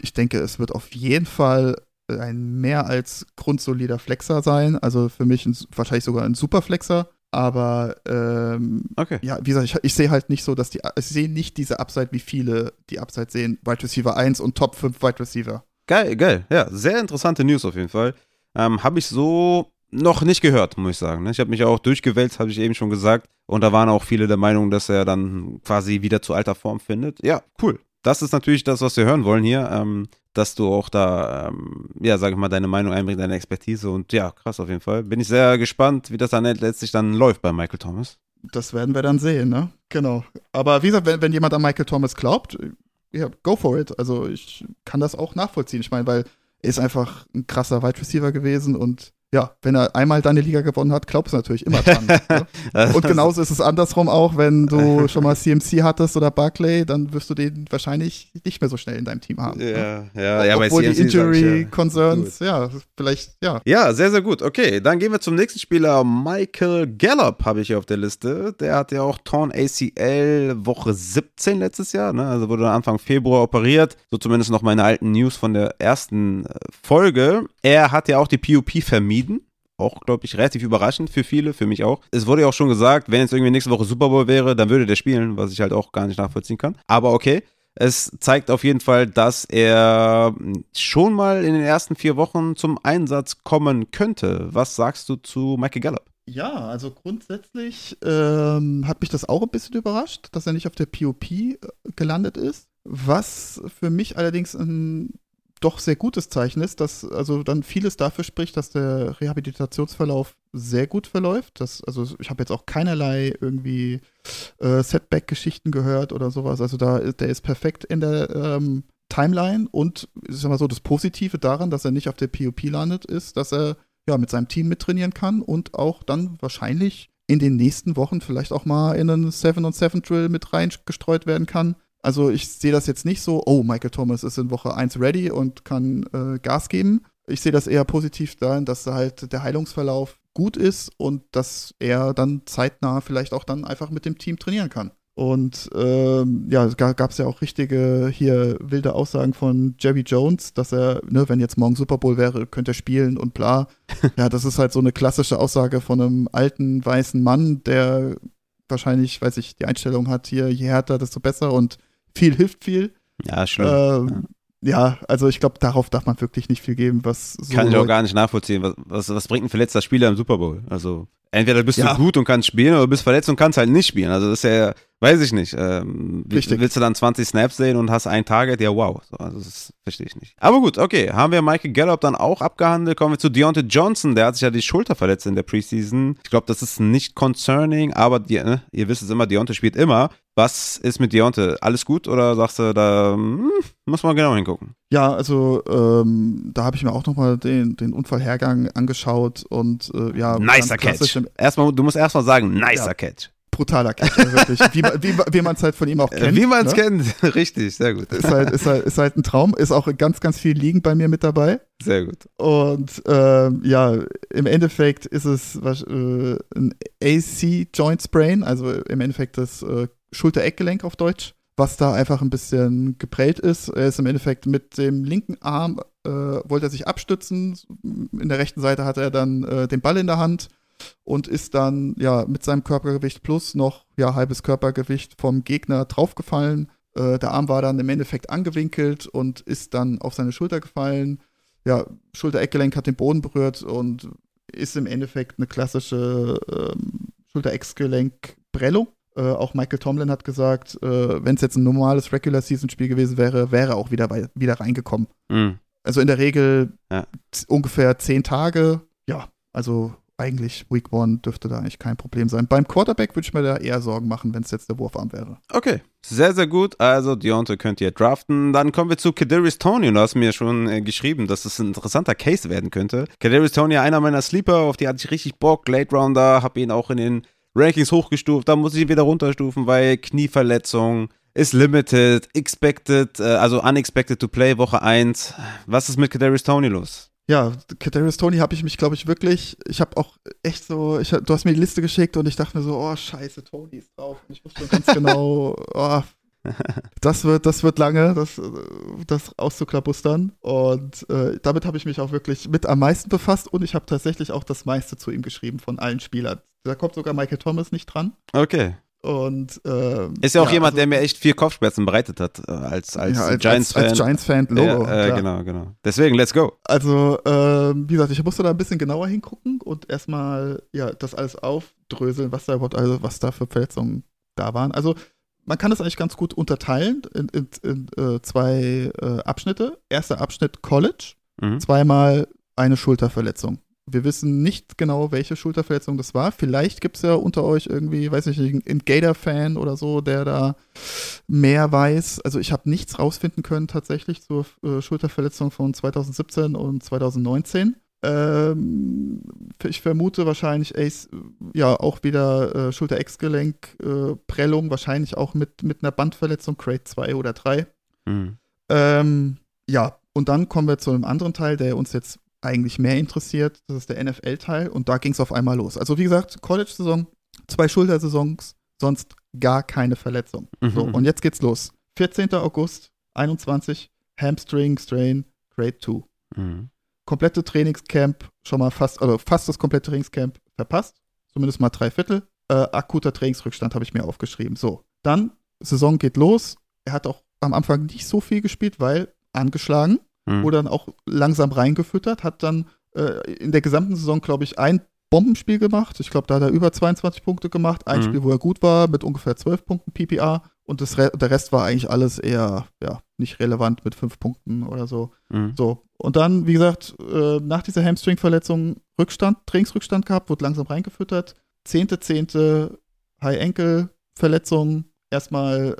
S2: ich denke, es wird auf jeden Fall ein mehr als grundsolider Flexer sein. Also für mich ein, wahrscheinlich sogar ein Superflexer. Aber ähm,
S1: Okay.
S2: ja, wie gesagt, ich, ich sehe halt nicht so, dass die, ich sehe nicht diese Upside, wie viele die Upside sehen. Wide Receiver 1 und Top 5 Wide Receiver.
S1: Geil, geil. Ja, sehr interessante News auf jeden Fall. Ähm, habe ich so noch nicht gehört, muss ich sagen. ne? Ich habe mich auch durchgewälzt, habe ich eben schon gesagt. Und da waren auch viele der Meinung, dass er dann quasi wieder zu alter Form findet. Ja, cool. Das ist natürlich das, was wir hören wollen hier. Ähm, dass du auch da, ähm, ja, sag ich mal, deine Meinung einbringst, deine Expertise. Und ja, krass auf jeden Fall. Bin ich sehr gespannt, wie das dann letztlich dann läuft bei Michael Thomas.
S2: Das werden wir dann sehen, ne? Genau. Aber wie gesagt, wenn, wenn jemand an Michael Thomas glaubt, ja, go for it. Also ich kann das auch nachvollziehen. Ich meine, weil ist einfach ein krasser Wide Receiver gewesen und ja, wenn er einmal deine Liga gewonnen hat, glaubst du natürlich immer dran. *laughs* ne? Und genauso ist es andersrum auch, wenn du *laughs* schon mal CMC hattest oder Barclay, dann wirst du den wahrscheinlich nicht mehr so schnell in deinem Team haben. ne?
S1: Ja, ja, ja, bei
S2: Obwohl die
S1: sag ich,
S2: Injury
S1: ja.
S2: Concerns, ja, vielleicht, ja.
S1: Ja, sehr, sehr gut. Okay, dann gehen wir zum nächsten Spieler. Michael Gallup habe ich hier auf der Liste. Der hat ja auch Torn ACL Woche 17 letztes Jahr. Ne? Also wurde Anfang Februar operiert. So zumindest noch meine alten News von der ersten äh, Folge. Er hat ja auch die PUP vermieden. Auch, glaube ich, relativ überraschend für viele, für mich auch. Es wurde ja auch schon gesagt, wenn jetzt irgendwie nächste Woche Super Bowl wäre, dann würde der spielen, was ich halt auch gar nicht nachvollziehen kann. Aber okay. Es zeigt auf jeden Fall, dass er schon mal in den ersten vier Wochen zum Einsatz kommen könnte. Was sagst du zu Michael Gallup?
S2: Ja, also grundsätzlich ähm, hat mich das auch ein bisschen überrascht, dass er nicht auf der POP äh, gelandet ist. Was für mich allerdings ein doch sehr gutes Zeichen ist, dass also dann vieles dafür spricht, dass der Rehabilitationsverlauf sehr gut verläuft. Das, also ich habe jetzt auch keinerlei irgendwie äh, Setback-Geschichten gehört oder sowas. Also da der ist perfekt in der ähm, Timeline und ich sag mal so, das Positive daran, dass er nicht auf der POP landet, ist, dass er ja mit seinem Team mittrainieren kann und auch dann wahrscheinlich in den nächsten Wochen vielleicht auch mal in einen 7 on 7 Drill mit reingestreut werden kann. Also ich sehe das jetzt nicht so, oh, Michael Thomas ist in Woche 1 ready und kann äh, Gas geben. Ich sehe das eher positiv dahin, dass halt der Heilungsverlauf gut ist und dass er dann zeitnah vielleicht auch dann einfach mit dem Team trainieren kann. Und ähm, ja, es gab es ja auch richtige hier wilde Aussagen von Jerry Jones, dass er, ne, wenn jetzt morgen Super Bowl wäre, könnte er spielen und bla. *laughs* ja, das ist halt so eine klassische Aussage von einem alten weißen Mann, der wahrscheinlich, weiß ich, die Einstellung hat, hier, je härter, desto besser und viel hilft viel.
S1: Ja, schlimm.
S2: Ähm, ja, also ich glaube, darauf darf man wirklich nicht viel geben, was so
S1: Kann ich auch gar nicht nachvollziehen. Was, was, was bringt ein verletzter Spieler im Super Bowl? Also, entweder bist
S2: Ja.
S1: du gut und kannst spielen oder du bist verletzt und kannst halt nicht spielen. Also, das ist ja, weiß ich nicht. Ähm,
S2: Richtig.
S1: Willst du dann 20 Snaps sehen und hast ein Target? Ja, wow. So, also, das verstehe ich nicht. Aber gut, okay. Haben wir Michael Gallup dann auch abgehandelt. Kommen wir zu Deontay Johnson. Der hat sich ja die Schulter verletzt in der Preseason. Ich glaube, das ist nicht concerning, aber die, ne, ihr wisst es immer, Deontay spielt immer. Was ist mit Deontay? Alles gut oder sagst du, da hm, muss man genau hingucken?
S2: Ja, also ähm, da habe ich mir auch nochmal den, den Unfallhergang angeschaut und äh, ja,
S1: Nicer Catch. Erstmal, du musst erstmal sagen, nicer
S2: Ja.
S1: Catch.
S2: brutaler Catch, wirklich, wie, man- wie, wie man es halt von ihm auch
S1: Äh,
S2: kennt.
S1: Wie man es
S2: ne?
S1: kennt. *laughs* Richtig, sehr gut.
S2: Ist halt, ist, halt, ist halt ein Traum, ist auch ganz, ganz viel liegend bei mir mit dabei.
S1: Sehr gut.
S2: Und ähm, ja, im Endeffekt ist es was, äh, ein AC Joint Sprain, also im Endeffekt das äh, Schulter-Eckgelenk auf Deutsch, was da einfach ein bisschen geprellt ist. Er ist im Endeffekt mit dem linken Arm, äh, wollte er sich abstützen. In der rechten Seite hat er dann äh, den Ball in der Hand und ist dann ja mit seinem Körpergewicht plus noch ja halbes Körpergewicht vom Gegner draufgefallen. Äh, der Arm war dann im Endeffekt angewinkelt und ist dann auf seine Schulter gefallen ja, Schulter-Eckgelenk hat den Boden berührt und ist im Endeffekt eine klassische ähm, Schulter-Eckgelenk-Prellung. Äh, auch Michael Tomlin hat gesagt, äh, wenn es jetzt ein normales Regular-Season-Spiel gewesen wäre, wäre er auch wieder, wei- wieder reingekommen.
S1: Mhm.
S2: Also in der Regel
S1: Ja.
S2: ungefähr zehn Tage. Ja, also eigentlich Week One dürfte da eigentlich kein Problem sein. Beim Quarterback würde ich mir da eher Sorgen machen, wenn es jetzt der Wurfarm wäre.
S1: Okay, sehr, sehr gut. Also, Deontay könnt ihr draften. Dann kommen wir zu Kadarius Tony. Und du hast mir schon äh, geschrieben, dass es ein interessanter Case werden könnte. Kadarius Tony, einer meiner Sleeper, auf die hatte ich richtig Bock. Late Rounder, habe ihn auch in den Rankings hochgestuft. Da muss ich ihn wieder runterstufen, weil Knieverletzung ist limited, expected, äh, also unexpected to play, Woche 1. Was ist mit Kadarius Tony los?
S2: Ja, Kadarius Tony habe ich mich, glaube ich, wirklich, ich habe auch echt so, ich, du hast mir die Liste geschickt und ich dachte mir so, oh scheiße, Tony ist drauf. Und ich wusste ganz genau, *laughs* oh, das wird, das wird lange, das, das auszuklabustern. Und äh, damit habe ich mich auch wirklich mit am meisten befasst und ich habe tatsächlich auch das meiste zu ihm geschrieben von allen Spielern. Da kommt sogar Michael Thomas nicht dran.
S1: Okay.
S2: Und ähm,
S1: ist ja auch jemand,
S2: also,
S1: der mir echt viel Kopfschmerzen bereitet hat äh, als als,
S2: ja, als
S1: Giants-Fan.
S2: Als, als Giants-Fan, Logo.
S1: Ja, äh, genau, genau. Deswegen, let's go.
S2: Also, ähm, wie gesagt, ich musste da ein bisschen genauer hingucken und erstmal ja das alles aufdröseln, was da überhaupt, also was da für Verletzungen da waren. Also man kann das eigentlich ganz gut unterteilen in, in, in äh, zwei äh, Abschnitte. Erster Abschnitt College,
S1: Mhm.
S2: zweimal eine Schulterverletzung. Wir wissen nicht genau, welche Schulterverletzung das war. Vielleicht gibt es ja unter euch irgendwie, weiß ich nicht, einen Gator-Fan oder so, der da mehr weiß. Also ich habe nichts rausfinden können tatsächlich zur äh, Schulterverletzung von 2017 und 2019. Ähm, ich vermute wahrscheinlich Ace, ja auch wieder äh, Schulter-Ex-Gelenk, äh, Prellung, wahrscheinlich auch mit, mit einer Bandverletzung, Crate 2 oder 3.
S1: Mhm.
S2: Ähm, ja, und dann kommen wir zu einem anderen Teil, der uns jetzt eigentlich mehr interessiert. Das ist der NFL-Teil und da ging es auf einmal los. Also wie gesagt, College-Saison, zwei Schultersaisons, sonst gar keine Verletzung.
S1: Mhm.
S2: So, und jetzt geht's los. 14. August 21, Hamstring Strain, Grade 2.
S1: Mhm.
S2: Komplette Trainingscamp, schon mal fast, also fast das komplette Trainingscamp verpasst. Zumindest mal drei Viertel. Äh, akuter Trainingsrückstand habe ich mir aufgeschrieben. So, dann, Saison geht los. Er hat auch am Anfang nicht so viel gespielt, weil angeschlagen
S1: Mhm.
S2: wurde dann auch langsam reingefüttert, hat dann äh, in der gesamten Saison, glaube ich, ein Bombenspiel gemacht. Ich glaube, da hat er über 22 Punkte gemacht. Ein
S1: Mhm.
S2: Spiel, wo er gut war, mit ungefähr 12 Punkten PPA. Und das Re der Rest war eigentlich alles eher ja, nicht relevant mit 5 Punkten oder so.
S1: Mhm.
S2: So. Und dann, wie gesagt, äh, nach dieser Hamstring-Verletzung Rückstand, Trainingsrückstand gehabt, wurde langsam reingefüttert. 10.10. High-Ankle-Verletzung, erstmal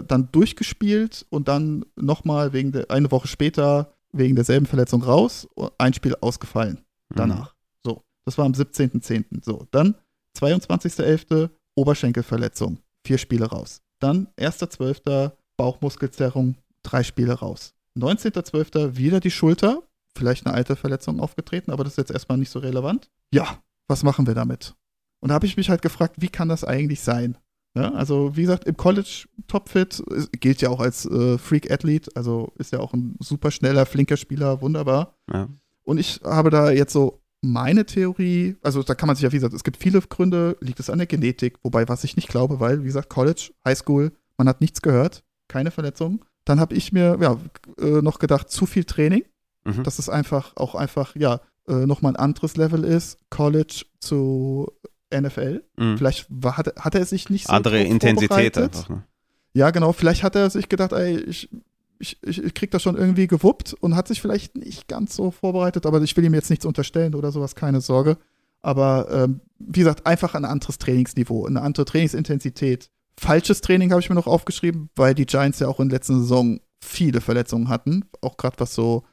S2: äh, dann durchgespielt und dann nochmal wegen der, eine Woche später wegen derselben Verletzung raus, ein Spiel ausgefallen danach. So, das war am 17.10. So, dann 22.11. Oberschenkelverletzung, vier Spiele raus. Dann 1.12. Bauchmuskelzerrung, drei Spiele raus. 19.12. wieder die Schulter, vielleicht eine alte Verletzung aufgetreten, aber das ist jetzt erstmal nicht so relevant. Ja, was machen wir damit? Und da habe ich mich halt gefragt, wie kann das eigentlich sein? Ja, also wie gesagt, im College topfit, gilt ja auch als äh, Freak-Athlet, also ist ja auch ein super schneller, flinker Spieler, wunderbar.
S1: Ja.
S2: Und ich habe da jetzt so meine Theorie, also da kann man sich ja, wie gesagt, es gibt viele Gründe, liegt es an der Genetik, wobei was ich nicht glaube, weil, wie gesagt, College, Highschool, man hat nichts gehört, keine Verletzung. Dann habe ich mir ja, äh, noch gedacht, zu viel Training,
S1: Mhm.
S2: dass es einfach auch einfach, ja, äh, nochmal ein anderes Level ist, College zu NFL.
S1: Mhm.
S2: Vielleicht war, hat, hat er sich nicht so
S1: Andere Intensität einfach. Ne?
S2: Ja, genau. Vielleicht hat er sich gedacht, ey, ich, ich, ich, ich krieg das schon irgendwie gewuppt und hat sich vielleicht nicht ganz so vorbereitet, aber ich will ihm jetzt nichts unterstellen oder sowas, keine Sorge. Aber ähm, wie gesagt, einfach ein anderes Trainingsniveau, eine andere Trainingsintensität. Falsches Training habe ich mir noch aufgeschrieben, weil die Giants ja auch in der letzten Saison viele Verletzungen hatten, auch gerade was so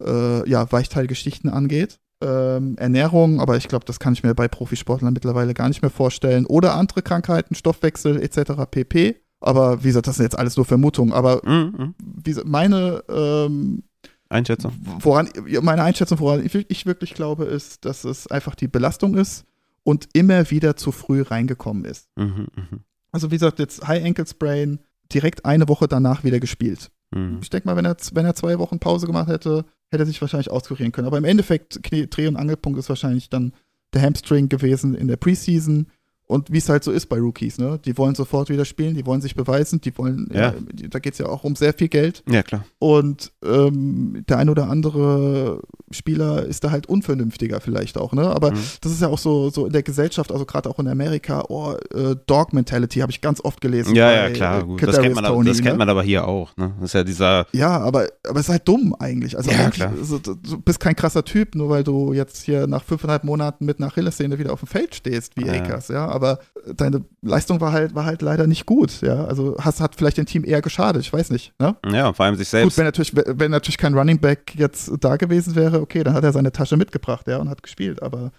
S2: äh, ja, Weichteilgeschichten angeht. Ähm, Ernährung, aber ich glaube, das kann ich mir bei Profisportlern mittlerweile gar nicht mehr vorstellen. Oder andere Krankheiten, Stoffwechsel etc. pp. Aber wie gesagt, das sind jetzt alles nur Vermutungen. Aber
S1: Mhm. Mhm.
S2: wie gesagt, meine, ähm,
S1: Einschätzung.
S2: woran, meine Einschätzung, woran ich, ich wirklich glaube, ist, dass es einfach die Belastung ist und immer wieder zu früh reingekommen ist.
S1: Mhm. Mhm.
S2: Also wie gesagt, jetzt High Ankle Sprain, direkt eine Woche danach wieder gespielt.
S1: Mhm.
S2: Ich denke mal, wenn er, wenn er zwei Wochen Pause gemacht hätte, hätte er sich wahrscheinlich auskurieren können. Aber im Endeffekt, Dreh- und Angelpunkt ist wahrscheinlich dann der Hamstring gewesen in der Preseason. Und wie es halt so ist bei Rookies, ne? Die wollen sofort wieder spielen, die wollen sich beweisen, die wollen,
S1: Ja.
S2: ja. da geht es ja auch um sehr viel Geld.
S1: Ja, klar.
S2: Und ähm, der ein oder andere Spieler ist da halt unvernünftiger vielleicht auch, ne? Aber
S1: Mhm.
S2: das ist ja auch so, so in der Gesellschaft, also gerade auch in Amerika, oh, äh, Dog-Mentality habe ich ganz oft gelesen.
S1: Ja,
S2: bei,
S1: ja, klar.
S2: äh,
S1: Gut. Das, kennt man, aber-
S2: Toney,
S1: das kennt
S2: ne?
S1: man aber hier auch. Ne? Das ist ja dieser.
S2: Ja, aber, aber es ist halt dumm eigentlich. Also
S1: Ja,
S2: eigentlich,
S1: klar.
S2: also, du du bist kein krasser Typ, nur weil du jetzt hier nach fünfeinhalb Monaten mit einer Achillessehne wieder auf dem Feld stehst, wie
S1: Ja.
S2: Akers, ja. Aber deine Leistung war halt, war halt leider nicht gut, ja. Also hast, hat vielleicht dem Team eher geschadet, ich weiß nicht, ne?
S1: Ja, vor allem sich
S2: Gut,
S1: selbst.
S2: wenn natürlich, wenn natürlich kein Running Back jetzt da gewesen wäre, okay, dann hat er seine Tasche mitgebracht, ja, und hat gespielt. Aber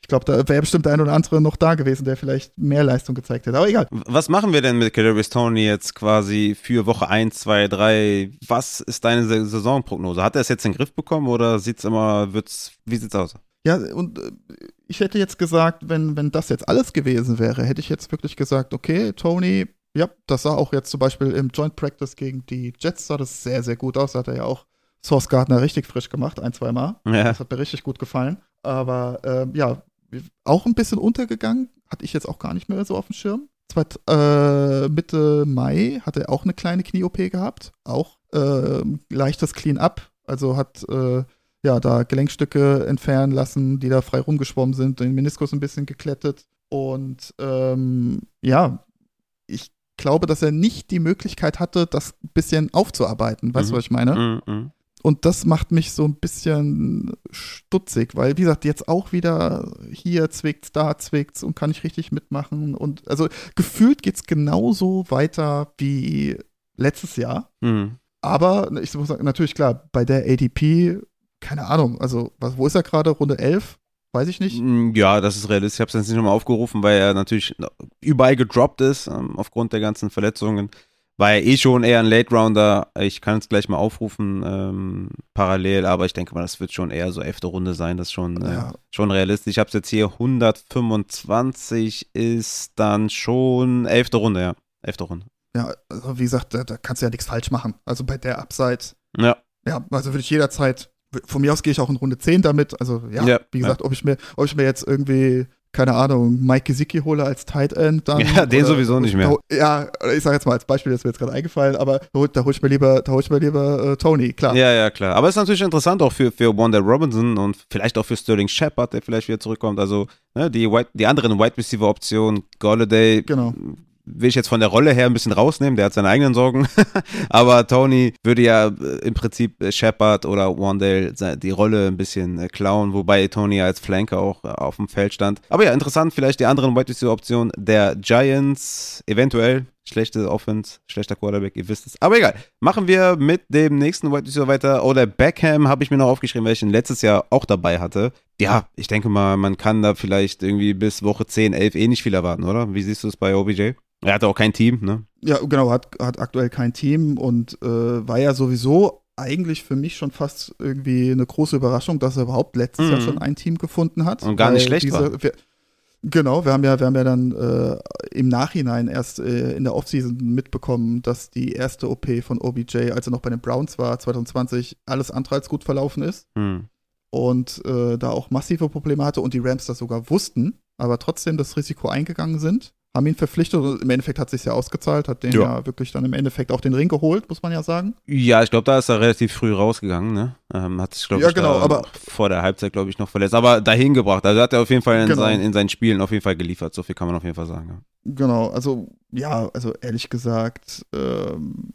S2: ich glaube, da wäre bestimmt der ein oder andere noch da gewesen, der vielleicht mehr Leistung gezeigt hätte. Aber egal.
S1: Was machen wir denn mit Kadarius Tony jetzt quasi für Woche 1, 2, 3? Was ist deine Sa- Saisonprognose? Hat er es jetzt in den Griff bekommen oder sieht's immer, wird's, wie sieht's aus?
S2: Ja, und äh, ich hätte jetzt gesagt, wenn, wenn das jetzt alles gewesen wäre, hätte ich jetzt wirklich gesagt, okay, Tony, ja, das sah auch jetzt zum Beispiel im Joint Practice gegen die Jets sah das sehr, sehr gut aus. Da hat er ja auch Source Gardner richtig frisch gemacht, ein, zwei Mal.
S1: Ja.
S2: Das hat mir richtig gut gefallen. Aber ähm, ja, auch ein bisschen untergegangen, hatte ich jetzt auch gar nicht mehr so auf dem Schirm. Zweit, äh, Mitte Mai hat er auch eine kleine Knie-OP gehabt, auch äh, leichtes Clean-up, also hat äh, ja da Gelenkstücke entfernen lassen, die da frei rumgeschwommen sind, den Meniskus ein bisschen geklettet und ähm, ja, ich glaube, dass er nicht die Möglichkeit hatte, das ein bisschen aufzuarbeiten. Weißt du,
S1: Mhm.
S2: was ich meine?
S1: Mhm, mhm.
S2: Und das macht mich so ein bisschen stutzig, weil, wie gesagt, jetzt auch wieder hier zwickt's, da zwickt's und kann ich richtig mitmachen. Und also gefühlt geht's genauso weiter wie letztes Jahr.
S1: Mhm.
S2: Aber ich muss sagen, natürlich klar, bei der ADP, keine Ahnung, also was, wo ist er gerade? Runde 11? Weiß ich nicht.
S1: Mm, Ja, das ist realistisch. Ich habe es jetzt nicht nochmal aufgerufen, weil er natürlich überall gedroppt ist, ähm, aufgrund der ganzen Verletzungen. War er eh schon eher ein Late Rounder. Ich kann es gleich mal aufrufen, ähm, parallel, aber ich denke mal, das wird schon eher so elfte Runde sein. Das ist schon, äh,
S2: Ja.
S1: schon realistisch. Ich habe es jetzt hier 125 ist dann schon elfte Runde, ja. Elfte Runde.
S2: Ja, also wie gesagt, da, da kannst du ja nichts falsch machen. Also bei der Upside,
S1: Ja.
S2: ja, also würde ich jederzeit, von mir aus gehe ich auch in Runde 10 damit. Also ja,
S1: Ja,
S2: wie gesagt, ob ich mir, ob ich mir jetzt irgendwie, keine Ahnung, Mike Gesicki hole als Tight End dann.
S1: Ja, den sowieso nicht mehr.
S2: Ja, ich sage jetzt mal als Beispiel, das ist mir jetzt gerade eingefallen, aber da hol, da hol ich mir lieber, da hol ich mir lieber äh, Tony, klar.
S1: Ja, ja, klar. Aber es ist natürlich interessant auch für, für Wanda Robinson und vielleicht auch für Sterling Shepard, der vielleicht wieder zurückkommt. Also ne, die, Wide, die anderen Wide Receiver Optionen, Golladay,
S2: Genau.
S1: Will ich jetzt von der Rolle her ein bisschen rausnehmen, der hat seine eigenen Sorgen. *laughs* Aber Tony würde ja äh, im Prinzip äh, Shepard oder Wandale die Rolle ein bisschen äh, klauen, wobei Tony als Flanker auch auf dem Feld stand. Aber ja, interessant, vielleicht die anderen Wide Receiver Optionen der Giants, eventuell. Schlechte Offense, schlechter Quarterback, ihr wisst es. Aber egal. Machen wir mit dem nächsten Wide Receiver weiter. Oder Beckham habe ich mir noch aufgeschrieben, welchen letztes Jahr auch dabei hatte. Ja, ich denke mal, man kann da vielleicht irgendwie bis Woche 10, 11 eh nicht viel erwarten, oder? Wie siehst du es bei OBJ? Er hatte auch kein Team, ne?
S2: Ja, genau, hat, hat aktuell kein Team und äh, war ja sowieso eigentlich für mich schon fast irgendwie eine große Überraschung, dass er überhaupt letztes
S1: Mhm.
S2: Jahr schon ein Team gefunden hat.
S1: Und gar nicht schlecht war.
S2: Wir, genau, wir haben ja, wir haben ja dann äh, im Nachhinein erst äh, in der Offseason mitbekommen, dass die erste OP von OBJ, als er noch bei den Browns war, 2020, alles andere als gut verlaufen ist
S1: Hm.
S2: und äh, da auch massive Probleme hatte und die Rams das sogar wussten, aber trotzdem das Risiko eingegangen sind, haben ihn verpflichtet und im Endeffekt hat sich ja ausgezahlt, hat den
S1: Ja.
S2: ja. wirklich dann im Endeffekt auch den Ring geholt, muss man ja sagen.
S1: Ja, ich glaube, da ist er relativ früh rausgegangen, ne? Ähm, hat sich, glaube
S2: Ja,
S1: ich,
S2: genau, aber-
S1: vor der Halbzeit, glaube ich, noch verletzt. Aber dahin gebracht. Also hat er auf jeden Fall in,
S2: Genau.
S1: seinen, in seinen Spielen auf jeden Fall geliefert. So viel kann man auf jeden Fall sagen. Ja.
S2: Genau, also ja, also ehrlich gesagt, ähm,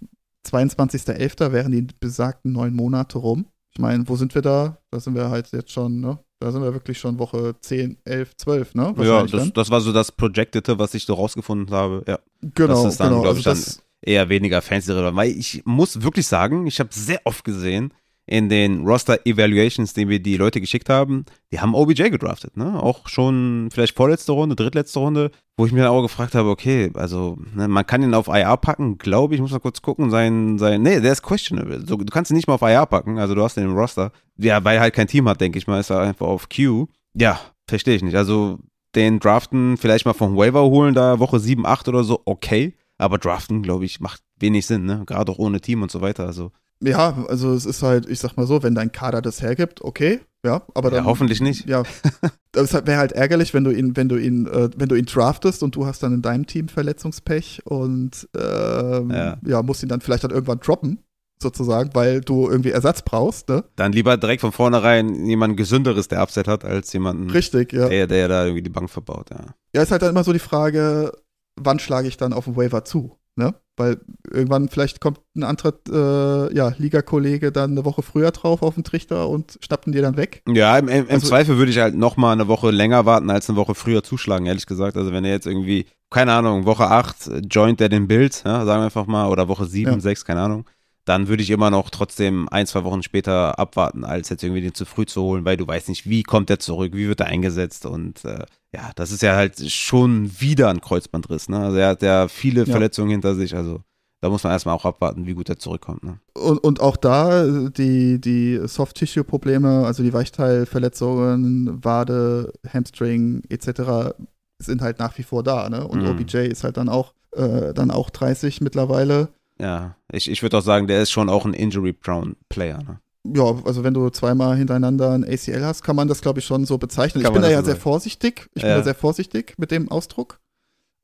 S2: 22.11. wären die besagten neun Monate rum. Ich meine, wo sind wir da? Da sind wir halt jetzt schon, ne? Da sind wir wirklich schon Woche 10, 11, 12, ne?
S1: Ja, das,
S2: dann.
S1: das war so das Projectete, was ich so rausgefunden habe. Ja.
S2: Genau,
S1: das ist dann,
S2: genau.
S1: glaub ich,
S2: also das,
S1: Eher weniger fancy relevant. Weil ich muss wirklich sagen, ich habe sehr oft gesehen in den Roster-Evaluations, die mir die Leute geschickt haben, die haben OBJ gedraftet, ne? Auch schon vielleicht vorletzte Runde, drittletzte Runde, wo ich mir dann auch gefragt habe, okay, also ne, man kann ihn auf IR packen, glaube ich, muss mal kurz gucken, sein, sein, nee, der ist questionable. So, du kannst ihn nicht mal auf IR packen, also du hast ihn im Roster. Ja, weil er halt kein Team hat, denke ich mal, ist er einfach auf Q. Ja, verstehe ich nicht. Also den Draften vielleicht mal vom Waiver holen, da Woche 7, 8 oder so, okay. Aber Draften, glaube ich, macht wenig Sinn, ne? Gerade auch ohne Team und so weiter. Also,
S2: ja, also es ist halt, ich sag mal so, wenn dein Kader das hergibt, okay, ja, aber dann.
S1: ja, hoffentlich nicht.
S2: Ja, *laughs* das wäre halt ärgerlich, wenn du ihn, wenn du ihn, äh, wenn du ihn draftest und du hast dann in deinem Team Verletzungspech und ähm,
S1: Ja.
S2: ja. musst ihn dann vielleicht dann irgendwann droppen, sozusagen, weil du irgendwie Ersatz brauchst, ne?
S1: Dann lieber direkt von vornherein jemand Gesünderes, der Upset hat, als jemanden,
S2: Richtig, ja.
S1: der, der da irgendwie die Bank verbaut, ja.
S2: Ja, ist halt dann immer so die Frage, wann schlage ich dann auf den Waiver zu, ne? Weil irgendwann vielleicht kommt ein anderer äh, ja, Ligakollege dann eine Woche früher drauf auf den Trichter und schnappt ihn dir dann weg.
S1: Ja, im, im, im
S2: Also-
S1: Zweifel würde ich halt noch mal eine Woche länger warten, als eine Woche früher zuschlagen, ehrlich gesagt. Also wenn er jetzt irgendwie, keine Ahnung, Woche 8 äh, joint er den Bild, ja, sagen wir einfach mal, oder Woche 7,
S2: Ja.
S1: 6, keine Ahnung, dann würde ich immer noch trotzdem ein, zwei Wochen später abwarten, als jetzt irgendwie den zu früh zu holen, weil du weißt nicht, wie kommt er zurück, wie wird er eingesetzt und äh, ja, das ist ja halt schon wieder ein Kreuzbandriss, ne? Also er hat ja viele
S2: Ja.
S1: Verletzungen hinter sich, also da muss man erstmal auch abwarten, wie gut er zurückkommt, ne?
S2: Und, und auch da äh, die, die Soft-Tissue-Probleme, also die Weichteilverletzungen, Wade, Hamstring etc. sind halt nach wie vor da. Ne? Und
S1: Mhm.
S2: OBJ ist halt dann auch, äh, dann auch 30 mittlerweile.
S1: Ja, ich, ich würde auch sagen, der ist schon auch ein injury-prone Player, ne?
S2: Ja, also wenn du zweimal hintereinander ein ACL hast, kann man das, glaube ich, schon so bezeichnen.
S1: Kann
S2: ich bin da ja
S1: so
S2: sehr vorsichtig. Ich bin
S1: Ja.
S2: da sehr vorsichtig mit dem Ausdruck.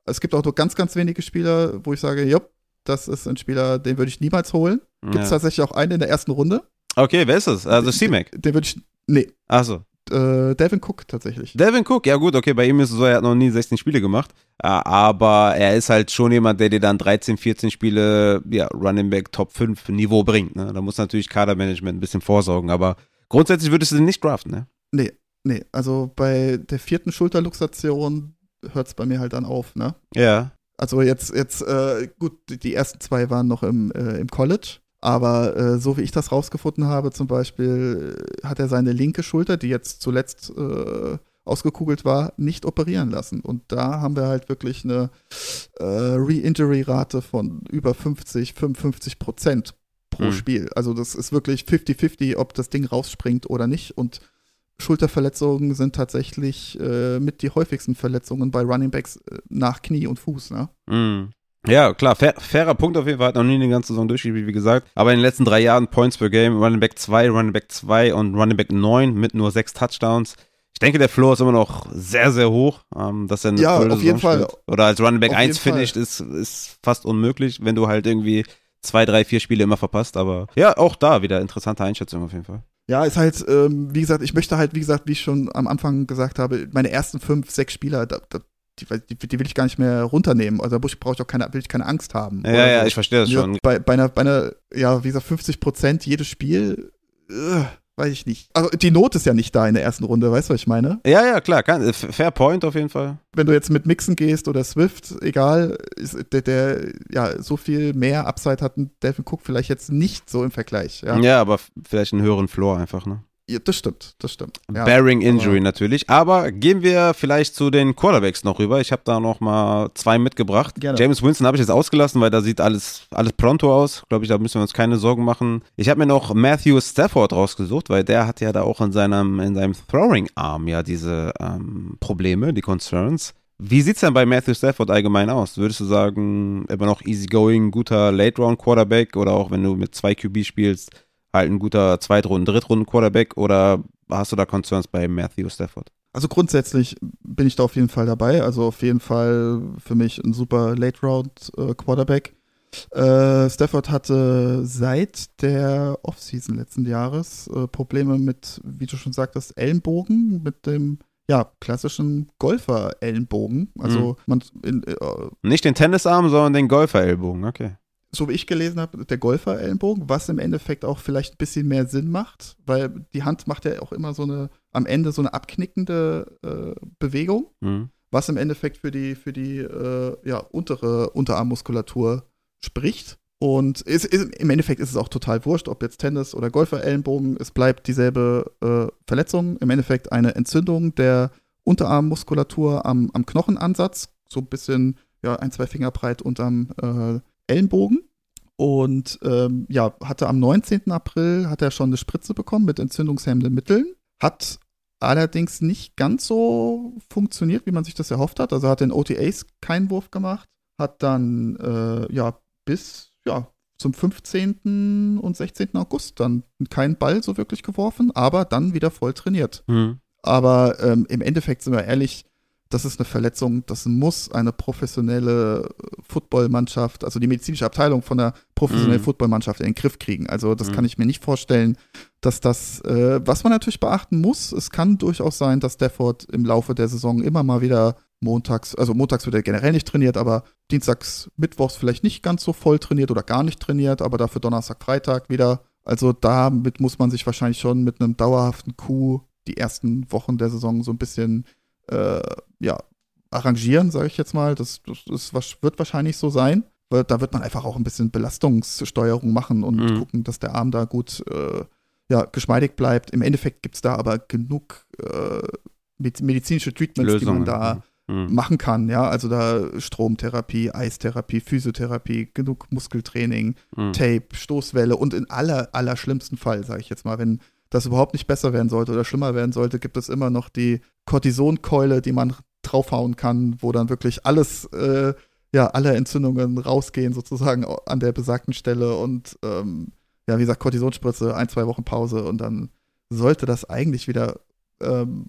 S2: Es gibt auch nur ganz, ganz wenige Spieler, wo ich sage, jupp, das ist ein Spieler, den würde ich niemals holen. Gibt es
S1: Ja.
S2: tatsächlich auch einen in der ersten Runde.
S1: Okay, wer ist das? Also C-Mac.
S2: Den würde ich, nee,
S1: Achso.
S2: Äh, Devin Cook tatsächlich.
S1: Devin Cook, ja gut, okay, bei ihm ist es so, er hat noch nie 16 Spiele gemacht. Äh, Aber er ist halt schon jemand, der dir dann 13, 14 Spiele, ja, Running Back Top 5 Niveau bringt. Ne? Da muss natürlich Kadermanagement ein bisschen vorsorgen, aber grundsätzlich würdest du den nicht draften, ne?
S2: Nee, nee, also bei der vierten Schulterluxation hört es bei mir halt dann auf, ne?
S1: Ja.
S2: Also jetzt, jetzt, äh, gut, die ersten zwei waren noch im, äh, im College, aber äh, so wie ich das rausgefunden habe, zum Beispiel, äh, hat er seine linke Schulter, die jetzt zuletzt äh, ausgekugelt war, nicht operieren lassen. Und da haben wir halt wirklich eine äh, Re-Injury-Rate von über 50, 55 Prozent pro
S1: Hm.
S2: Spiel. Also das ist wirklich 50-50, ob das Ding rausspringt oder nicht. Und Schulterverletzungen sind tatsächlich äh, mit die häufigsten Verletzungen bei Running Backs äh, nach Knie und Fuß. Ne?
S1: Mhm. Ja, klar, fair, fairer Punkt auf jeden Fall, hat noch nie eine ganze Saison durchgespielt, wie gesagt. Aber in den letzten drei Jahren Points per Game, Running Back 2, Running Back 2 und Running Back 9 mit nur sechs Touchdowns. Ich denke, der Floor ist immer noch sehr, sehr hoch, ähm, dass er eine
S2: Ja, auf jeden
S1: Saison
S2: Fall.
S1: spielt. Oder als Running Back
S2: Auf
S1: 1
S2: jeden Fall.
S1: finisht, ist, ist fast unmöglich, wenn du halt irgendwie zwei, drei, vier Spiele immer verpasst. Aber ja, auch da wieder interessante Einschätzung auf jeden Fall.
S2: Ja, ist halt, ähm, wie gesagt, ich möchte halt, wie gesagt, wie ich schon am Anfang gesagt habe, meine ersten fünf, sechs Spieler, da, da, die, die, die will ich gar nicht mehr runternehmen. Also da brauche ich auch keine, will ich keine Angst haben.
S1: Ja,
S2: Oder
S1: ja,
S2: so.
S1: ich verstehe das
S2: Ja,
S1: schon.
S2: Bei, bei, einer, bei einer, ja, wie gesagt, 50 Prozent jedes Spiel, äh, weiß ich nicht. Also die Not ist ja nicht da in der ersten Runde, weißt du, was ich meine?
S1: Ja, ja, klar, kann, äh, fair point auf jeden Fall.
S2: Wenn du jetzt mit Mixen gehst oder Swift, egal, ist der, der ja so viel mehr Upside hat ein Delvin Cook vielleicht jetzt nicht so im Vergleich. Ja,
S1: Ja, aber vielleicht einen höheren Floor einfach, ne?
S2: Ja das stimmt, das stimmt. Ja.
S1: Bearing Injury natürlich. Aber gehen wir vielleicht zu den Quarterbacks noch rüber. Ich habe da noch mal zwei mitgebracht.
S2: Gerne.
S1: James Winston habe ich jetzt ausgelassen, weil da sieht alles, alles pronto aus. Glaube ich, da müssen wir uns keine Sorgen machen. Ich habe mir noch Matthew Stafford rausgesucht, weil der hat ja da auch in seinem, in seinem Throwing-Arm ja diese ähm, Probleme, die Concerns. Wie sieht's denn bei Matthew Stafford allgemein aus? Würdest du sagen, immer noch easygoing, guter Late-Round-Quarterback oder auch wenn du mit zwei QB spielst, halt ein guter Zweitrunden-, Drittrunden-Quarterback oder hast du da Concerns bei Matthew Stafford?
S2: Also grundsätzlich bin ich da auf jeden Fall dabei. Also auf jeden Fall für mich ein super Late-Round-Quarterback. Äh, Stafford hatte seit der Offseason letzten Jahres äh, Probleme mit, wie du schon sagtest, Ellenbogen, mit dem ja, klassischen Golfer-Ellenbogen. Also man in, äh,
S1: Nicht den Tennisarm, sondern den Golfer-Ellbogen, okay.
S2: So wie ich gelesen habe, der Golfer-Ellenbogen, was im Endeffekt auch vielleicht ein bisschen mehr Sinn macht, weil die Hand macht ja auch immer so eine, am Ende so eine abknickende äh, Bewegung,
S1: Mhm.
S2: was im Endeffekt für die, für die äh, ja, untere Unterarmmuskulatur spricht. Und ist, ist, im Endeffekt ist es auch total wurscht, ob jetzt Tennis oder Golfer-Ellenbogen, es bleibt dieselbe äh, Verletzung, im Endeffekt eine Entzündung der Unterarmmuskulatur am, am Knochenansatz, so ein bisschen, ja, ein, zwei Finger breit unterm äh, Ellenbogen. Und ähm, ja, hatte am 19. April hat er schon eine Spritze bekommen mit entzündungshemmenden Mitteln. Hat allerdings nicht ganz so funktioniert, wie man sich das erhofft hat. Also hat in OTAs keinen Wurf gemacht, hat dann äh, ja bis ja zum 15. und 16. August dann keinen Ball so wirklich geworfen, aber dann wieder voll trainiert.
S1: Mhm.
S2: Aber ähm, im Endeffekt sind wir ehrlich, das ist eine Verletzung, das muss eine professionelle Footballmannschaft, also die medizinische Abteilung von der professionellen
S1: Mhm.
S2: Footballmannschaft in den Griff kriegen. Also das
S1: Mhm.
S2: kann ich mir nicht vorstellen, dass das, äh, was man natürlich beachten muss, es kann durchaus sein, dass Stafford im Laufe der Saison immer mal wieder montags, also montags wird er generell nicht trainiert, aber dienstags, mittwochs vielleicht nicht ganz so voll trainiert oder gar nicht trainiert, aber dafür Donnerstag, Freitag wieder. Also damit muss man sich wahrscheinlich schon mit einem dauerhaften Coup die ersten Wochen der Saison so ein bisschen äh, ja, arrangieren, sage ich jetzt mal. Das, das, was- wird wahrscheinlich so sein. Weil da wird man einfach auch ein bisschen Belastungssteuerung machen und
S1: Mhm.
S2: gucken, dass der Arm da gut äh, ja, geschmeidig bleibt. Im Endeffekt gibt es da aber genug äh, med- medizinische Treatments, die man da
S1: Mhm.
S2: machen kann. Ja, also da Stromtherapie, Eistherapie, Physiotherapie, genug Muskeltraining,
S1: Mhm.
S2: Tape, Stoßwelle und in aller, aller schlimmsten Fall, sage ich jetzt mal, wenn das überhaupt nicht besser werden sollte oder schlimmer werden sollte, gibt es immer noch die Cortisonkeule, die man draufhauen kann, wo dann wirklich alles, äh, ja, alle Entzündungen rausgehen sozusagen an der besagten Stelle und ähm, ja, wie gesagt, Kortisonspritze, ein, zwei Wochen Pause und dann sollte das eigentlich wieder, ähm,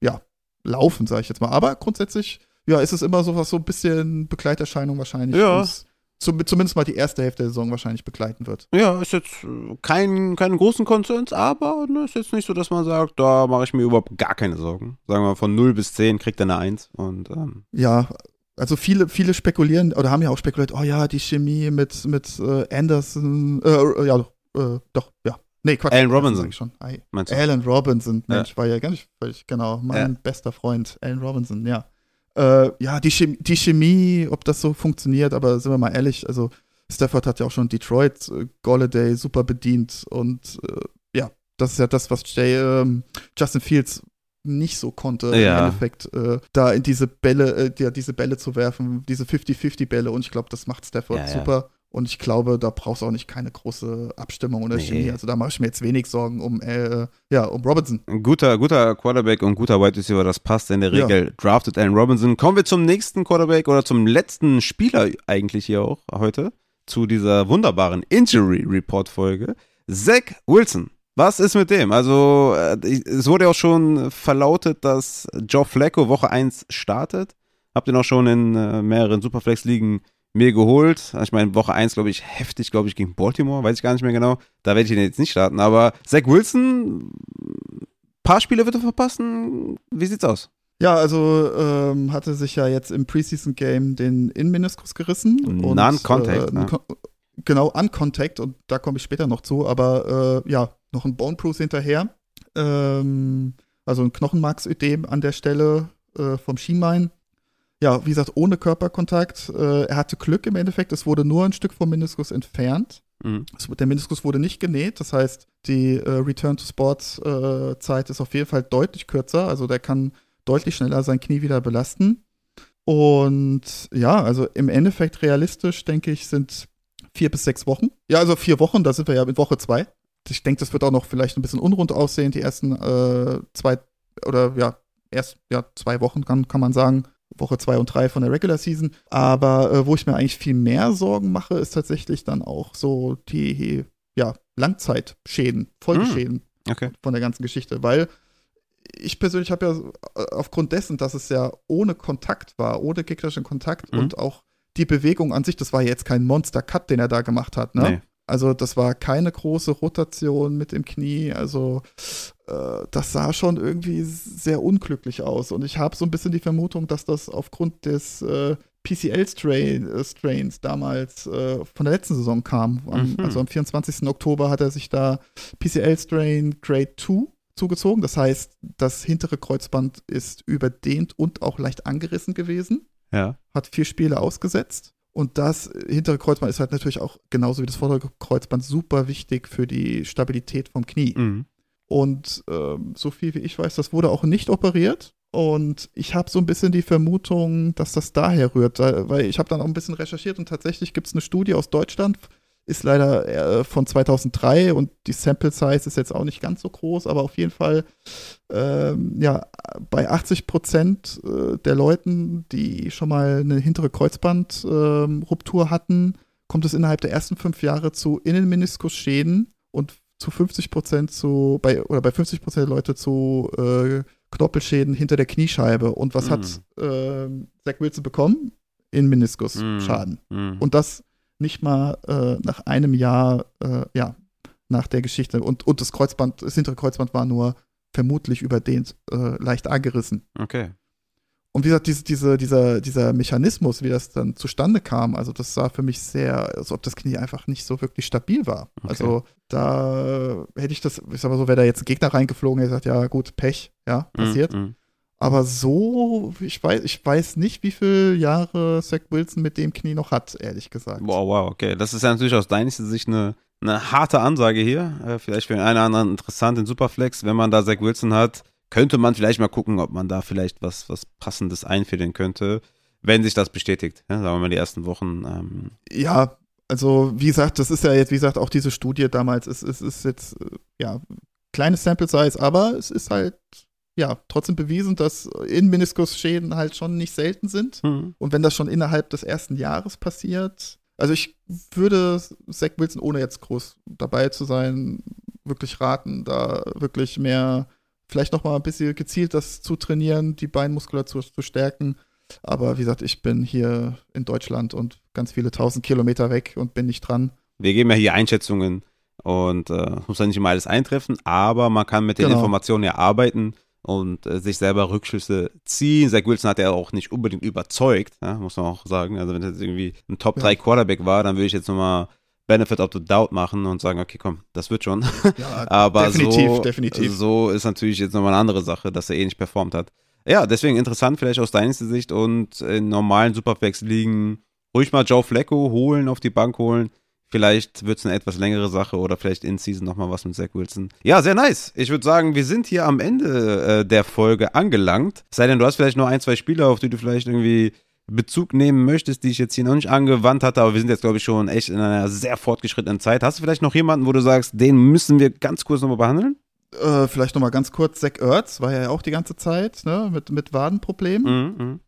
S2: ja, laufen, sage ich jetzt mal. Aber grundsätzlich, ja, ist es immer so was, so ein bisschen Begleiterscheinung wahrscheinlich.
S1: Ja.
S2: Zum, zumindest mal die erste Hälfte der Saison wahrscheinlich begleiten wird.
S1: Ja, ist jetzt äh, kein, keine großen Concerns, aber ne, ist jetzt nicht so, dass man sagt, da mache ich mir überhaupt gar keine Sorgen. Sagen wir von 0 bis 10 kriegt er eine 1 und ähm,
S2: Ja, also viele, viele spekulieren oder haben ja auch spekuliert, oh ja, die Chemie mit, mit äh, Anderson, äh, ja, äh, doch, ja. Nee, Quatsch.
S1: Alan Robinson.
S2: Schon. Alan Robinson,
S1: Ja.
S2: Mensch, war ja gar nicht völlig, genau, mein bester Freund, Alan Robinson, ja. Äh, ja, die Chemie, die Chemie, ob das so funktioniert, aber sind wir mal ehrlich, also Stafford hat ja auch schon Detroit, äh, Golladay super bedient und äh, ja, das ist ja das, was Jay, ähm, Justin Fields nicht so konnte,
S1: Ja.
S2: im Endeffekt, äh, da in diese Bälle, äh, ja, diese Bälle zu werfen, diese 50-50-Bälle und ich glaube, das macht Stafford
S1: ja.
S2: super. Und ich glaube, da brauchst du auch nicht keine große Abstimmung oder
S1: Nee.
S2: Chemie. Also da mache ich mir jetzt wenig Sorgen um, äh, ja, um Robinson.
S1: Ein guter, guter Quarterback und guter Wide Receiver, das passt in der
S2: Ja.
S1: Regel. Drafted Allen Robinson. Kommen wir zum nächsten Quarterback oder zum letzten Spieler eigentlich hier auch heute. Zu dieser wunderbaren Injury Report Folge. Zach Wilson. Was ist mit dem? Also, äh, es wurde ja auch schon verlautet, dass Joe Flacco Woche 1 startet. Hab den auch schon in äh, mehreren Superflex-Ligen mir geholt. Ich meine, Woche 1, glaube ich, heftig, glaube ich, gegen Baltimore, weiß ich gar nicht mehr genau. Da werde ich ihn jetzt nicht starten. Aber Zach Wilson, paar Spiele wird er verpassen. Wie sieht's aus?
S2: Ja, also ähm, hatte sich ja jetzt im Preseason-Game den Innenmeniskus gerissen. und,
S1: Non-Contact,
S2: äh,
S1: ne?
S2: Genau, Uncontact und da komme ich später noch zu, aber äh, ja, noch ein Bone Bruise hinterher. Ähm, also ein Knochenmarksödem an der Stelle äh, vom Schienbein. Ja, wie gesagt, ohne Körperkontakt. Äh, er hatte Glück im Endeffekt, es wurde nur ein Stück vom Meniskus entfernt.
S1: Mhm.
S2: Der Meniskus wurde nicht genäht, das heißt, die äh, Return to Sports äh, Zeit ist auf jeden Fall deutlich kürzer, also der kann deutlich schneller sein Knie wieder belasten. Und ja, also im Endeffekt realistisch, denke ich, sind vier bis sechs Wochen. Ja, also vier Wochen, da sind wir ja in Woche zwei. Ich denke, das wird auch noch vielleicht ein bisschen unrund aussehen, die ersten äh, zwei oder ja, erst ja, zwei Wochen kann, kann man sagen. Woche zwei und drei von der Regular Season. Aber äh, wo ich mir eigentlich viel mehr Sorgen mache, ist tatsächlich dann auch so die ja, Langzeitschäden, Folgeschäden
S1: Okay.
S2: von der ganzen Geschichte, weil ich persönlich habe ja äh, aufgrund dessen, dass es ja ohne Kontakt war, ohne gegnerischen Kontakt
S1: Mhm.
S2: und auch die Bewegung an sich, das war jetzt kein Monster-Cut, den er da gemacht hat, ne?
S1: Nee.
S2: Also das war keine große Rotation mit dem Knie, also das sah schon irgendwie sehr unglücklich aus und ich habe so ein bisschen die Vermutung, dass das aufgrund des äh, PCL-Strains damals äh, von der letzten Saison kam. Am,
S1: Mhm.
S2: Also am 24. Oktober hat er sich da PCL-Strain Grade 2 zugezogen. Das heißt, das hintere Kreuzband ist überdehnt und auch leicht angerissen gewesen
S1: Ja.
S2: hat vier Spiele ausgesetzt. Und das hintere Kreuzband ist halt natürlich auch genauso wie das vordere Kreuzband super wichtig für die Stabilität vom Knie.
S1: Mhm.
S2: Und ähm, so viel wie ich weiß, das wurde auch nicht operiert. Und ich habe so ein bisschen die Vermutung, dass das daher rührt, weil ich habe dann auch ein bisschen recherchiert und tatsächlich gibt es eine Studie aus Deutschland, ist leider äh, von 2003 und die Sample Size ist jetzt auch nicht ganz so groß, aber auf jeden Fall ähm, ja bei 80 Prozent äh, der Leuten, die schon mal eine hintere Kreuzbandruptur hatten, kommt es innerhalb der ersten fünf Jahre zu Innenmeniskusschäden und zu 50 Prozent zu bei oder bei 50 Prozent der Leute zu äh, Knorpelschäden hinter der Kniescheibe. Und was
S1: Mhm.
S2: hat ähm, Zach Wilson bekommen? Innenmeniskusschaden.
S1: Mhm.
S2: Und das nicht mal äh, nach einem Jahr, äh, ja, nach der Geschichte. Und, und das Kreuzband, das hintere Kreuzband war nur vermutlich überdehnt, äh, leicht angerissen.
S1: Okay.
S2: Und wie gesagt, diese, diese, dieser, dieser Mechanismus, wie das dann zustande kam, also das sah für mich sehr, als ob das Knie einfach nicht so wirklich stabil war.
S1: Okay.
S2: Also da hätte ich das, ich sag mal so, wäre da jetzt ein Gegner reingeflogen, hätte gesagt, ja gut, Pech, ja, passiert.
S1: Mhm.
S2: Aber so, ich weiß, ich weiß nicht, wie viele Jahre Zach Wilson mit dem Knie noch hat, ehrlich gesagt.
S1: Wow, wow, okay. Das ist ja natürlich aus deiner Sicht eine, eine harte Ansage hier. Äh, vielleicht für den einen oder anderen interessant in Superflex. Wenn man da Zach Wilson hat, könnte man vielleicht mal gucken, ob man da vielleicht was, was Passendes einfädeln könnte, wenn sich das bestätigt. Ja, sagen wir mal die ersten Wochen. Ähm,
S2: Ja, also wie gesagt, das ist ja jetzt, wie gesagt, auch diese Studie damals, es ist, ist jetzt, äh, ja, kleines Sample Size, aber es ist halt, ja, trotzdem bewiesen, dass Innenmeniskusschäden halt schon nicht selten sind.
S1: hm.
S2: Und wenn das schon innerhalb des ersten Jahres passiert, Also ich würde Zach Wilson, ohne jetzt groß dabei zu sein, wirklich raten, da wirklich mehr, vielleicht noch mal ein bisschen gezielt das zu trainieren, die Beinmuskulatur zu stärken. Aber wie gesagt, ich bin hier in Deutschland und ganz viele tausend Kilometer weg und bin nicht dran.
S1: Wir geben ja hier Einschätzungen und äh, muss ja nicht immer alles eintreffen, aber man kann mit den
S2: Genau.
S1: Informationen ja arbeiten und äh, sich selber Rückschlüsse ziehen. Zach Wilson hat ja auch nicht unbedingt überzeugt, ja, muss man auch sagen. Also wenn das jetzt irgendwie ein Top 3 Quarterback war, dann würde ich jetzt nochmal Benefit of the Doubt machen und sagen, okay, komm, das wird schon.
S2: Ja, *laughs*
S1: Aber
S2: definitiv,
S1: so,
S2: definitiv.
S1: so ist natürlich jetzt nochmal eine andere Sache, dass er eh nicht performt hat. Ja, deswegen interessant vielleicht aus deiner Sicht und in normalen Superflex liegen ruhig mal Joe Flacco holen, auf die Bank holen. Vielleicht wird es eine etwas längere Sache oder vielleicht in Season nochmal was mit Zach Wilson. Ja, sehr nice. Ich würde sagen, wir sind hier am Ende äh, der Folge angelangt. Es Sei denn, du hast vielleicht nur ein, zwei Spieler, auf die du vielleicht irgendwie Bezug nehmen möchtest, die ich jetzt hier noch nicht angewandt hatte, aber wir sind jetzt, glaube ich, schon echt in einer sehr fortgeschrittenen Zeit. Hast du vielleicht noch jemanden, wo du sagst, den müssen wir ganz kurz nochmal behandeln?
S2: Äh, vielleicht noch mal ganz kurz, Zach Ertz war ja auch die ganze Zeit ne, mit, mit Wadenproblemen.
S1: Mhm, mhm,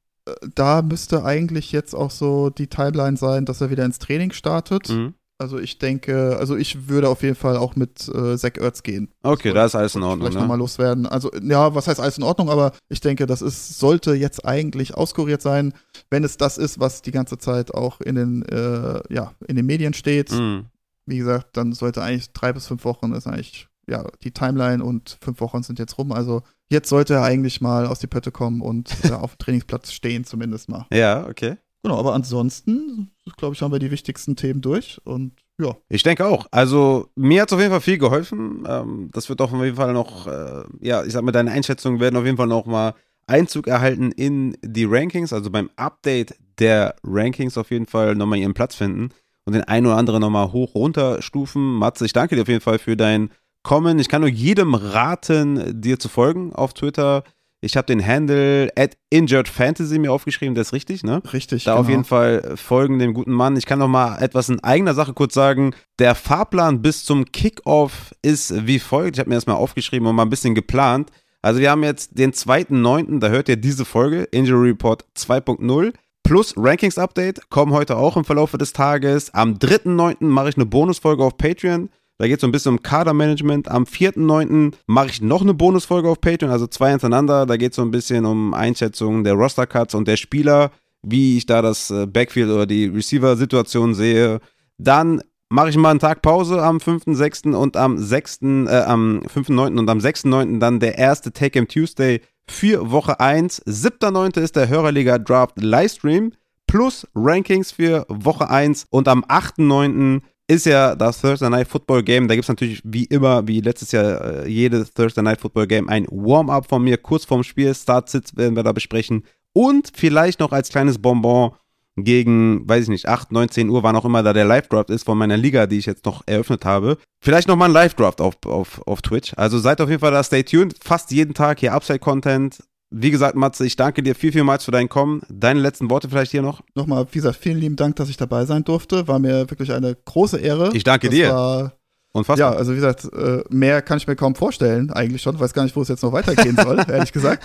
S2: Da müsste eigentlich jetzt auch so die Timeline sein, dass er wieder ins Training startet.
S1: mhm.
S2: Also ich denke, also ich würde auf jeden Fall auch mit äh, Zach Ertz gehen.
S1: Okay, da ist alles in Ordnung.
S2: Vielleicht
S1: Ne?
S2: nochmal loswerden. Also, ja, was heißt alles in Ordnung, aber ich denke, das ist, sollte jetzt eigentlich auskuriert sein, wenn es das ist, was die ganze Zeit auch in den, äh, ja, in den Medien steht.
S1: Mhm.
S2: Wie gesagt, dann sollte eigentlich drei bis fünf Wochen ist eigentlich, ja, die Timeline und fünf Wochen sind jetzt rum. Also jetzt sollte er eigentlich mal aus die Pötte kommen und äh, *laughs* auf dem Trainingsplatz stehen, zumindest mal.
S1: Ja, okay.
S2: Genau, aber ansonsten, glaube ich, haben wir die wichtigsten Themen durch und ja.
S1: Ich denke auch. Also mir hat es auf jeden Fall viel geholfen. Ähm, das wird auf jeden Fall noch, äh, ja, ich sag mal, deine Einschätzungen werden auf jeden Fall noch mal Einzug erhalten in die Rankings, also beim Update der Rankings auf jeden Fall nochmal ihren Platz finden und den einen oder anderen nochmal hoch runter stufen. Matze, ich danke dir auf jeden Fall für dein Kommen. Ich kann nur jedem raten, dir zu folgen auf Twitter. Ich habe den Handle at injuredfantasy mir aufgeschrieben, das ist richtig, ne?
S2: Richtig.
S1: Da
S2: genau.
S1: auf jeden Fall folgen dem guten Mann. Ich kann noch mal etwas in eigener Sache kurz sagen. Der Fahrplan bis zum Kickoff ist wie folgt. Ich habe mir das mal aufgeschrieben und mal ein bisschen geplant. Also wir haben jetzt den 2.9., da hört ihr diese Folge, Injury Report 2.0. Plus Rankings Update kommen heute auch im Verlauf des Tages. Am 3.9. mache ich eine Bonusfolge auf Patreon. Da geht es so ein bisschen um Kadermanagement. Am 4.9. mache ich noch eine Bonusfolge auf Patreon, also zwei hintereinander. Da geht es so ein bisschen um Einschätzungen der Roster-Cuts und der Spieler, wie ich da das äh, Backfield oder die Receiver-Situation sehe. Dann mache ich mal einen Tag Pause am 5.6. und am 6., äh, am 5.9. und am 6.9. dann der erste Take-Em Tuesday für Woche 1. 7.9. ist der Hörerliga Draft Livestream plus Rankings für Woche 1 und am 8.9. ist ja das Thursday Night Football Game. Da gibt es natürlich wie immer, wie letztes Jahr, äh, jedes Thursday Night Football Game ein Warm-up von mir kurz vorm Spiel. Start-Sits werden wir da besprechen. Und vielleicht noch als kleines Bonbon gegen, weiß ich nicht, 8, 9, 10 Uhr, wann auch immer da der Live-Draft ist von meiner Liga, die ich jetzt noch eröffnet habe. Vielleicht nochmal ein Live-Draft auf, auf, auf Twitch. Also seid auf jeden Fall da, stay tuned. Fast jeden Tag hier Upside-Content. Wie gesagt, Matze, ich danke dir viel, vielmals für dein Kommen. Deine letzten Worte vielleicht hier noch?
S2: Nochmal, wie gesagt, vielen lieben Dank, dass ich dabei sein durfte. War mir wirklich eine große Ehre.
S1: Ich danke
S2: das
S1: dir.
S2: War,
S1: Unfassbar.
S2: ja, also wie gesagt, äh, mehr kann ich mir kaum vorstellen, eigentlich schon. Weiß gar nicht, wo es jetzt noch weitergehen soll, *laughs* ehrlich gesagt.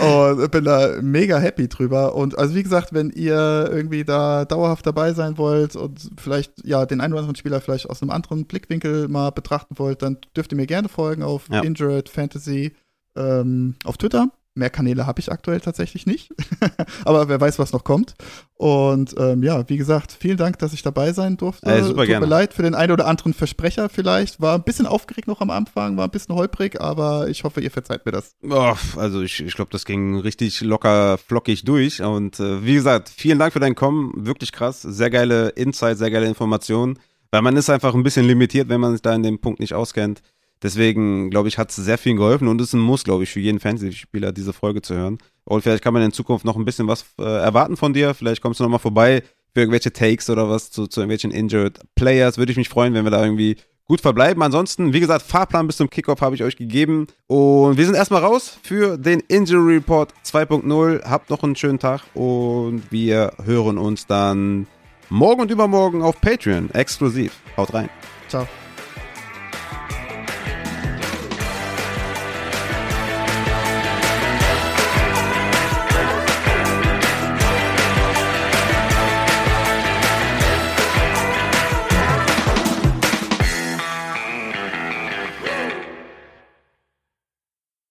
S2: Und bin da mega happy drüber. Und also wie gesagt, wenn ihr irgendwie da dauerhaft dabei sein wollt und vielleicht ja den einen oder anderen Spieler vielleicht aus einem anderen Blickwinkel mal betrachten wollt, dann dürft ihr mir gerne folgen auf
S1: Ja.
S2: Injured Fantasy ähm, auf Twitter. Mehr Kanäle habe ich aktuell tatsächlich nicht. *laughs* Aber wer weiß, was noch kommt. Und ähm, ja, wie gesagt, vielen Dank, dass ich dabei sein durfte.
S1: Ey, super
S2: Tut
S1: gerne.
S2: mir leid für den einen oder anderen Versprecher vielleicht. War ein bisschen aufgeregt noch am Anfang, war ein bisschen holprig, aber ich hoffe, ihr verzeiht mir das.
S1: Oh, also ich, ich glaube, das ging richtig locker flockig durch. Und äh, wie gesagt, vielen Dank für dein Kommen. Wirklich krass. Sehr geile Insights, sehr geile Informationen. Weil man ist einfach ein bisschen limitiert, wenn man sich da in dem Punkt nicht auskennt. Deswegen, glaube ich, hat es sehr viel geholfen und es ist ein Muss, glaube ich, für jeden Fantasy-Spieler, diese Folge zu hören. Und vielleicht kann man in Zukunft noch ein bisschen was äh, erwarten von dir. Vielleicht kommst du nochmal vorbei für irgendwelche Takes oder was zu, zu irgendwelchen Injured Players. Würde ich mich freuen, wenn wir da irgendwie gut verbleiben. Ansonsten, wie gesagt, Fahrplan bis zum Kickoff habe ich euch gegeben. Und wir sind erstmal raus für den Injury Report 2.0. Habt noch einen schönen Tag und wir hören uns dann morgen und übermorgen auf Patreon exklusiv. Haut rein.
S2: Ciao.